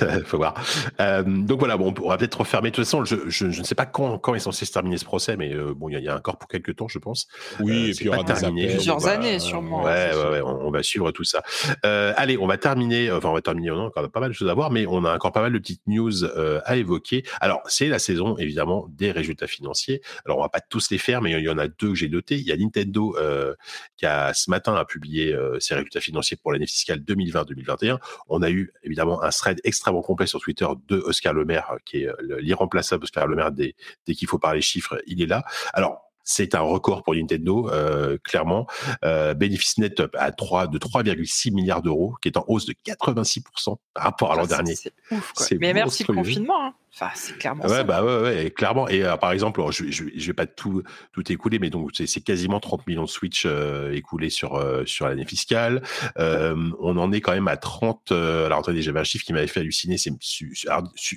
Faut voir. Euh, donc voilà, bon, on va peut-être refermer. De toute façon, je, je, je, ne sais pas quand quand est censé se terminer ce procès, mais euh, bon, il y, a encore pour quelques temps, je pense. Oui, euh, et puis il y aura terminé. plusieurs années sûrement. Ouais, ouais, ouais on, va suivre tout ça. Euh, allez, on va terminer. Enfin, on va terminer. On a encore pas mal de choses à voir, mais on a encore pas mal de petites news euh, à évoquer. Alors, c'est la saison évidemment des résultats financiers. Alors, on va pas tous les faire, mais il y en a deux j'ai notés. Il y a Nintendo euh, qui a ce matin a publié euh, ses résultats financiers pour l'année fiscale 2020-2021. On a eu évidemment un thread extrêmement complet sur Twitter de Oscar Lemaire, qui est euh, l'irremplaçable Oscar Lemaire dès, dès qu'il faut parler chiffres, il est là. Alors c'est un record pour Nintendo, euh, clairement. Euh, bénéfice net à 3, de 3,6 milliards d'euros, qui est en hausse de 86% par rapport à l'an dernier. C'est ouf, quoi. Mais merci le confinement. Hein. Enfin, c'est clairement ouais, ça. Bah ouais, ouais, clairement. Et euh, par exemple, je, je, je, vais pas tout tout écouler, mais donc c'est quasiment 30 millions de Switch euh, écoulés sur euh, sur l'année fiscale. Euh, on en est quand même à 30. alors attendez, j'avais un chiffre qui m'avait fait halluciner. C'est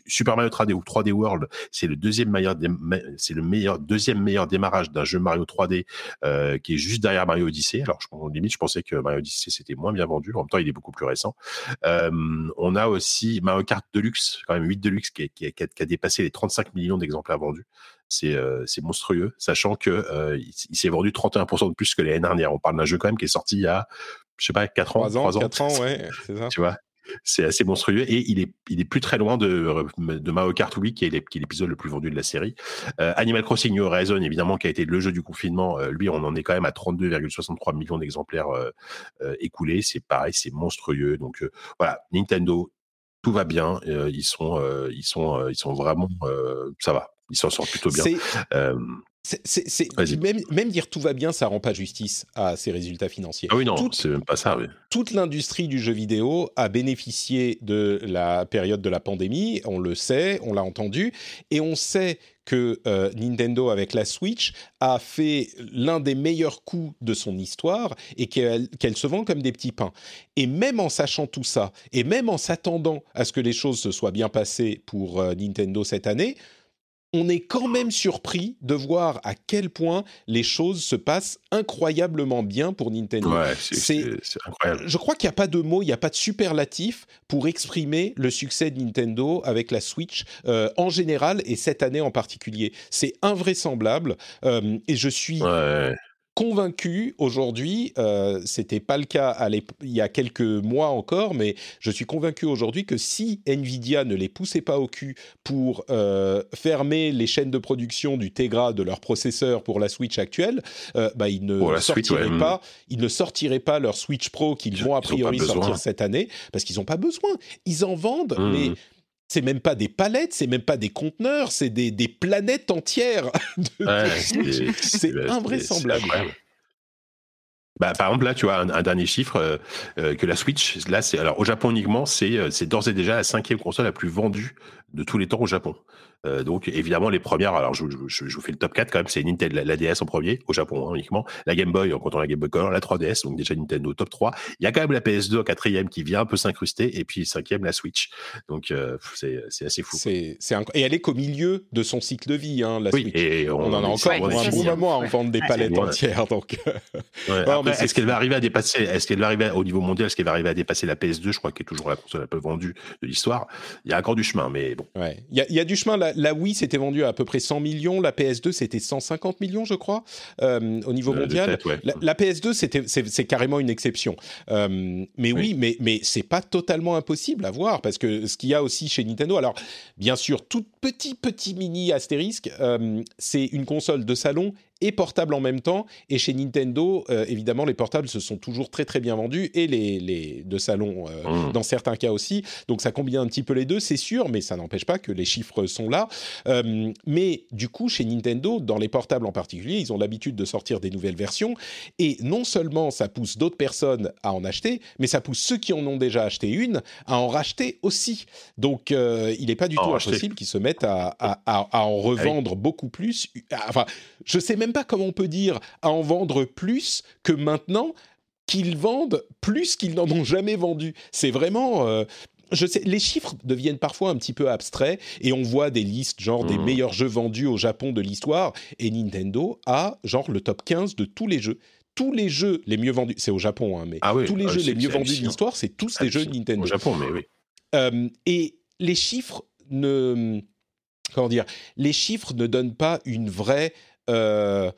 Super Mario 3D ou 3D World, c'est le deuxième meilleur, c'est le meilleur deuxième meilleur démarrage d'un jeu Mario 3D qui est juste derrière Mario Odyssey. Alors, je, limite, je pensais que Mario Odyssey c'était moins bien vendu. En même temps, il est beaucoup plus récent. on a aussi Mario Kart Deluxe, quand même 8 Deluxe qui est, qui est, qui a dépassé les 35 millions d'exemplaires vendus. C'est euh, monstrueux, sachant que euh, il, s'est vendu 31% de plus que l'année dernière. On parle d'un jeu quand même qui est sorti il y a, je sais pas, 4 ans, 3 ans. 4 ans, ouais, c'est ça. tu vois c'est assez monstrueux et il est il est plus très loin de de Mario Kart Wii qui est l'épisode le plus vendu de la série. Euh, Animal Crossing New Horizon évidemment qui a été le jeu du confinement, euh, lui on en est quand même à 32,63 millions d'exemplaires euh, écoulés, c'est pareil, c'est monstrueux. Donc voilà, Nintendo tout va bien. ils sont, ils sont, ils sont vraiment, ça va. Ils s'en sortent plutôt bien. Même, dire tout va bien, ça rend pas justice à ces résultats financiers. Ah oui, non, c'est même pas ça. Toute l'industrie du jeu vidéo a bénéficié de la période de la pandémie, on le sait, on l'a entendu, et on sait que euh, Nintendo, avec la Switch, a fait l'un des meilleurs coups de son histoire et qu'elle, se vend comme des petits pains. Et même en sachant tout ça, et même en s'attendant à ce que les choses se soient bien passées pour euh, Nintendo cette année, on est quand même surpris de voir à quel point les choses se passent incroyablement bien pour Nintendo. Ouais, c'est incroyable. Je crois qu'il n'y a pas de mots, il n'y a pas de superlatif pour exprimer le succès de Nintendo avec la Switch euh, en général et cette année en particulier. C'est invraisemblable euh, et je suis convaincu aujourd'hui, euh, c'était pas le cas il y a quelques mois encore, mais je suis convaincu aujourd'hui que si Nvidia ne les poussait pas au cul pour euh, fermer les chaînes de production du Tegra de leurs processeurs pour la Switch actuelle, euh, bah, ils ne sortiraient pas, ils ne sortiraient pas leur Switch Pro qu'ils vont a priori sortir cette année parce qu'ils n'ont pas besoin. Ils en vendent, mmh. mais c'est même pas des palettes, c'est même pas des conteneurs, c'est des, des, planètes entières. c'est invraisemblable. Bah, par exemple, là, tu vois, un, dernier chiffre, euh, euh, que la Switch, là, c'est, alors, au Japon uniquement, c'est, euh, c'est d'ores et déjà la cinquième console la plus vendue de tous les temps au Japon. Euh, donc évidemment les premières, alors je, je, je, vous fais le top 4 quand même, c'est Nintendo, la, DS en premier, au Japon hein, uniquement, la Game Boy en comptant la Game Boy Color, la 3DS, donc déjà Nintendo top 3. Il y a quand même la PS2 en quatrième qui vient un peu s'incruster, et puis cinquième la Switch. Donc euh, c'est, assez fou. Et elle est qu'au milieu de son cycle de vie, hein, la oui, Switch. Et on, en a encore pour un bon moment à en vendre des palettes entières. Donc... Après, est-ce qu'elle va arriver à dépasser, est-ce qu'elle va arriver au niveau mondial, est-ce qu'elle va arriver à dépasser la PS2, je crois qu'elle est toujours la console la plus vendue de l'histoire. Il y a encore du chemin, mais bon. Ouais. Il y a, il y a du chemin. La, la Wii s'était vendue à peu près 100 millions. La PS2, c'était 150 millions, je crois, euh, au niveau euh, mondial. La, PS2, c'était, c'est, carrément une exception. Euh, mais oui, mais, mais c'est pas totalement impossible à voir parce que ce qu'il y a aussi chez Nintendo, alors bien sûr, tout petit, petit mini astérisque, c'est une console de salon et portable en même temps. Et chez Nintendo, euh, évidemment, les portables se sont toujours très très bien vendus et les, les de salon euh, mmh. dans certains cas aussi. Donc ça combine un petit peu les deux, c'est sûr, mais ça n'empêche pas que les chiffres sont là. Euh, mais du coup, chez Nintendo, dans les portables en particulier, ils ont l'habitude de sortir des nouvelles versions. Et non seulement ça pousse d'autres personnes à en acheter, mais ça pousse ceux qui en ont déjà acheté une à en racheter aussi. Donc il n'est pas du tout impossible qu'ils se mettent à, à, à, en ah revendre beaucoup plus. Enfin, je sais même pas comment on peut dire à en vendre plus que maintenant qu'ils vendent plus qu'ils n'en ont jamais vendu. C'est vraiment. Euh, je sais, les chiffres deviennent parfois un petit peu abstraits et on voit des listes genre des mmh. meilleurs jeux vendus au Japon de l'histoire et Nintendo a genre le top 15 de tous les jeux. Tous les jeux les mieux vendus, c'est au Japon, hein, mais ah tous les ah, jeux les mieux vendus de l'histoire, c'est tous les jeux de Nintendo. Au Japon, mais oui. Euh, et les chiffres ne. Comment dire Les chiffres ne donnent pas une vraie euh,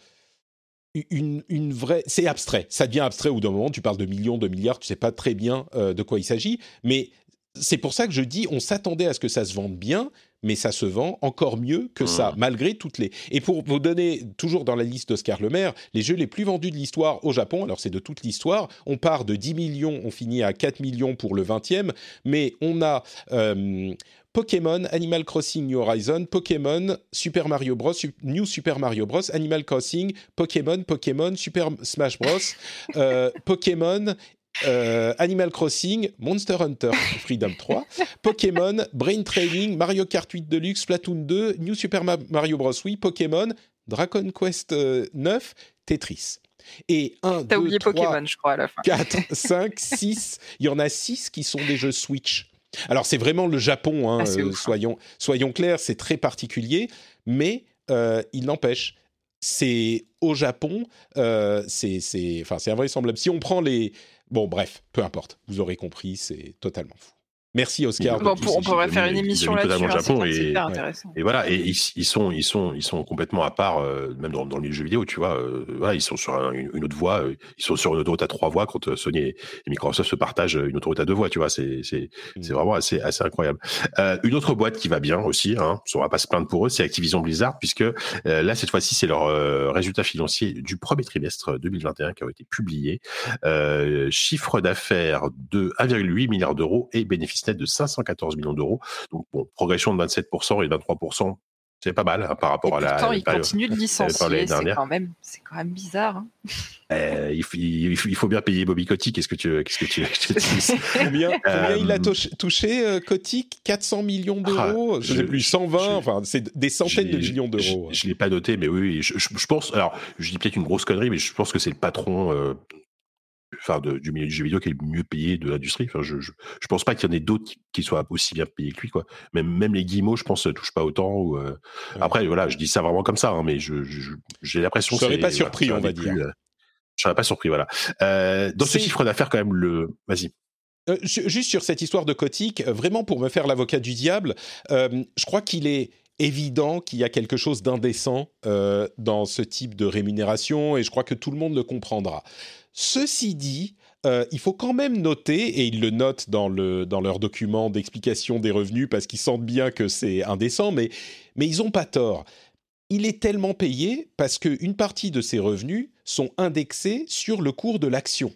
une, une, vraie. C'est abstrait. Ça devient abstrait au bout d'un moment. Tu parles de millions, de milliards, tu sais pas très bien euh, de quoi il s'agit. Mais c'est pour ça que je dis, on s'attendait à ce que ça se vende bien, mais ça se vend encore mieux que ça, mmh. malgré toutes les. Et pour vous donner, toujours dans la liste d'Oscar Lemaire, les jeux les plus vendus de l'histoire au Japon, alors c'est de toute l'histoire, on part de 10 millions, on finit à 4 millions pour le 20e, mais on a. Euh, Pokémon, Animal Crossing New Horizon, Pokémon, Super Mario Bros, New Super Mario Bros, Animal Crossing, Pokémon, Pokémon, Super Smash Bros, euh, Pokémon euh, Animal Crossing, Monster Hunter Freedom 3, Pokémon, Brain Training, Mario Kart 8 Deluxe, Splatoon 2, New Super Mario Bros. Wii, Pokémon, Dragon Quest 9, euh, Tetris. Et 1, 2, 3, Pokémon, je crois, à la fin. 4, 5, 6. Il y en a 6 qui sont des jeux Switch. Alors c'est vraiment le Japon, hein, ah, euh, hein. soyons, soyons clairs, c'est très particulier, mais euh, il n'empêche, c'est au Japon, euh, c'est enfin, invraisemblable. Si on prend les... Bon bref, peu importe, vous aurez compris, c'est totalement fou. Merci Oscar. on pourrait faire une émission là-dessus. Hein, et, intéressant. et voilà, et ils, sont, ils sont, ils sont complètement à part, euh, même dans, dans, le jeu vidéo, tu vois. Euh, voilà, ils sont sur une, autre voie. Euh, ils sont sur une autoroute à trois voies quand Sony et, Microsoft se partagent une autoroute à deux voies, tu vois. C'est, c'est, mm. c'est vraiment assez, assez incroyable. une autre boîte qui va bien aussi, hein, on va pas se plaindre pour eux, c'est Activision Blizzard, puisque là cette fois-ci c'est leur résultat financier du premier trimestre 2021 qui a été publié. chiffre d'affaires de 1,8 milliard d'euros et bénéfice bénéfice net de 514 millions d'euros. Donc, bon, progression de 27% et 23%. C'est pas mal hein, par rapport Et à la. pourtant, il continue de licencier. C'est quand même, c'est quand même bizarre. hein. Euh, il, faut, il, faut, il faut bien payer Bobby Kotick. Qu'est-ce que tu, qu'est-ce que tu, dis? Combien, il a Euh, touché, euh, Kotick? 400 millions d'euros? Ah, Je sais je- plus, 120, je- enfin, c'est des centaines de millions d'euros. Je, je l'ai pas noté, mais oui, oui, je, je- je pense. Alors, je dis peut-être une grosse connerie, mais je pense que c'est le patron, euh, enfin, de- du milieu du jeu vidéo qui est le mieux payé de l'industrie. Enfin, je, je, je pense pas qu'il y en ait d'autres qui, qui soient aussi bien payés que lui, quoi. Même, même les guillemots, je pense, ne touchent pas autant. Ou, euh, Ouais. Après, voilà, je dis ça vraiment comme ça, hein, mais je, je- j'ai l'impression. Je serais que pas surpris, voilà, on va dire. plus, euh, je serais pas surpris, voilà. Euh, dans ce chiffre d'affaires, quand même, le. Vas-y. Euh, ju- juste sur cette histoire de Kotick, vraiment pour me faire l'avocat du diable, je crois qu'il est évident qu'il y a quelque chose d'indécent euh, dans ce type de rémunération et je crois que tout le monde le comprendra. Ceci dit, euh, il faut quand même noter, et ils le notent dans, le, dans leur document d'explication des revenus parce qu'ils sentent bien que c'est indécent, mais, mais ils n'ont pas tort. Il est tellement payé parce qu'une partie de ses revenus sont indexés sur le cours de l'action.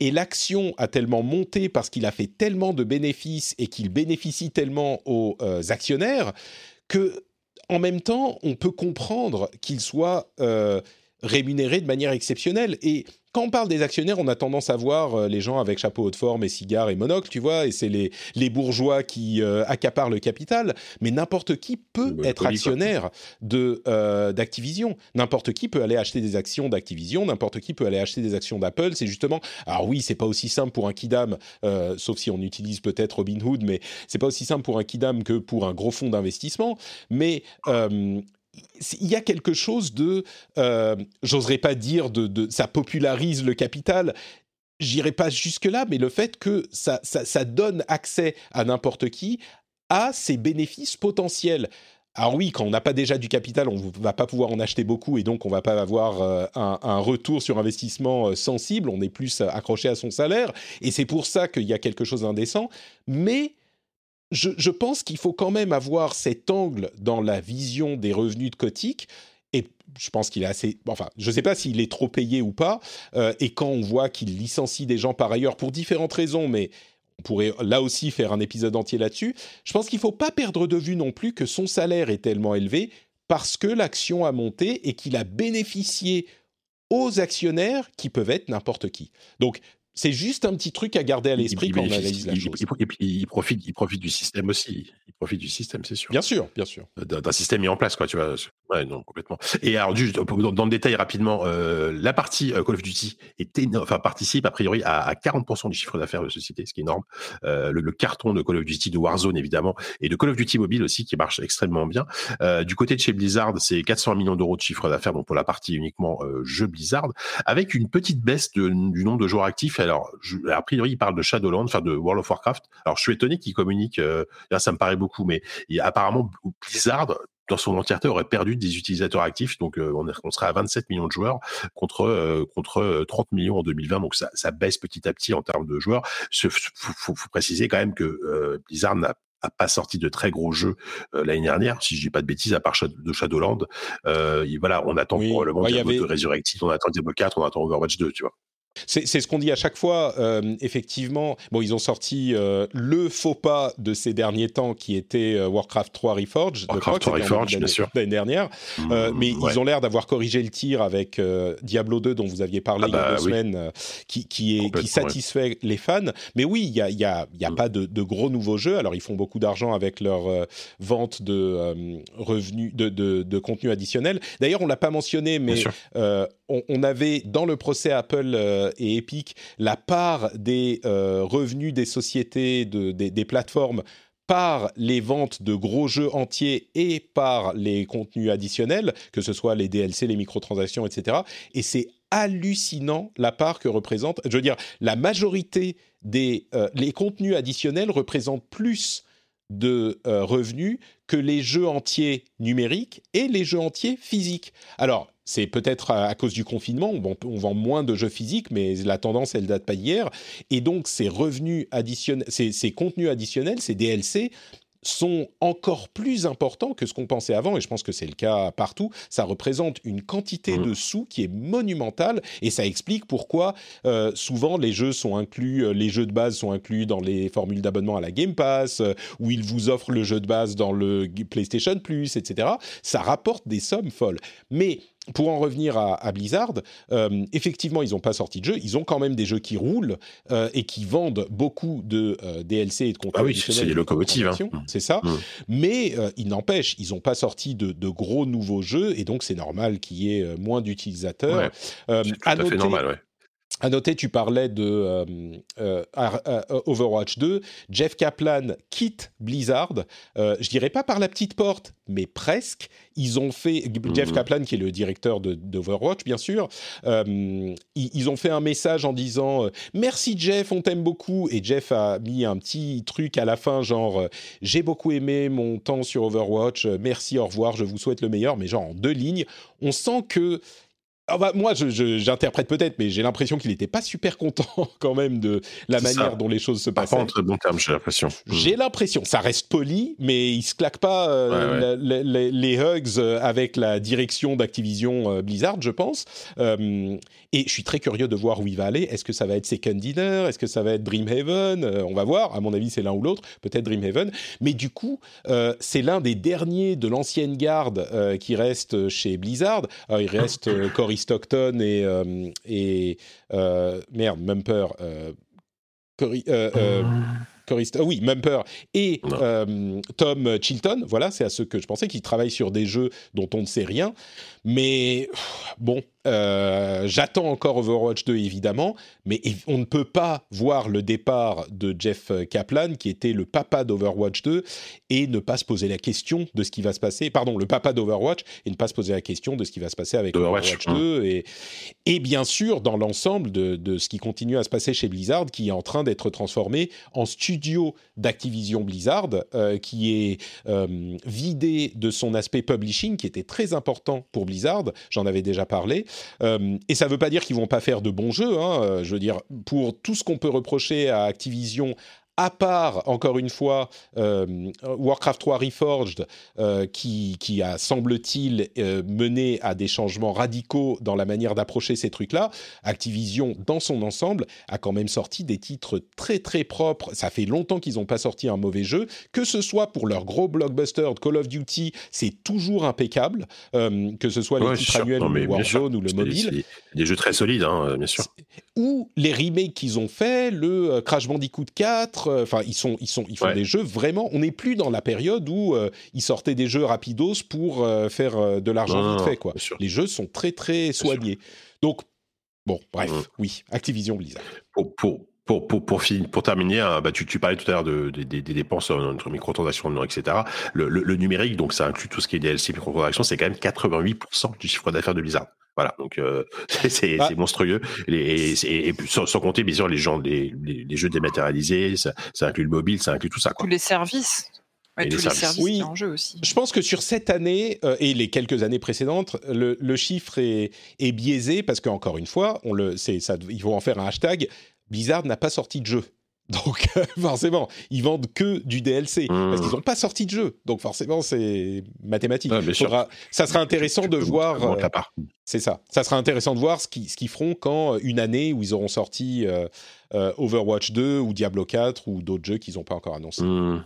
Et l'action a tellement monté parce qu'il a fait tellement de bénéfices et qu'il bénéficie tellement aux euh, actionnaires que, en même temps, on peut comprendre qu'il soit euh, rémunéré de manière exceptionnelle. Et quand on parle des actionnaires, on a tendance à voir euh, les gens avec chapeau haut de forme et cigares et monocle, tu vois, et c'est les, les bourgeois qui euh, accaparent le capital. Mais n'importe qui peut être actionnaire de euh, d'Activision. N'importe qui peut aller acheter des actions d'Activision, n'importe qui peut aller acheter des actions d'Apple. C'est justement, alors oui, c'est pas aussi simple pour un kidam, euh, sauf si on utilise peut-être Robinhood, mais c'est pas aussi simple pour un kidam que pour un gros fonds d'investissement. Mais il y a quelque chose de, euh, j'oserais pas dire de, ça popularise le capital. J'irai pas jusque là, mais le fait que ça, donne accès à n'importe qui à ses bénéfices potentiels. Alors oui, quand on n'a pas déjà du capital, on va pas pouvoir en acheter beaucoup et donc on va pas avoir euh, un, un, retour sur investissement euh, sensible. On est plus accroché à son salaire et c'est pour ça qu'il y a quelque chose d'indécent. Mais je, pense qu'il faut quand même avoir cet angle dans la vision des revenus de Kotick. Et je pense qu'il est assez. Enfin, je ne sais pas s'il est trop payé ou pas. Euh, et quand on voit qu'il licencie des gens par ailleurs pour différentes raisons, mais on pourrait là aussi faire un épisode entier là-dessus. Je pense qu'il ne faut pas perdre de vue non plus que son salaire est tellement élevé parce que l'action a monté et qu'il a bénéficié aux actionnaires qui peuvent être n'importe qui. Donc, c'est juste un petit truc à garder à l'esprit quand on analyse la il, chose. Il, il, il, profite, il profite du système aussi. Il profite du système, c'est sûr. Bien sûr, bien sûr. D'un système mis en place, quoi, tu vois. Ouais, non, complètement. Et alors, juste dans, le détail rapidement, euh, la partie euh, Call of Duty est énorme, enfin, participe a priori à, à 40% du chiffre d'affaires de la société, ce qui est énorme. Euh, le, le, carton de Call of Duty, de Warzone évidemment, et de Call of Duty Mobile aussi, qui marche extrêmement bien. Euh, du côté de chez Blizzard, c'est 400 millions d'euros de chiffre d'affaires, donc pour la partie uniquement euh, jeu Blizzard, avec une petite baisse de, du nombre de joueurs actifs. Alors, je, a priori, il parle de Shadowlands, enfin de World of Warcraft. Alors, je suis étonné qu'il communique, euh, là, ça me paraît beaucoup, mais il, apparemment, Blizzard, dans son entièreté, aurait perdu des utilisateurs actifs. Donc, euh, on, on serait à 27 millions de joueurs contre, euh, contre 30 millions en 2020. Donc, ça, ça baisse petit à petit en termes de joueurs. Il faut, faut, faut, préciser quand même que euh, Blizzard n'a a pas sorti de très gros jeux euh, l'année dernière, si je dis pas de bêtises, à part de Shadowland. Euh, et voilà, on attend oui, probablement ouais, Diablo avait... 2 Resurrected, on attend Diablo 4, on attend Overwatch 2, tu vois. C'est ce qu'on dit à chaque fois. Euh, effectivement, bon, ils ont sorti euh, le faux pas de ces derniers temps qui était euh, Warcraft 3 Reforged. Warcraft 3 Reforged, bien sûr. L'année dernière. Mmh, mais ouais. ils ont l'air d'avoir corrigé le tir avec euh, Diablo 2, dont vous aviez parlé ah bah, il y a deux oui. semaines, euh, qui, qui, est, qui satisfait ouais. les fans. Mais oui, il n'y a, y a, y a mmh. pas de, de, gros nouveaux jeux. Alors, ils font beaucoup d'argent avec leur euh, vente de euh, revenus, de, de, de, contenu additionnel. D'ailleurs, on l'a pas mentionné, mais euh, on, avait dans le procès Apple euh, et Epic la part des euh, revenus des sociétés, de, des, plateformes par les ventes de gros jeux entiers et par les contenus additionnels, que ce soit les DLC, les microtransactions, etc. Et c'est hallucinant la part que représente, je veux dire, la majorité des euh, les contenus additionnels représentent plus de revenus que les jeux entiers numériques et les jeux entiers physiques. Alors, c'est peut-être à, à, cause du confinement, on, on, vend moins de jeux physiques, mais la tendance, elle date pas d'hier. Et donc, ces revenus additionnels, ces, ces contenus additionnels, ces DLC, sont encore plus importants que ce qu'on pensait avant, et je pense que c'est le cas partout. Ça représente une quantité Mhm. de sous qui est monumentale, et ça explique pourquoi euh, souvent les jeux sont inclus, euh, les jeux de base sont inclus dans les formules d'abonnement à la Game Pass, euh, où ils vous offrent le jeu de base dans le PlayStation Plus, etc. Ça rapporte des sommes folles. Mais pour en revenir à, à Blizzard, euh, effectivement, ils n'ont pas sorti de jeu. Ils ont quand même des jeux qui roulent euh, et qui vendent beaucoup de euh, DLC et de contenu. Ah oui, c'est de locomotives, hein. transactions. C'est ça. Mm. Mais il n'empêche, ils n'ont pas sorti de, de gros nouveaux jeux et donc c'est normal qu'il y ait moins d'utilisateurs. Ouais, C'est tout à à fait normal, ouais. À noter, tu parlais de euh, euh, euh, Overwatch 2. Jeff Kaplan quitte Blizzard. Je dirais pas par la petite porte, mais presque. Ils ont fait Jeff Mhm. Kaplan, qui est le directeur de- d'Overwatch, bien sûr. ils, ils ont fait un message en disant merci Jeff, on t'aime beaucoup. Et Jeff a mis un petit truc à la fin, genre j'ai beaucoup aimé mon temps sur Overwatch. merci, au revoir, je vous souhaite le meilleur. Mais genre en deux lignes, on sent que ah bah, moi, j'interprète peut-être, mais j'ai l'impression qu'il n'était pas super content quand même de la manière ça. dont les choses se Pas, passaient. pas en très bon terme, j'ai l'impression. J'ai l'impression, ça reste poli, mais il se claque pas euh, les hugs euh, avec la direction d'Activision euh, Blizzard, je pense. Euh, et je suis très curieux de voir où il va aller. Est-ce que ça va être Second Dinner? Est-ce que ça va être Dreamhaven? Euh, On va voir. À mon avis, c'est l'un ou l'autre. Peut-être Dreamhaven. Mais du coup, c'est l'un des derniers de l'ancienne garde qui reste chez Blizzard. Il reste euh, Stockton et, euh, et euh, merde, Mumper. Euh, Cory, oui, Mumper et euh, Tom Chilton, voilà, c'est à ceux que je pensais, qui travaillent sur des jeux dont on ne sait rien. Mais bon, euh, j'attends encore Overwatch 2 évidemment, mais on ne peut pas voir le départ de Jeff Kaplan, qui était le papa d'Overwatch 2, et ne pas se poser la question de ce qui va se passer. Pardon, le papa d'Overwatch, et ne pas se poser la question de ce qui va se passer avec Overwatch 2. Et, et bien sûr, dans l'ensemble de, de ce qui continue à se passer chez Blizzard, qui est en train d'être transformé en studio d'Activision Blizzard, euh, qui est euh, vidé de son aspect publishing, qui était très important pour Blizzard. J'en avais déjà parlé. Euh, et ça ne veut pas dire qu'ils vont pas faire de bons jeux. hein. Euh, Je veux dire, pour tout ce qu'on peut reprocher à Activision, à part, encore une fois, euh, Warcraft 3 Reforged, euh, qui, qui a, semble-t-il, euh, mené à des changements radicaux dans la manière d'approcher ces trucs-là, Activision, dans son ensemble, a quand même sorti des titres très très propres. Ça fait longtemps qu'ils n'ont pas sorti un mauvais jeu, que ce soit pour leur gros blockbuster de Call of Duty, c'est toujours impeccable, que ce soit les Ouais, titres annuels Non, ou. Warzone ou le mobile Des jeux très solides, hein, bien sûr. ou les remakes qu'ils ont fait, le Crash Bandicoot 4, euh, enfin ils sont ils sont ils font Ouais. des jeux vraiment. On n'est plus dans la période où euh, ils sortaient des jeux rapidos pour euh, faire de l'argent vite fait quoi. Les jeux sont très très soignés. Donc bon, bref, Mhm. oui, Activision Blizzard. Pour, pour, pour, pour, pour, fin- pour terminer, hein, bah, tu, tu parlais tout à l'heure de, des- des, des dépenses euh, entre microtransactions, etc. Le, le, le numérique, donc ça inclut tout ce qui est DLC, microtransactions, c'est quand même 88% du chiffre d'affaires de Blizzard. Voilà, donc euh, c'est Ah. monstrueux. Et, et- et sans, sans compter, bien sûr, les, gens, les, les, les jeux dématérialisés, ça, ça inclut le mobile, ça inclut tout ça. Quoi. Tous les services. Ouais, tous les les services. services Oui. en jeu aussi. Je pense que sur cette année euh, et les quelques années précédentes, le, le chiffre est, est biaisé parce qu'encore une fois, on le, c'est, ça, il faut en faire un hashtag. Blizzard n'a pas sorti de jeu. Donc forcément, ils vendent que du DLC Mmh. parce qu'ils n'ont pas sorti de jeu. Donc forcément, c'est mathématique. Ouais. Faudra- ça sera intéressant Tu de voir. euh, c'est ça. Ça sera intéressant de voir ce qu'ils ce feront quand euh, une année où ils auront sorti euh, euh, Overwatch 2 ou Diablo 4 ou d'autres jeux qu'ils n'ont pas encore annoncés. Mmh.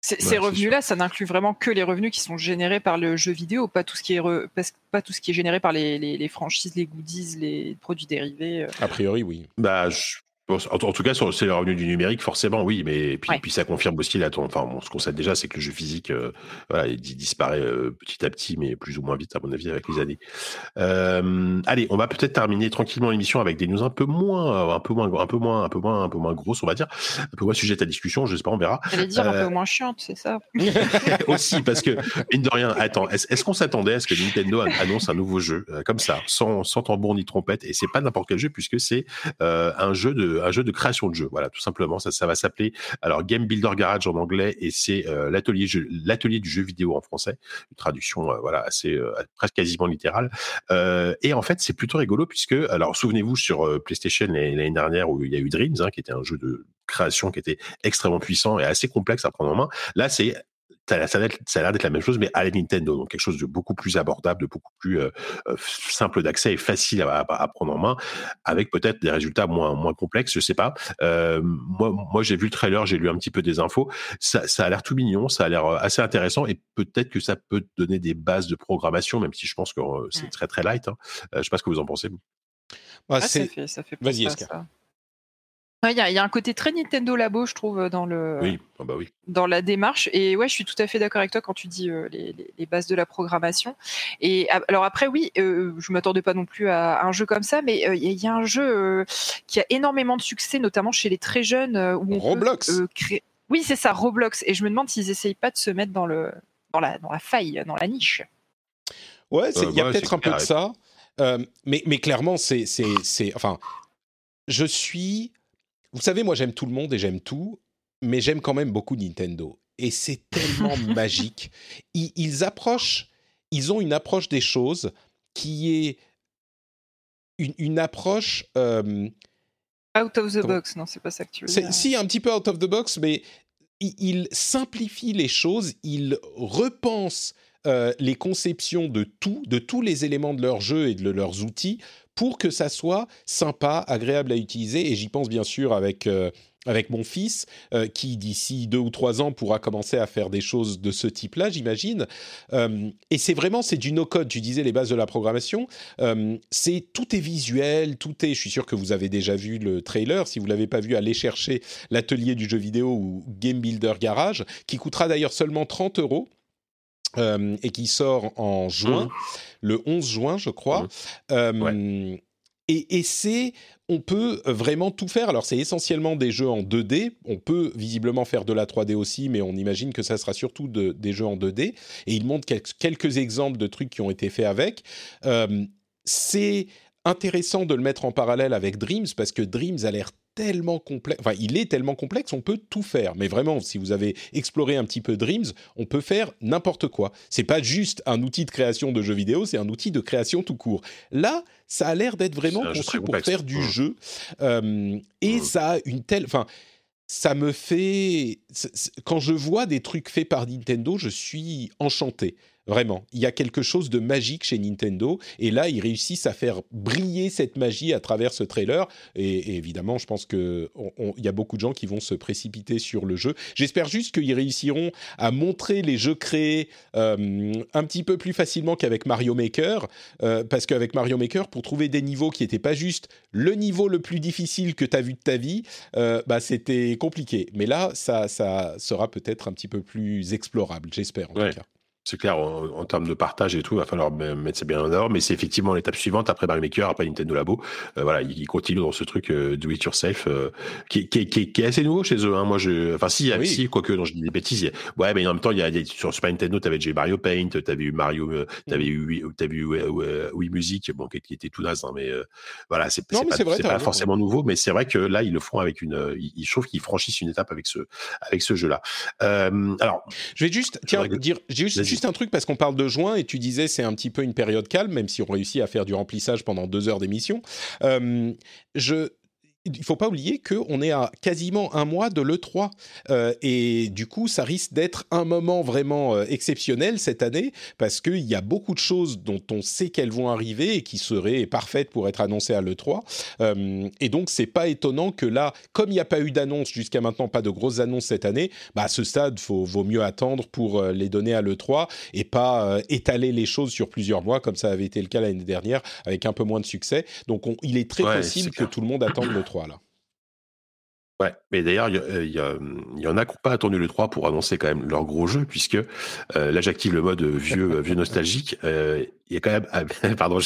Ces- revenus-là, ça n'inclut vraiment que les revenus qui sont générés par le jeu vidéo, pas tout ce qui est, re- pas, pas tout ce qui est généré par les, les- les franchises, les goodies, les produits dérivés. euh. A priori, oui. Bah, je- en, en tout cas, c'est le revenu du numérique, forcément, oui, mais puis, Ouais. puis ça confirme aussi là, ton- enfin, bon, ce qu'on sait déjà, c'est que le jeu physique, euh, voilà, il di- disparaît euh, petit à petit, mais plus ou moins vite, à mon avis, avec les années. Euh, allez, on va peut-être terminer tranquillement l'émission avec des news un peu moins, un peu moins, un peu moins, un peu moins, un peu moins grosses, on va dire, un peu moins sujet à discussion. Je sais pas, on verra. J'allais dire un peu moins chiante, c'est ça aussi parce que mine de rien attends est-ce qu'on s'attendait à ce que Nintendo an- annonce un nouveau jeu comme ça sans, sans tambour ni trompette? Et c'est pas n'importe quel jeu puisque c'est un jeu de un jeu de création de jeu. Voilà, tout simplement. Ça, ça va s'appeler alors Game Builder Garage en anglais et c'est l'atelier l'atelier du jeu vidéo en français. Une traduction voilà assez presque quasiment littérale. et en fait, c'est plutôt rigolo puisque alors souvenez-vous sur PlayStation l'année dernière où il y a eu Dreams, hein, qui était un jeu de création qui était extrêmement puissant et assez complexe à prendre en main. Là, c'est ça, a l'air d'être la même chose, mais à la Nintendo, donc quelque chose de beaucoup plus abordable, de beaucoup plus euh, euh, simple d'accès et facile à, prendre en main, avec peut-être des résultats moins moins complexes, je sais pas. Euh, moi, moi j'ai vu le trailer, j'ai lu un petit peu des infos, ça, ça a l'air tout mignon, ça a l'air assez intéressant et peut-être que ça peut donner des bases de programmation, même si je pense que c'est très très light. Hein. je sais pas ce que vous en pensez. Vous. Bah, ça fait, ça fait Vas-y, il y, a un côté très Nintendo Labo, je trouve, dans le ah bah oui. dans la démarche. Et ouais, je suis tout à fait d'accord avec toi quand tu dis euh, les, les, bases de la programmation. Et alors après, oui, euh, je m'attendais pas non plus à, un jeu comme ça, mais euh, il y, a un jeu qui a énormément de succès, notamment chez les très jeunes, où Roblox. Oui, c'est ça, Roblox. Et je me demande s'ils essayent pas de se mettre dans le dans la dans la faille, dans la niche. Ouais, il y a peut-être un peu de ça. mais, mais clairement, c'est, c'est, enfin, je suis vous savez, moi j'aime tout le monde et j'aime tout, mais j'aime quand même beaucoup Nintendo. Et c'est tellement magique. Ils, approchent, ils ont une approche des choses qui est une, approche. Euh, out of the box, non, c'est pas ça que tu veux dire. Si, un petit peu out of the box, mais ils simplifient les choses, ils repensent euh, les conceptions de tout, de tous les éléments de leur jeu et de leurs outils pour que ça soit sympa, agréable à utiliser. Et j'y pense bien sûr avec, euh, avec mon fils, euh, qui d'ici deux ou trois ans pourra commencer à faire des choses de ce type-là, j'imagine. Et c'est vraiment, c'est du no-code. Tu disais les bases de la programmation. c'est tout est visuel, tout est. Je suis sûr que vous avez déjà vu le trailer. Si vous l'avez pas vu, allez chercher l'atelier du jeu vidéo ou Game Builder Garage, qui coûtera d'ailleurs seulement 30 euros. Euh, et qui sort en juin, mmh. le 11 juin, je crois. Mmh. Euh, et, c'est, on peut vraiment tout faire. Alors c'est essentiellement des jeux en 2D. On peut visiblement faire de la 3D aussi, mais on imagine que ça sera surtout des jeux en 2D. Et il montre quelques, exemples de trucs qui ont été faits avec. Euh, c'est intéressant de le mettre en parallèle avec Dreams parce que Dreams a l'air tellement complexe, enfin il est tellement complexe, on peut tout faire. Mais vraiment, si vous avez exploré un petit peu Dreams, on peut faire n'importe quoi. C'est pas juste un outil de création de jeux vidéo, c'est un outil de création tout court. Là, ça a l'air d'être vraiment construit pour faire du mmh. jeu, euh, et mmh. ça a une telle, enfin ça me fait quand je vois des trucs faits par Nintendo, je suis enchanté. Vraiment, il y a quelque chose de magique chez Nintendo. Et là ils réussissent à faire briller cette magie à travers ce trailer. Et, évidemment je pense que il y a beaucoup de gens qui vont se précipiter sur le jeu. J'espère juste qu'ils réussiront à montrer les jeux créés euh, un petit peu plus facilement qu'avec Mario Maker. Euh, parce qu'avec Mario Maker pour trouver des niveaux qui n'étaient pas juste le niveau le plus difficile que tu as vu de ta vie, euh, bah c'était compliqué. Mais là ça ça sera peut-être un petit peu plus explorable, j'espère en tout cas c'est clair, en, termes de partage et tout, il va falloir mettre ça bien en ordre, mais c'est effectivement l'étape suivante après Mario Maker, après Nintendo Labo. Euh, voilà, ils, continuent dans ce truc euh, do it yourself euh, qui, qui, qui, qui, est assez nouveau chez eux. Hein. Moi, je, enfin, si, oui. si, quoique, non, je dis des bêtises. Ouais, mais en même temps, il y a, sur Super Nintendo, t'avais déjà Mario Paint, t'avais eu Mario, t'avais eu, t'avais eu Wii Music, bon, qui, était tout naze, hein, mais voilà, c'est pas, pas forcément nouveau, mais c'est vrai que là, ils le font avec une, ils, je trouve qu'ils franchissent une étape avec ce, avec ce jeu-là. alors, je vais juste, tiens, dire, juste, juste un truc parce qu'on parle de juin et tu disais c'est un petit peu une période calme, même si on réussit à faire du remplissage pendant deux heures d'émission. Euh, je il faut pas oublier qu'on est à quasiment un mois de l'E3. Euh, et du coup, ça risque d'être un moment vraiment euh, exceptionnel cette année, parce qu'il y a beaucoup de choses dont on sait qu'elles vont arriver et qui seraient parfaites pour être annoncées à l'E3. Euh, et donc, c'est pas étonnant que là, comme il n'y a pas eu d'annonce jusqu'à maintenant, pas de grosses annonces cette année, bah, à ce stade, faut, vaut mieux attendre pour les donner à l'E3 et pas étaler les choses sur plusieurs mois, comme ça avait été le cas l'année dernière, avec un peu moins de succès. Donc, il est très possible que tout le monde attende l'E3. Ouais, mais d'ailleurs, il y, en a qui n'ont pas attendu le 3 pour annoncer quand même leur gros jeu, puisque euh, là j'active le mode vieux, vieux nostalgique. Euh, il y a quand même, ah, pardon,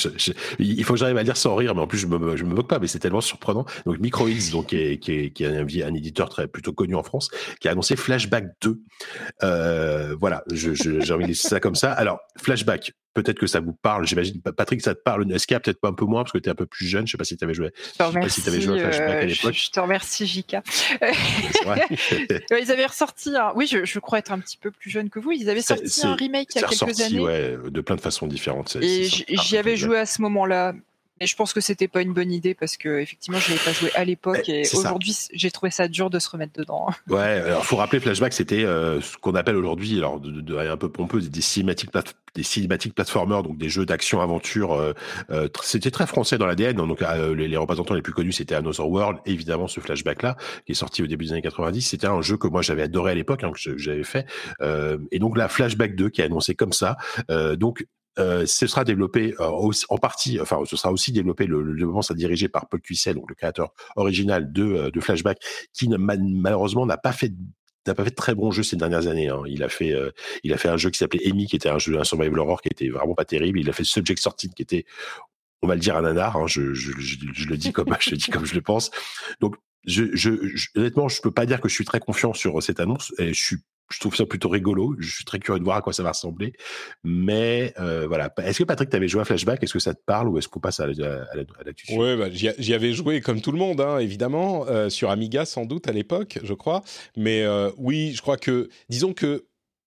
il faut que j'arrive à lire sans rire, mais en plus je me, je me moque pas, mais c'est tellement surprenant. Donc Microids, donc qui est, qui est, qui est un, éditeur très plutôt connu en France, qui a annoncé Flashback 2. Euh, voilà, j'ai envie de laisser ça comme ça. Alors Flashback, peut-être que ça vous parle. J'imagine, Patrick, ça te parle? SK, peut-être pas un peu moins parce que tu es un peu plus jeune. Je sais pas si tu avais joué. Je te remercie, si joué à Flashback à euh, l'époque. Je te remercie, Jika. ils avaient ressorti. Un... Oui, je, je, crois être un petit peu plus jeune que vous. Ils avaient sorti un remake il y a quelques ressorti, années. Ouais, de plein de façons différentes. Et j'y avais joué à ce moment-là. Et je pense que c'était pas une bonne idée parce que effectivement, je n'avais pas joué à l'époque et aujourd'hui, j'ai trouvé ça dur de se remettre dedans. Ouais, alors faut rappeler Flashback, c'était euh, ce qu'on appelle aujourd'hui, alors de, de, un peu pompeux, des cinématiques des cinématiques platformers, donc des jeux d'action aventure. Euh, euh, c'était très français dans l'ADN. Donc les, les, représentants les plus connus, c'était Another World, évidemment ce Flashback là, qui est sorti au début des années 90. C'était un jeu que moi j'avais adoré à l'époque, hein, que j'avais fait. et donc la Flashback 2 qui est annoncé comme ça. donc euh, ce sera développé euh, en partie, enfin, ce sera aussi développé, le, le développement sera dirigé par Paul Cuissel, donc le créateur original de, euh, de Flashback, qui malheureusement n'a pas fait n'a pas fait de très bons jeux ces dernières années. Hein. Il a fait, il a fait un jeu qui s'appelait Amy, qui était un jeu un survival horror qui était vraiment pas terrible. Il a fait Subject Sorted, qui était, on va le dire un nanar. Hein. Je, je, je, je, le dis comme je le dis comme je le pense. Donc, je, je, honnêtement, je peux pas dire que je suis très confiant sur cette annonce. Et je suis je trouve ça plutôt rigolo. Je suis très curieux de voir à quoi ça va ressembler. Mais euh, voilà. Est-ce que Patrick, tu avais joué à Flashback? Est-ce que ça te parle ou est-ce qu'on passe à la, à Oui, bah, j'y avais joué comme tout le monde, hein, évidemment, euh, sur Amiga sans doute à l'époque, je crois. Mais euh, oui, je crois que, disons que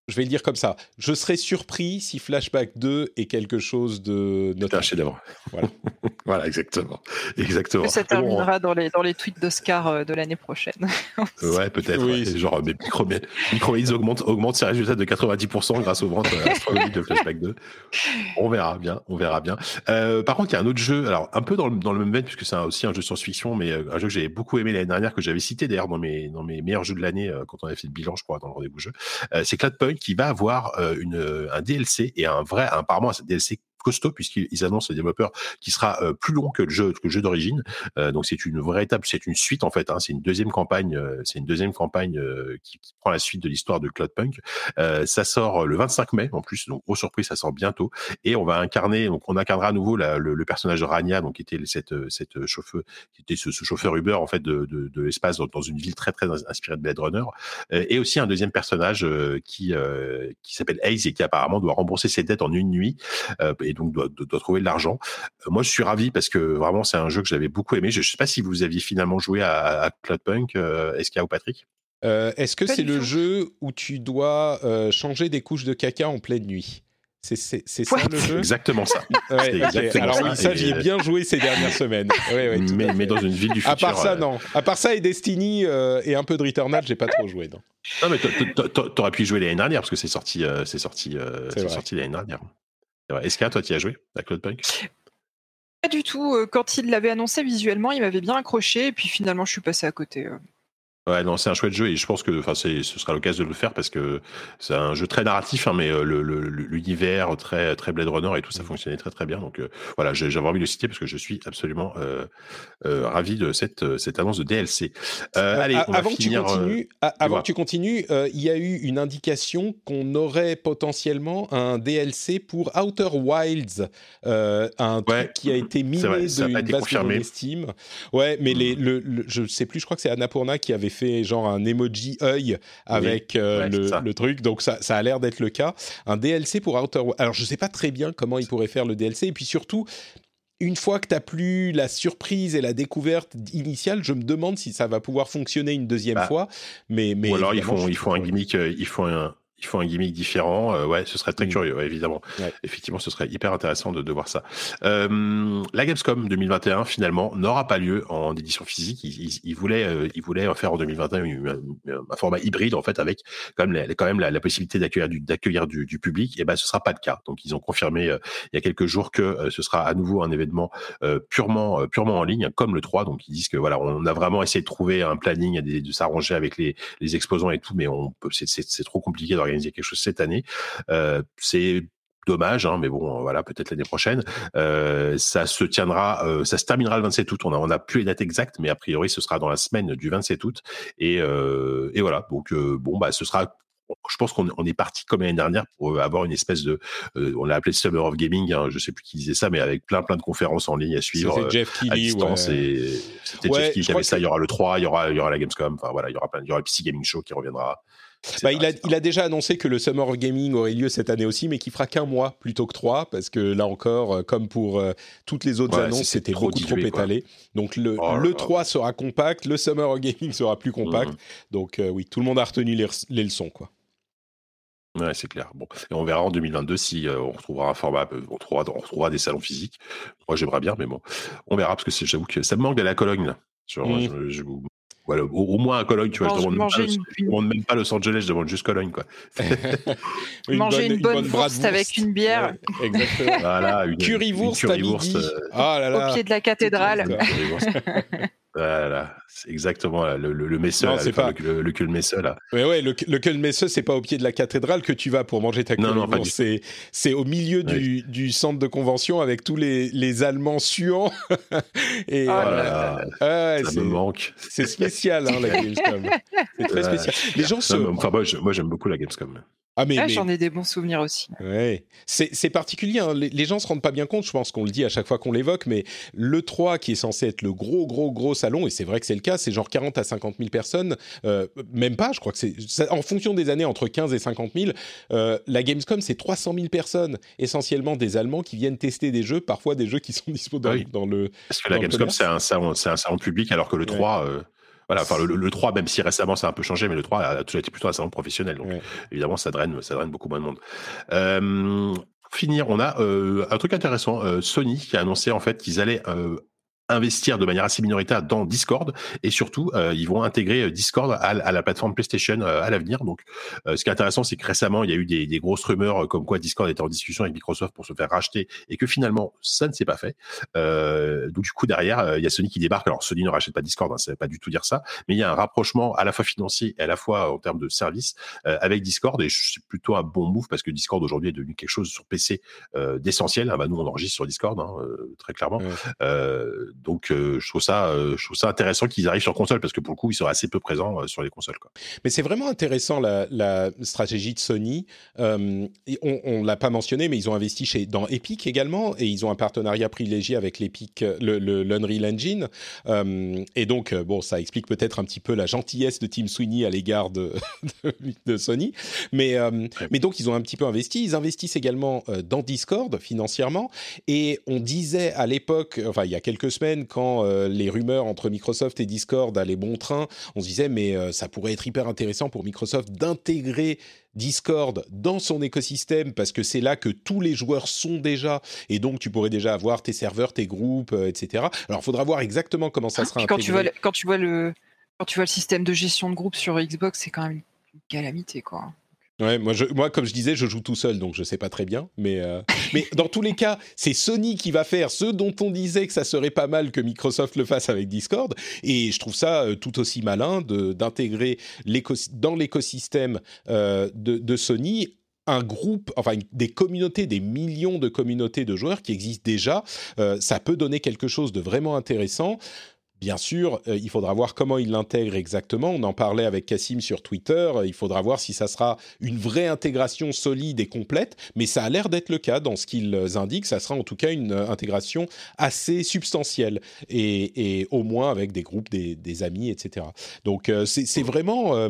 je vais le dire comme ça. Je serais surpris si Flashback 2 est quelque chose de un chef-d'œuvre. Voilà. voilà, exactement. Exactement. Ça terminera dans, les, dans les tweets d'Oscar euh, de l'année prochaine. ouais, peut-être. Oui, genre, mais Micro, augmente, augmente ses résultats de 90% grâce aux ventes astronomiques de Flashback 2. On verra bien. On verra bien. Euh, par contre, il y a un autre jeu, alors un peu dans le, dans le même veine, puisque c'est aussi un jeu science-fiction, mais euh, un jeu que j'avais beaucoup aimé l'année dernière, que j'avais cité d'ailleurs dans mes, dans mes meilleurs jeux de l'année, quand on avait fait le bilan, je crois, dans le rendez-vous jeu. c'est Cloudpunk qui va avoir euh, une, un DLC et un vrai, apparemment un DLC costaud puisqu'ils annoncent les développeurs qui sera euh, plus long que le jeu, que le jeu d'origine. Euh, donc c'est une étape, c'est une suite en fait. Hein, c'est une deuxième campagne, euh, c'est une deuxième campagne qui, qui, prend la suite de l'histoire de Cloudpunk. ça sort le 25 mai en plus, donc grosse surprise, ça sort bientôt. Et on va incarner, donc on incarnera à nouveau la, le, le, personnage de Rania, donc qui était cette cette chauffeur, qui était ce, chauffeur Uber en fait de, de, de l'espace dans, une ville très très inspirée de Blade Runner. et aussi un deuxième personnage qui qui s'appelle Ace et qui apparemment doit rembourser ses dettes en une nuit. Donc doit, doit, trouver de l'argent. Euh, moi, je suis ravi parce que vraiment, c'est un jeu que j'avais beaucoup aimé. Je ne sais pas si vous aviez finalement joué à, à Cloudpunk, euh, SK ou Patrick. Euh, Est-ce que c'est le jeu où tu dois euh, changer des couches de caca en pleine nuit? C'est ça le jeu? Exactement ça. Ouais, exactement Alors oui, ça j'y ai bien joué ces dernières semaines. Ouais, mais, mais, dans une ville du futur. À part ça, non. À part ça et Destiny et un peu de Returnal, j'ai pas trop joué. Non, non mais t'aurais pu y jouer l'année dernière parce que c'est sorti, c'est sorti, c'est sorti l'année dernière. Est-ce que toi, tu as joué à Cloudpunk? Pas du tout. Euh, quand il l'avait annoncé visuellement, il m'avait bien accroché, et puis finalement, je suis passé à côté. Ouais, non, c'est un chouette jeu et je pense que, enfin, ce sera l'occasion de le faire parce que c'est un jeu très narratif, hein, mais euh, l'univers très très Blade Runner et tout ça mmh. fonctionnait très très bien. Donc euh, voilà, j'avais envie de le citer parce que je suis absolument euh, euh ravi de cette cette annonce de DLC. allez, on avant va finir, que tu continues, avant que tu continues, il y a eu une indication qu'on aurait potentiellement un DLC pour Outer Wilds, un truc qui a été miné de base de Steam. Ouais, mais les, mmh. le, le, je sais plus, je crois que c'est Annapurna qui avait fait genre un emoji œil avec euh, le, truc, donc ça, ça a l'air d'être le cas. Un DLC pour Outer Alors je sais pas très bien comment ils pourraient faire le DLC, et puis surtout, une fois que tu n'as plus la surprise et la découverte initiale, je me demande si ça va pouvoir fonctionner une deuxième bah. fois. Mais, mais Ou alors ils font, ils font un gimmick, euh, ils font un, il faut un gimmick différent. Euh, ouais, ce serait très mm. curieux, évidemment. Effectivement, ce serait hyper intéressant de, de voir ça. Euh, la Gamescom 2021, finalement, n'aura pas lieu en édition physique. Ils, ils, voulaient, euh, ils voulaient faire en 2021 un, format hybride, en fait, avec quand même la, quand même la, possibilité d'accueillir du, d'accueillir du, du, public. Et ben, ce sera pas le cas. Donc, ils ont confirmé euh, il y a quelques jours que euh, ce sera à nouveau un événement purement, purement en ligne, comme le 3. Donc, ils disent que voilà, on a vraiment essayé de trouver un planning, de, de s'arranger avec les, les exposants et tout, mais on peut, c'est trop compliqué organiser quelque chose cette année. Euh, c'est dommage, hein, mais bon, voilà, peut-être l'année prochaine. Euh, ça se tiendra, euh, ça se terminera le 27 août. On a, on a plus les dates exactes, mais a priori, ce sera dans la semaine du 27 août. Et, et voilà. Donc bon, bah, ce sera je pense qu'on on est parti comme l'année dernière pour avoir une espèce de, on l'a appelé Summer of Gaming, hein, je sais plus qui disait ça, mais avec plein plein de conférences en ligne à suivre. Jeff Keighley, à distance ouais. et c'était Ouais, Jeff Keighley qui avait ça. Il y aura le 3, il y aura, il y aura la Gamescom. Enfin voilà, il y aura plein, il y aura le PC Gaming Show qui reviendra. Bah, il, a, etc. il a déjà annoncé que le Summer of Gaming aurait lieu cette année aussi, mais qu'il fera qu'un mois plutôt que trois, parce que là encore, euh, comme pour euh, toutes les autres Ouais, annonces, c'était beaucoup trop quoi. étalé. Donc le, Oh là le là. 3 sera compact, le Summer of Gaming sera plus compact. Mhm. Donc euh, oui, tout le monde a retenu les, les leçons. Quoi. Ouais, c'est clair. Bon, et on verra en 2022 si euh, on retrouvera un format, on retrouvera, on retrouvera des salons physiques. Moi, j'aimerais bien, mais bon, on verra parce que j'avoue que ça me manque d'aller à Cologne là. Mm. je- je- voilà, au, au moins à Cologne, tu vois. Je Mange- demande, même pas, une- je demande même pas Los Angeles, je demande juste Cologne, quoi. Manger une bonne wurst avec une bière. Ouais, exactement. Voilà, une Currywurst une à currywurst, midi. euh, Ah là là. Au pied de la cathédrale. Voilà, c'est exactement là, le, le, le Messeux, Non, là, le, pas- le, le cul Messeux, là. Mais ouais, le, le Kölnmesse, c'est pas au pied de la cathédrale que tu vas pour manger ta Non, non, currywurst. pas du c'est, c'est au milieu du, du centre de convention avec tous les, les Allemands suants. Et là. ouais, ça c'est, me manque. c'est spécial, hein, la Gamescom. C'est très spécial. Les gens se. Enfin, moi, j'aime beaucoup la Gamescom. Ah, mais, Ah, mais- J'en ai des bons souvenirs aussi. Ouais, c'est c'est particulier. hein. Les, les gens se rendent pas bien compte. Je pense qu'on le dit à chaque fois qu'on l'évoque, mais le 3 qui est censé être le gros, gros, gros salon, et c'est vrai que c'est le cas, c'est genre 40 à 50 000 personnes. euh, même pas, je crois que c'est ça- en fonction des années entre 15 et 50 000. euh, la Gamescom, c'est 300 000 personnes, essentiellement des Allemands qui viennent tester des jeux, parfois des jeux qui sont dispo dans, Oui. dans le. Parce que la Gamescom, c'est un, salon, c'est un salon public, alors que le Ouais. 3, euh, voilà, enfin, le, le 3, même si récemment ça a un peu changé, mais le 3 a toujours été plutôt un salon professionnel. Donc, Ouais. évidemment, ça draine, ça draine beaucoup moins de monde. Euh, pour finir, on a euh, un truc intéressant. euh, Sony qui a annoncé, en fait, qu'ils allaient euh, investir de manière assez minoritaire dans Discord. Et surtout euh, ils vont intégrer euh, Discord à, à la plateforme PlayStation euh, à l'avenir. Donc euh, ce qui est intéressant c'est que récemment il y a eu des, des grosses rumeurs euh, comme quoi Discord était en discussion avec Microsoft pour se faire racheter et que finalement ça ne s'est pas fait. Euh, donc du coup derrière il y a Sony qui débarque. Alors Sony ne rachète pas Discord hein, ça veut pas du tout dire ça. Mais il y a un rapprochement à la fois financier et à la fois en termes de services euh, avec Discord. Et c'est plutôt un bon move parce que Discord aujourd'hui est devenu quelque chose sur PC euh, d'essentiel. Ah bah, nous on enregistre sur Discord hein, euh, très clairement. Ouais. Donc euh, je trouve ça, euh, je trouve ça intéressant qu'ils arrivent sur console parce que pour le coup ils sont assez peu présents euh, sur les consoles. Quoi. Mais c'est vraiment intéressant la, la stratégie de Sony. On on l'a pas mentionné, mais ils ont investi chez, dans Epic également et ils ont un partenariat privilégié avec l'Epic, le, le, l'Unreal Engine. Et donc, bon, ça explique peut-être un petit peu la gentillesse de Tim Sweeney à l'égard de, de, de Sony. Mais, euh, mais donc, ils ont un petit peu investi. Ils investissent également dans Discord financièrement. Et on disait à l'époque, enfin, il y a quelques semaines, quand euh, les rumeurs entre Microsoft et Discord allaient bon train, on se disait, mais euh, ça pourrait être hyper intéressant pour Microsoft d'intégrer Discord dans son écosystème parce que c'est là que tous les joueurs sont déjà et donc tu pourrais déjà avoir tes serveurs, tes groupes, euh, etc. Alors, il faudra voir exactement comment ça sera Puis quand intégré. tu vois le, quand tu vois le quand tu vois le système de gestion de groupe sur Xbox, c'est quand même une calamité quoi. Ouais, moi, je, moi, comme je disais, je joue tout seul, donc je sais pas très bien. Mais, euh, mais dans tous les cas, c'est Sony qui va faire ce dont on disait que ça serait pas mal que Microsoft le fasse avec Discord. Et je trouve ça euh, tout aussi malin d'intégrer dans l'écosystème euh, de, Sony un groupe, enfin des communautés, des millions de communautés de joueurs qui existent déjà. Euh, ça peut donner quelque chose de vraiment intéressant. Bien sûr, euh, il faudra voir comment ils l'intègrent exactement. On en parlait avec Cassim sur Twitter. Euh, Il faudra voir si ça sera une vraie intégration solide et complète. Mais ça a l'air d'être le cas dans ce qu'ils indiquent. Ça sera en tout cas une euh, intégration assez substantielle et, au moins avec des groupes, des, amis, etc. Donc c'est vraiment.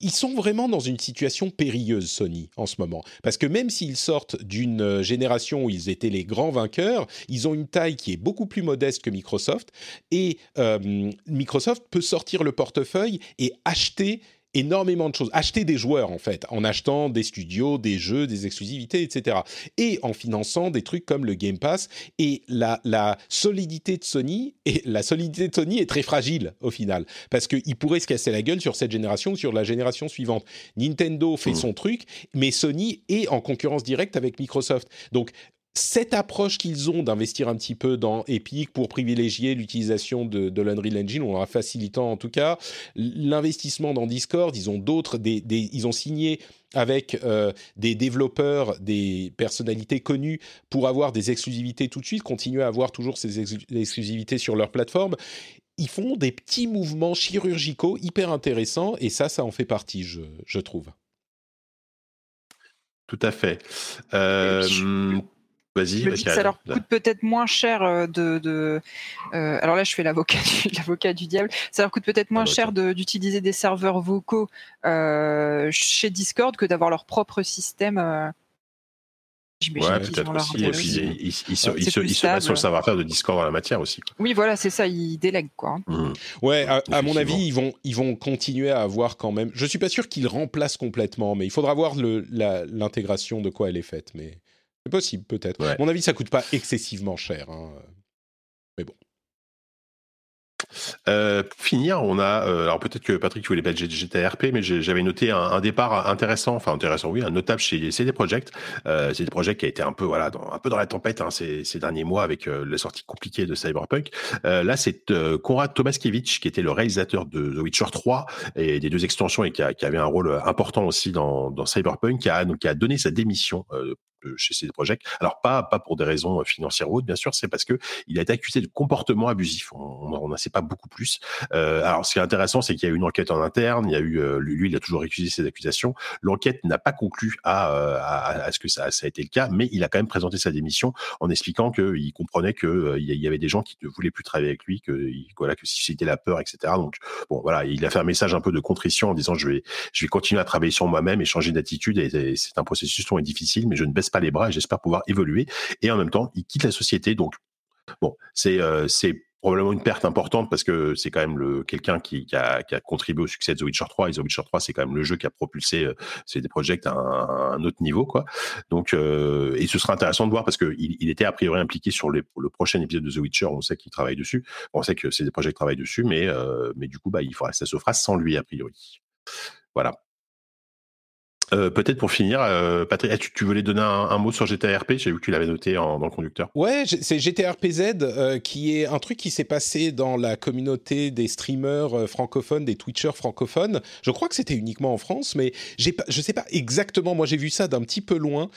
Ils sont vraiment dans une situation périlleuse, Sony, en ce moment. Parce que même s'ils sortent d'une euh, génération où ils étaient les grands vainqueurs, ils ont une taille qui est beaucoup plus modeste que Microsoft. Et euh, Microsoft peut sortir le portefeuille et acheter énormément de choses, acheter des joueurs en fait, en achetant des studios, des jeux, des exclusivités, etc. Et en finançant des trucs comme le Game Pass. Et la, la solidité de Sony, et la solidité de Sony est très fragile au final, parce qu'il pourrait se casser la gueule sur cette génération ou sur la génération suivante. Nintendo fait Mhm. son truc, mais Sony est en concurrence directe avec Microsoft. Donc cette approche qu'ils ont d'investir un petit peu dans Epic pour privilégier l'utilisation de, de l'Unreal Engine, ou en la facilitant en tout cas, l'investissement dans Discord, ils ont d'autres, des, des- ils ont signé avec euh, des développeurs, des personnalités connues pour avoir des exclusivités tout de suite, continuer à avoir toujours ces ex- exclusivités sur leur plateforme. Ils font des petits mouvements chirurgicaux hyper intéressants et ça, ça en fait partie, je, je trouve. tout à fait. Euh, Vas-y, ça leur coûte peut-être moins cher euh, de. de euh, alors là, je fais l'avocat du, l'avocat du diable. Ça leur coûte peut-être moins ah bah, cher d'utiliser des serveurs vocaux euh, chez Discord que d'avoir leur propre système. Euh, ouais, peut-être aussi. Et puis, ils, se, basent sur le savoir-faire de Discord dans la matière aussi. Oui, voilà, c'est ça, ils délèguent, quoi. Mmh. Ouais, à, mon avis, ils vont, ils vont continuer à avoir quand même. Je suis pas sûr qu'ils remplacent complètement, mais il faudra voir l'intégration de quoi elle est faite. Mais c'est possible, peut-être. À mon avis, ça coûte pas excessivement cher. Hein. Mais bon. Euh, pour finir, on a. Euh, alors peut-être que Patrick, tu voulais pas GTRP, mais j'avais noté un, départ intéressant, enfin intéressant, oui, un notable chez CD Projekt. Euh, CD Projekt qui a été un peu, voilà, dans, un peu dans la tempête hein, ces, ces, derniers mois avec euh, la sortie compliquée de Cyberpunk. Euh, là, c'est Konrad Tomaskiewicz qui était le réalisateur de The Witcher 3 et des deux extensions et qui, a, qui avait un rôle important aussi dans, dans Cyberpunk, qui a, donc, qui a donné sa démission chez CD Projekt. Alors pas pas pour des raisons financières ou autres, bien sûr, c'est parce que il a été accusé de comportement abusif. On n'en sait pas beaucoup plus. Euh, alors ce qui est intéressant, c'est qu'il y a eu une enquête en interne. Il y a eu euh, lui, il a toujours récusé ces accusations. L'enquête n'a pas conclu à, euh, à, à, ce que ça, ça, a été le cas, mais il a quand même présenté sa démission en expliquant qu'il comprenait que euh, il y avait des gens qui ne voulaient plus travailler avec lui, que voilà que si c'était la peur, etc. Donc bon voilà, il a fait un message un peu de contrition en disant je vais je vais continuer à travailler sur moi-même et changer d'attitude. Et, et c'est un processus long et difficile, mais je ne baisse pas les bras et j'espère pouvoir évoluer. Et en même temps, il quitte la société. Donc, bon, c'est euh, c'est probablement une perte importante parce que c'est quand même le quelqu'un qui, a, qui, a, contribué au succès de The Witcher 3 et The Witcher 3 c'est quand même le jeu qui a propulsé euh, des projets à un, autre niveau quoi. Donc euh, et ce sera intéressant de voir parce que il, il était a priori impliqué sur le prochain épisode de The Witcher. On sait qu'il travaille dessus. On sait que c'est des projets qui travaillent dessus mais euh, mais du coup bah il faudra ça se fera sans lui a priori. Voilà euh, peut-être pour finir, euh, Patrick, tu, tu, voulais donner un, mot sur GTRP J'ai vu que tu l'avais noté dans le conducteur. Ouais, c'est GTRPZ euh, qui est un truc qui s'est passé dans la communauté des streamers euh, francophones, des Twitchers francophones. Je crois que c'était uniquement en France, mais je sais pas exactement. Moi, j'ai vu ça d'un petit peu loin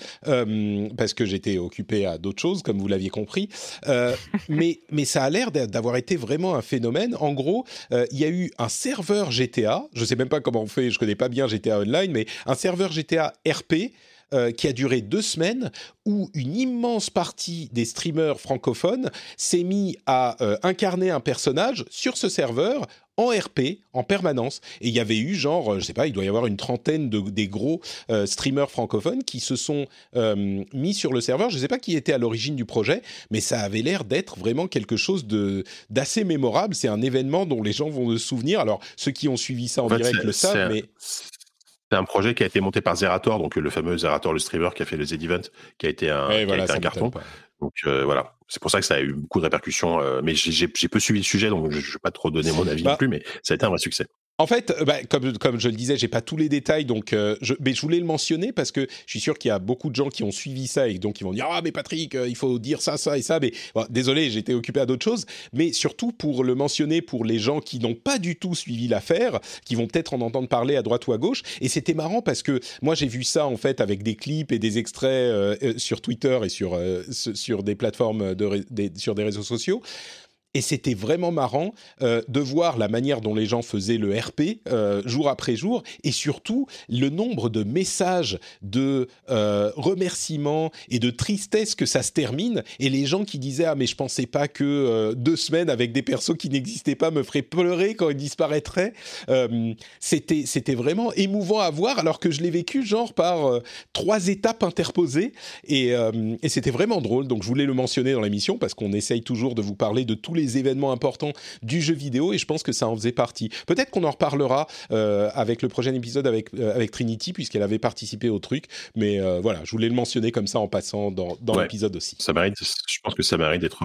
parce que j'étais occupé à d'autres choses, comme vous l'aviez compris. mais mais ça a l'air d'avoir été vraiment un phénomène. En gros, il y a eu un serveur GTA. Je sais même pas comment on fait. Je connais pas bien GTA Online, mais un serveur GTA RP euh, qui a duré deux semaines, où une immense partie des streamers francophones s'est mis à euh, incarner un personnage sur ce serveur en RP en permanence. Et il y avait eu genre, je sais pas, il doit y avoir une trentaine de, des gros euh, streamers francophones qui se sont mis sur le serveur. Je ne sais pas qui était à l'origine du projet, mais ça avait l'air d'être vraiment quelque chose de d'assez mémorable. C'est un événement dont les gens vont se souvenir. Alors ceux qui ont suivi ça en, direct le savent, mais c'est un projet qui a été monté par Zerator, donc le fameux Zerator, le streamer qui a fait le Z-Event, qui a été un, un carton. Donc euh, voilà, c'est pour ça que ça a eu beaucoup de répercussions. Euh, mais j'ai peu suivi le sujet, donc je ne vais pas trop donner mon avis non bah plus, mais ça a été un vrai succès. En fait, euh, bah, comme, je le disais, j'ai pas tous les détails, donc euh, je, mais je voulais le mentionner parce que je suis sûr qu'il y a beaucoup de gens qui ont suivi ça et donc ils vont dire ah mais Patrick, euh, il faut dire ça, ça et ça. Mais désolé, j'étais occupé à d'autres choses, mais surtout pour le mentionner pour les gens qui n'ont pas du tout suivi l'affaire, qui vont peut-être en entendre parler à droite ou à gauche. Et c'était marrant parce que moi j'ai vu ça en fait avec des clips et des extraits sur Twitter et sur sur des plateformes sur des réseaux sociaux et c'était vraiment marrant euh, de voir la manière dont les gens faisaient le RP euh, jour après jour et surtout le nombre de messages de euh, remerciements et de tristesse que ça se termine. Et les gens qui disaient ah mais je pensais pas que deux semaines avec des persos qui n'existaient pas me feraient pleurer quand ils disparaîtraient. C'était c'était vraiment émouvant à voir alors que je l'ai vécu genre par trois étapes interposées. Et c'était vraiment drôle donc je voulais le mentionner dans l'émission parce qu'on essaye toujours de vous parler de tous les événements importants du jeu vidéo et je pense que ça en faisait partie. Peut-être qu'on en reparlera euh, avec le prochain épisode avec, euh, avec Trinity puisqu'elle avait participé au truc, mais euh, voilà, je voulais le mentionner comme ça en passant dans, dans l'épisode aussi. Ça mérite, je pense que ça mérite d'être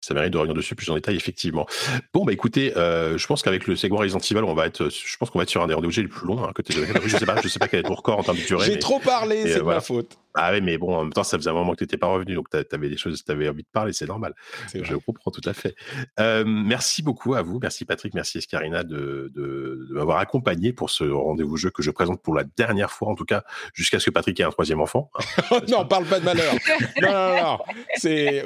ça mérite de revenir dessus plus en détail, effectivement. Bon, bah écoutez, je pense qu'avec le segment Resident Evil, on va être, je pense qu'on va être sur un des rendez-vous les plus longs. Hein, côté je sais pas, je sais pas quel est ton record en termes de durée. J'ai trop parlé, c'est ma faute. Ah oui, mais bon, en même temps, ça faisait un moment que tu n'étais pas revenu, donc tu avais des choses, tu avais envie de parler, c'est normal. Je comprends tout à fait. Euh, merci beaucoup à vous, merci Patrick, merci Escarina de, de, de m'avoir accompagné pour ce rendez-vous jeu que je présente pour la dernière fois, en tout cas, jusqu'à ce que Patrick ait un troisième enfant. oh non, parle pas de malheur. non, non, non, c'est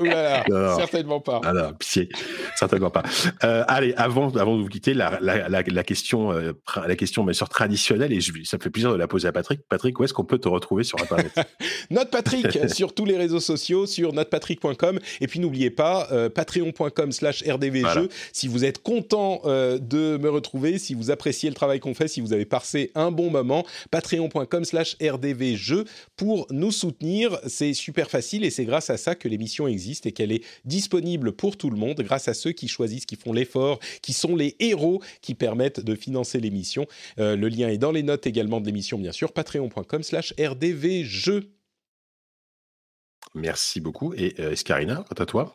certainement pas. Ah non, pitié, certainement pas. Euh, allez, avant, avant de vous quitter, la, la, la, la question, euh, la question bien sûr traditionnelle, et je, ça me fait plaisir de la poser à Patrick. Patrick, où est-ce qu'on peut te retrouver sur Internet? Note Patrick sur tous les réseaux sociaux, sur notepatrick.com. Et puis n'oubliez pas, euh, patreon.com slash rdvjeux. Si vous êtes content euh, de me retrouver, si vous appréciez le travail qu'on fait, si vous avez passé un bon moment, patreon.com slash rdvjeux pour nous soutenir. C'est super facile et c'est grâce à ça que l'émission existe et qu'elle est disponible pour tout le monde, grâce à ceux qui choisissent, qui font l'effort, qui sont les héros qui permettent de financer l'émission. Euh, le lien est dans les notes également de l'émission, bien sûr, patreon.com slash rdvjeux. Merci beaucoup. Et euh, Escarina, à toi?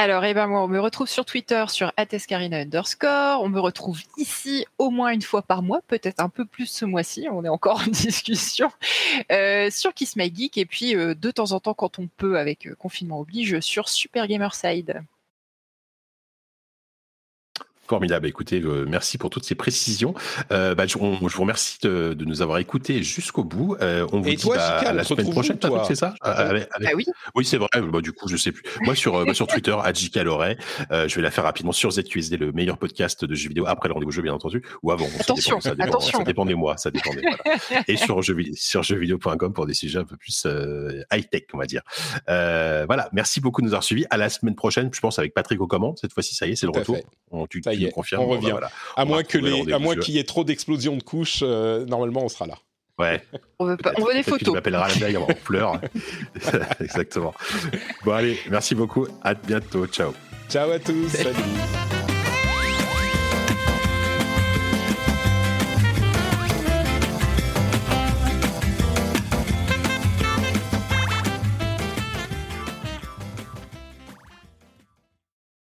Alors, eh ben, moi, on me retrouve sur Twitter sur atescarina underscore. On me retrouve ici au moins une fois par mois, peut-être un peu plus ce mois-ci. On est encore en discussion euh, sur Kiss My Geek. Et puis, euh, de temps en temps, quand on peut, avec confinement oblige, sur Super Gamerside. Formidable. Écoutez, euh, merci pour toutes ces précisions. Euh, bah, je, on, je, vous remercie de, de nous avoir écoutés jusqu'au bout. Euh, on vous Et dit toi, bah, Chica, à la semaine prochaine, c'est ça? Ah Ah oui Oui, c'est vrai. Bah, du coup, je sais plus. Moi, sur, euh, bah, sur Twitter, à JK Loret, euh, je vais la faire rapidement sur ZQSD, le meilleur podcast de jeux vidéo après le rendez-vous jeu, bien entendu, ou avant. Ça Attention, dépend, ça dépend, attention. Ça dépend des mois, ça dépend des voilà. Et sur, jeux, sur jeuxvideo.com pour des sujets un peu plus euh, high-tech, on va dire. Euh, voilà. Merci beaucoup de nous avoir suivis. À la semaine prochaine, je pense, avec Patrick aux commandes. Cette fois-ci, ça y est, c'est le retour. fait. On, tu y est, on bah, revient. voilà. À On moins qu'il y ait trop d'explosions de couches, euh, normalement on sera là. Ouais. On veut, pas- on veut des que Tu photos. m'appelleras la blague en pleurs. Exactement. Bon, allez, merci beaucoup. À bientôt. Ciao. Ciao à tous. Salut.